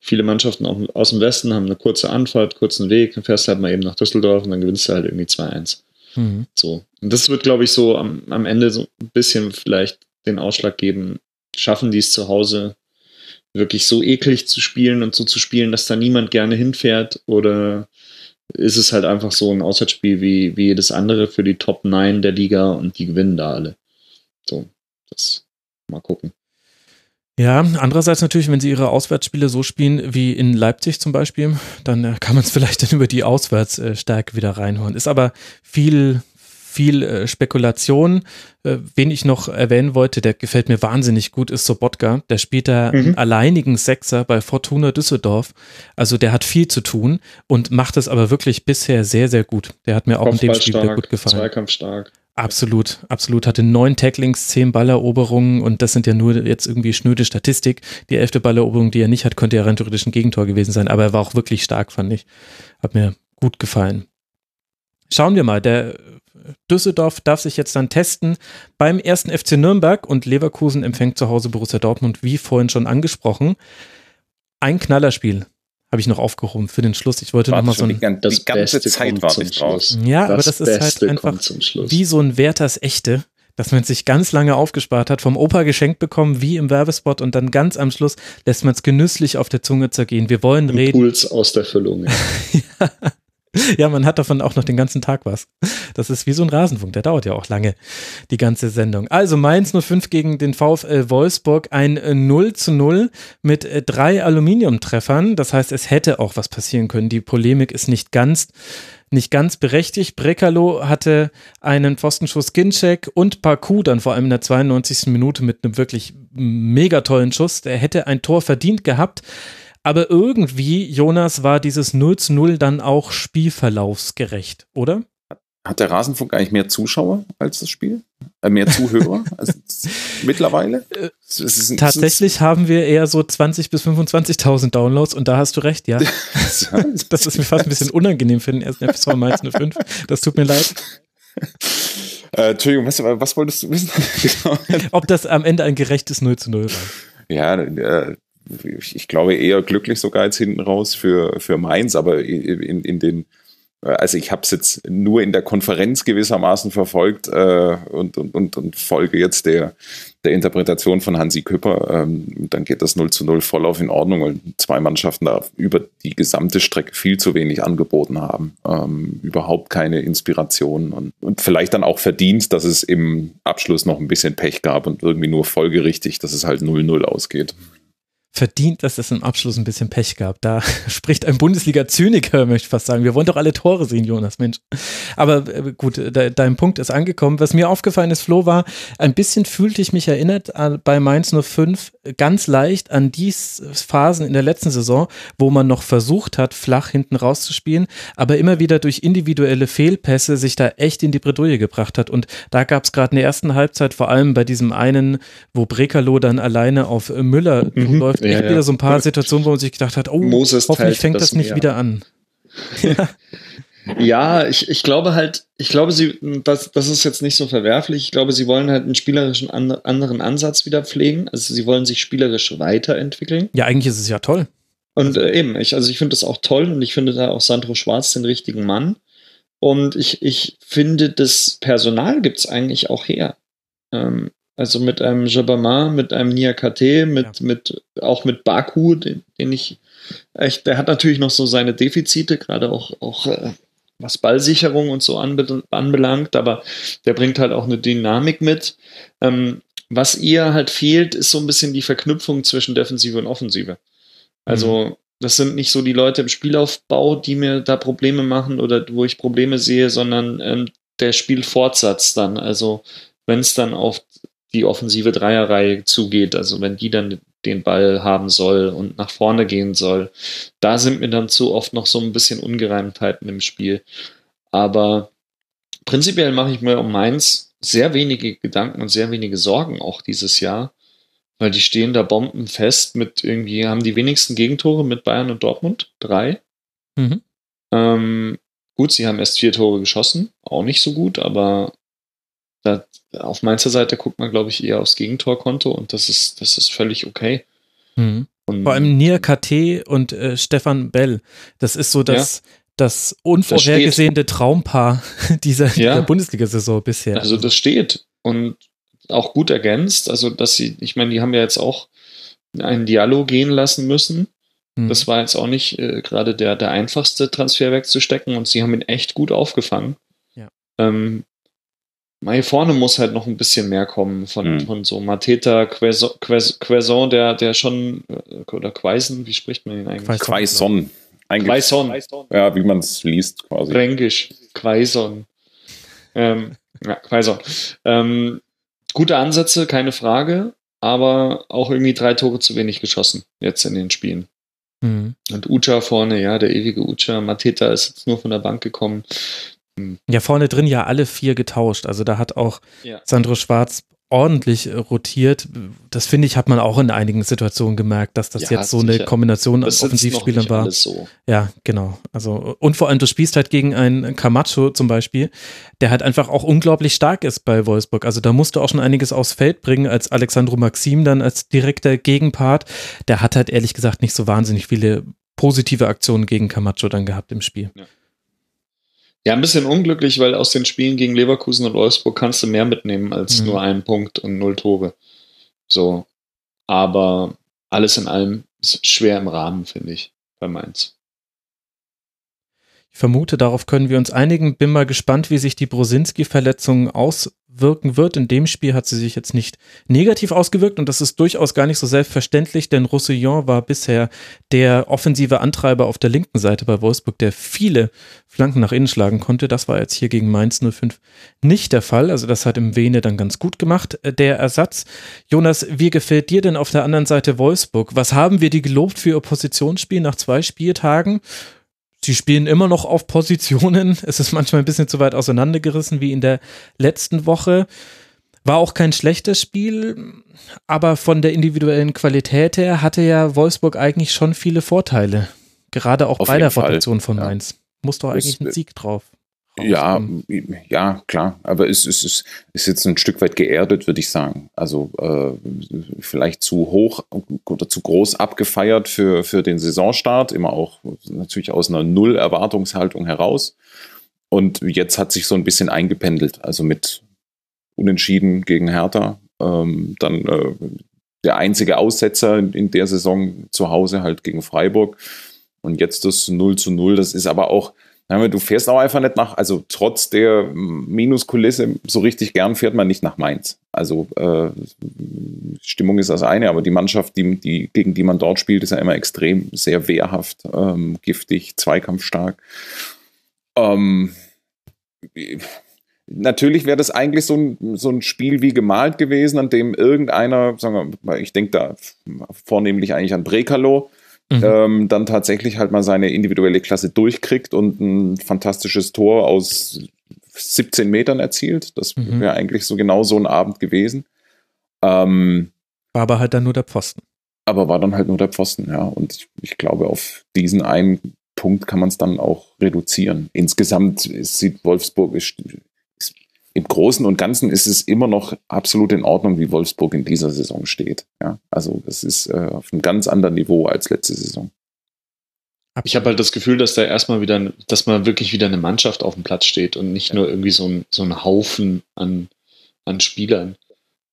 viele Mannschaften aus dem Westen haben eine kurze Anfahrt, kurzen Weg, dann fährst du halt mal eben nach Düsseldorf und dann gewinnst du halt irgendwie 2-1. Mhm. So. Und das wird, glaube ich, so am, am Ende so ein bisschen vielleicht den Ausschlag geben, schaffen die es zu Hause wirklich so eklig zu spielen und so zu spielen, dass da niemand gerne hinfährt oder ist es halt einfach so ein Auswärtsspiel wie, wie jedes andere für die Top 9 der Liga und die gewinnen da alle. So, das mal gucken. Ja, andererseits natürlich, wenn sie ihre Auswärtsspiele so spielen wie in Leipzig zum Beispiel, dann äh, kann man es vielleicht dann über die Auswärtsstärke wieder reinholen. Ist aber viel, viel äh, Spekulation. Äh, wen ich noch erwähnen wollte, der gefällt mir wahnsinnig gut, ist Sobotka. Der spielt da Mhm. alleinigen Sechser bei Fortuna Düsseldorf. Also der hat viel zu tun und macht es aber wirklich bisher sehr, sehr gut. Der hat mir auch in dem Spiel gut gefallen. Zweikampfstark. Absolut, absolut. Hatte neun Tacklings, zehn Balleroberungen und das sind ja nur jetzt irgendwie schnöde Statistik. Die elfte Balleroberung, die er nicht hat, könnte ja rein theoretisch ein Gegentor gewesen sein, aber er war auch wirklich stark, fand ich. Hat mir gut gefallen. Schauen wir mal, der Düsseldorf darf sich jetzt dann testen beim ersten FC Nürnberg und Leverkusen empfängt zu Hause Borussia Dortmund, wie vorhin schon angesprochen. Ein Knallerspiel habe ich noch aufgehoben für den Schluss. Ich wollte noch mal so ein, Das die ganze Beste Zeit zum ich drauf. Schluss. ja, aber das ist halt Beste einfach wie so ein Werthers Echte, dass man sich ganz lange aufgespart hat, vom Opa geschenkt bekommen, wie im Werbespot und dann ganz am Schluss lässt man es genüsslich auf der Zunge zergehen. Wir wollen reden. Impuls aus der Füllung. Ja. Ja, man hat davon auch noch den ganzen Tag was. Das ist wie so ein Rasenfunk, der dauert ja auch lange, die ganze Sendung. Also Mainz 05 gegen den VfL Wolfsburg, ein äh, 0 zu 0 mit äh, drei Aluminiumtreffern. Das heißt, es hätte auch was passieren können. Die Polemik ist nicht ganz nicht ganz berechtigt. Brekalo hatte einen Pfostenschuss Ginczek und Parkou dann vor allem in der 92. Minute mit einem wirklich mega tollen Schuss. Der hätte ein Tor verdient gehabt. Aber irgendwie, Jonas, war dieses 0 zu 0 dann auch spielverlaufsgerecht, oder? Hat der Rasenfunk eigentlich mehr Zuschauer als das Spiel? Äh, mehr Zuhörer als mittlerweile? Es ist- Tatsächlich haben wir eher so 20.000 bis 25.000 Downloads und da hast du recht, ja. Das ist mir fast ein bisschen unangenehm für den ersten FSV Mainz 05. Das tut mir leid. Äh, Entschuldigung, was, was wolltest du wissen? Genau. Ob das am Ende ein gerechtes 0 zu 0 war. ja, äh, ich, glaube eher glücklich sogar jetzt hinten raus für, für Mainz, aber in, in den, äh, also ich habe es jetzt nur in der Konferenz gewissermaßen verfolgt äh, und, und, und, und folge jetzt der, der Interpretation von Hansi Küpper. Ähm, dann geht das 0 zu 0 voll auf in Ordnung, weil zwei Mannschaften da über die gesamte Strecke viel zu wenig angeboten haben. Ähm, überhaupt keine Inspiration und, und vielleicht dann auch verdient, dass es im Abschluss noch ein bisschen Pech gab und irgendwie nur folgerichtig, dass es halt 0-0 ausgeht. Verdient, dass es im Abschluss ein bisschen Pech gab. Da spricht ein Bundesliga-Zyniker, möchte ich fast sagen. Wir wollen doch alle Tore sehen, Jonas, Mensch. Aber äh, gut, de dein Punkt ist angekommen. Was mir aufgefallen ist, Flo, war, ein bisschen fühlte ich mich erinnert an, bei Mainz 05 ganz leicht an die Phasen in der letzten Saison, wo man noch versucht hat, flach hinten rauszuspielen, aber immer wieder durch individuelle Fehlpässe sich da echt in die Bredouille gebracht hat. Und da gab es gerade in der ersten Halbzeit, vor allem bei diesem einen, wo Brekalo dann alleine auf äh, Müller Mhm. läuft, Ja, echt ja. wieder so ein paar Situationen, wo man sich gedacht hat, oh, Moses hoffentlich fängt das das nicht wieder an. Ja, ich, ich glaube halt, ich glaube, sie, das, das ist jetzt nicht so verwerflich. Ich glaube, sie wollen halt einen spielerischen an, anderen Ansatz wieder pflegen. Also sie wollen sich spielerisch weiterentwickeln. Ja, eigentlich ist es ja toll. Und äh, eben, ich, also ich finde das auch toll und ich finde da auch Sandro Schwarz den richtigen Mann. Und ich, ich finde, das Personal gibt's eigentlich auch her. Ähm, also mit einem Jabama, mit einem Niakate, mit, Ja. mit, auch mit Baku, den, den ich echt, der hat natürlich noch so seine Defizite, gerade auch, auch äh, was Ballsicherung und so anbe anbelangt, aber der bringt halt auch eine Dynamik mit. Ähm, was ihr halt fehlt, ist so ein bisschen die Verknüpfung zwischen Defensive und Offensive. Also, das sind nicht so die Leute im Spielaufbau, die mir da Probleme machen oder wo ich Probleme sehe, sondern ähm, der Spielfortsatz dann. Also, wenn es dann auf die offensive Dreierreihe zugeht, also wenn die dann den Ball haben soll und nach vorne gehen soll, da sind mir dann zu oft noch so ein bisschen Ungereimtheiten im Spiel. Aber prinzipiell mache ich mir um Mainz sehr wenige Gedanken und sehr wenige Sorgen auch dieses Jahr, weil die stehen da bombenfest mit irgendwie, haben die wenigsten Gegentore mit Bayern und Dortmund, drei. Mhm. Ähm, gut, sie haben erst vier Tore geschossen, auch nicht so gut, aber da, auf Mainzer Seite guckt man, glaube ich, eher aufs Gegentorkonto und das ist, das ist völlig okay. Mhm. Vor allem Nir KT und äh, Stefan Bell. Das ist so das, das unvorhergesehene Traumpaar dieser, Ja. dieser Bundesliga-Saison bisher. Also das steht und auch gut ergänzt. Also dass sie, ich meine, die haben ja jetzt auch einen Dialog gehen lassen müssen. Mhm. Das war jetzt auch nicht äh, gerade der, der einfachste Transfer wegzustecken und sie haben ihn echt gut aufgefangen. Ja. Ähm, hier vorne muss halt noch ein bisschen mehr kommen von, Mhm. von so Mateta, Quaison, Quais- Quaison, der, der schon, äh, oder Quaison, wie spricht man ihn eigentlich? Quaison. Quaison, ja, wie man es liest quasi. Fränkisch, Quaison. Ähm, ja, Quaison. Ähm, gute Ansätze, keine Frage, aber auch irgendwie drei Tore zu wenig geschossen jetzt in den Spielen. Mhm. Und Ucha vorne, ja, der ewige Ucha. Mateta ist jetzt nur von der Bank gekommen. Ja, vorne drin ja alle vier getauscht. Also da hat auch Ja. Sandro Schwarz ordentlich äh, rotiert. Das finde ich, hat man auch in einigen Situationen gemerkt, dass das Ja, jetzt so eine sicher. Kombination Das an sitzt noch Offensivspielern war. so. Ja, genau. Also, und vor allem, du spielst halt gegen einen Camacho zum Beispiel, der halt einfach auch unglaublich stark ist bei Wolfsburg. Also da musst du auch schon einiges aufs Feld bringen, als Alexandro Maxim dann als direkter Gegenpart. Der hat halt ehrlich gesagt nicht so wahnsinnig viele positive Aktionen gegen Camacho dann gehabt im Spiel. Ja, ein bisschen unglücklich, weil aus den Spielen gegen Leverkusen und Wolfsburg kannst du mehr mitnehmen als Mhm. nur einen Punkt und null Tore. So. Aber alles in allem ist schwer im Rahmen, finde ich, bei Mainz. Ich vermute, darauf können wir uns einigen. Bin mal gespannt, wie sich die Brosinski-Verletzung auswirken wird. In dem Spiel hat sie sich jetzt nicht negativ ausgewirkt und das ist durchaus gar nicht so selbstverständlich, denn Roussillon war bisher der offensive Antreiber auf der linken Seite bei Wolfsburg, der viele Flanken nach innen schlagen konnte. Das war jetzt hier gegen Mainz 05 nicht der Fall. Also das hat im Vene dann ganz gut gemacht, äh, der Ersatz. Jonas, wie gefällt dir denn auf der anderen Seite Wolfsburg? Was haben wir die gelobt für ihr Positionsspiel nach zwei Spieltagen? Sie spielen immer noch auf Positionen. Es ist manchmal ein bisschen zu weit auseinandergerissen wie in der letzten Woche. War auch kein schlechtes Spiel, aber von der individuellen Qualität her hatte ja Wolfsburg eigentlich schon viele Vorteile. Gerade auch Auf bei der Fall, Rotation von ja. Mainz. Muss doch eigentlich ein Sieg drauf. Ja, ja, klar. Aber es, es, es ist jetzt ein Stück weit geerdet, würde ich sagen. Also äh, vielleicht zu hoch oder zu groß abgefeiert für, für den Saisonstart, immer auch natürlich aus einer Null-Erwartungshaltung heraus. Und jetzt hat sich so ein bisschen eingependelt, also mit Unentschieden gegen Hertha. Ähm, dann äh, der einzige Aussetzer in, in der Saison zu Hause halt gegen Freiburg. Und jetzt das 0 zu 0, das ist aber auch, Du fährst auch einfach nicht nach, also trotz der Minuskulisse, so richtig gern fährt man nicht nach Mainz. Also äh, Stimmung ist das eine, aber die Mannschaft, die, die, gegen die man dort spielt, ist ja immer extrem sehr wehrhaft, ähm, giftig, zweikampfstark. Ähm, natürlich wäre das eigentlich so ein, so ein Spiel wie gemalt gewesen, an dem irgendeiner, sagen wir, ich denke da vornehmlich eigentlich an Brekalo, Mhm. ähm, dann tatsächlich halt mal seine individuelle Klasse durchkriegt und ein fantastisches Tor aus 17 Metern erzielt. Das Mhm. wäre eigentlich so genau so ein Abend gewesen. Ähm, War aber halt dann nur der Pfosten. aber war dann halt nur der Pfosten, ja. Und ich, ich glaube, auf diesen einen Punkt kann man es dann auch reduzieren. Insgesamt sieht Wolfsburg, ist, im Großen und Ganzen ist es immer noch absolut in Ordnung, wie Wolfsburg in dieser Saison steht. Ja, also das ist äh, auf einem ganz anderen Niveau als letzte Saison. Ich habe halt das Gefühl, dass da erstmal wieder, dass man wirklich wieder eine Mannschaft auf dem Platz steht und nicht nur irgendwie so ein, so ein Haufen an, an Spielern.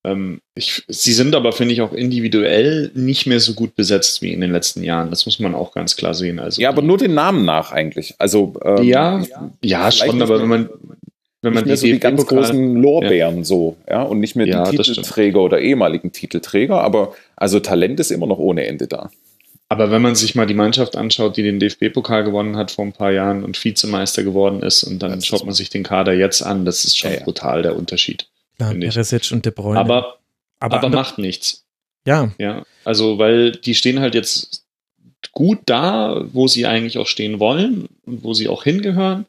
Ähm, ich, sie sind aber, finde ich, auch individuell nicht mehr so gut besetzt wie in den letzten Jahren. Das muss man auch ganz klar sehen. Also, Ja, aber nur den Namen nach eigentlich. Also ähm, ja, ja, schon, aber wenn man, wenn man nicht mehr so die ganz großen Lorbeeren so, ja, und nicht mehr Ja, die. Titelträger oder ehemaligen Titelträger, aber also Talent ist immer noch ohne Ende da. Aber wenn man sich mal die Mannschaft anschaut, die den DFB-Pokal gewonnen hat vor ein paar Jahren und Vizemeister geworden ist, und dann Das schaut man sich den Kader jetzt an, das ist schon Ja, ja. brutal der Unterschied. Ich. Perisic und De Bruyne. Aber, aber, ander- macht nichts. ja, Ja, also weil die stehen halt jetzt gut da, wo sie eigentlich auch stehen wollen und wo sie auch hingehören.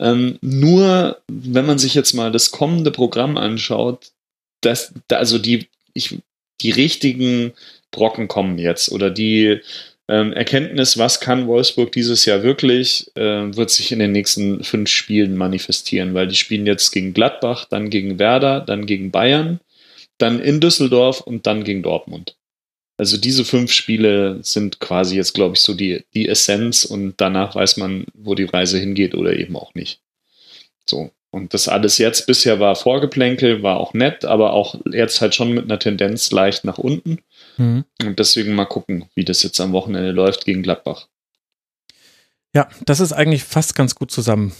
Ähm, nur wenn man sich jetzt mal das kommende Programm anschaut, dass da, also die ich die richtigen Brocken kommen jetzt oder die ähm, Erkenntnis, was kann Wolfsburg dieses Jahr wirklich, äh, wird sich in den nächsten fünf Spielen manifestieren, weil die spielen jetzt gegen Gladbach, dann gegen Werder, dann gegen Bayern, dann in Düsseldorf und dann gegen Dortmund. Also diese fünf Spiele sind quasi jetzt, glaube ich, so die, die Essenz und danach weiß man, wo die Reise hingeht oder eben auch nicht. So. Und das alles jetzt bisher war Vorgeplänkel, war auch nett, aber auch jetzt halt schon mit einer Tendenz leicht nach unten. Mhm. Und deswegen mal gucken, wie das jetzt am Wochenende läuft gegen Gladbach. Ja, das ist eigentlich fast ganz gut zusammen.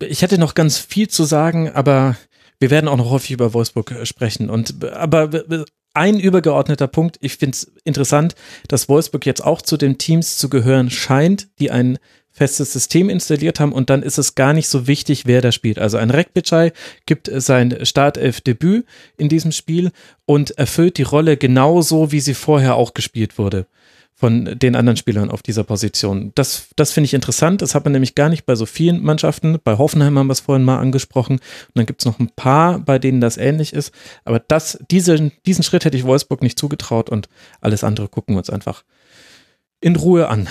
Ich hätte noch ganz viel zu sagen, aber Wir werden auch noch häufig über Wolfsburg äh, sprechen. Und aber ein übergeordneter Punkt, ich finde es interessant, dass Wolfsburg jetzt auch zu den Teams zu gehören scheint, die ein festes System installiert haben. Und dann ist es gar nicht so wichtig, wer da spielt. Also ein Rekbicai gibt sein Startelf-Debüt in diesem Spiel und erfüllt die Rolle genauso, wie sie vorher auch gespielt wurde von den anderen Spielern auf dieser Position. Das, das finde ich interessant. Das hat man nämlich gar nicht bei so vielen Mannschaften. Bei Hoffenheim haben wir es vorhin mal angesprochen. Und dann gibt es noch ein paar, bei denen das ähnlich ist. Aber das, diese, diesen Schritt hätte ich Wolfsburg nicht zugetraut und alles andere gucken wir uns einfach in Ruhe an.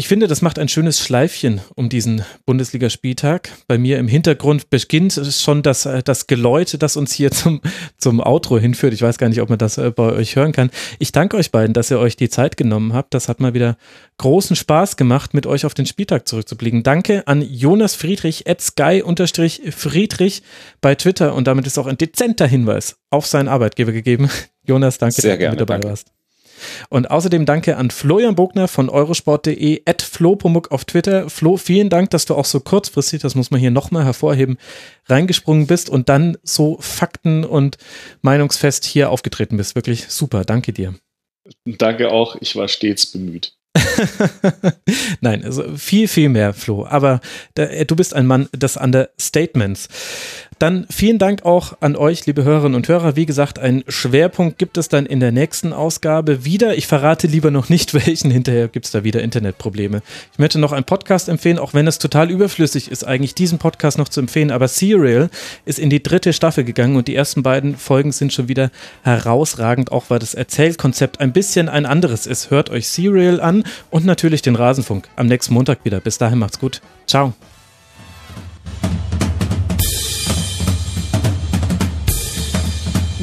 Ich finde, das macht ein schönes Schleifchen um diesen Bundesligaspieltag. Bei mir im Hintergrund beginnt schon das, äh, das Geläute, das uns hier zum, zum Outro hinführt. Ich weiß gar nicht, ob man das äh, bei euch hören kann. Ich danke euch beiden, dass ihr euch die Zeit genommen habt. Das hat mal wieder großen Spaß gemacht, mit euch auf den Spieltag zurückzublicken. Danke an Jonas Friedrich, at sky-friedrich bei Twitter. Und damit ist auch ein dezenter Hinweis auf seinen Arbeitgeber gegeben. Jonas, danke, Sehr dass gerne, du mit dabei danke. warst. Und außerdem danke an Florian Bogner von eurosport.de, at flopomuk auf Twitter. Flo, vielen Dank, dass du auch so kurzfristig, das muss man hier nochmal hervorheben, reingesprungen bist und dann so fakten- und meinungsfest hier aufgetreten bist. Wirklich super, danke dir. Danke auch, ich war stets bemüht. Nein, also viel, viel mehr, Flo. Aber da, du bist ein Mann des Understatements. Dann vielen Dank auch an euch, liebe Hörerinnen und Hörer. Wie gesagt, einen Schwerpunkt gibt es dann in der nächsten Ausgabe wieder. Ich verrate lieber noch nicht, welchen. Hinterher gibt es da wieder Internetprobleme. Ich möchte noch einen Podcast empfehlen, auch wenn es total überflüssig ist, eigentlich diesen Podcast noch zu empfehlen. Aber Serial ist in die dritte Staffel gegangen und die ersten beiden Folgen sind schon wieder herausragend, auch weil das Erzählkonzept ein bisschen ein anderes ist. Hört euch Serial an und natürlich den Rasenfunk am nächsten Montag wieder. Bis dahin macht's gut. Ciao.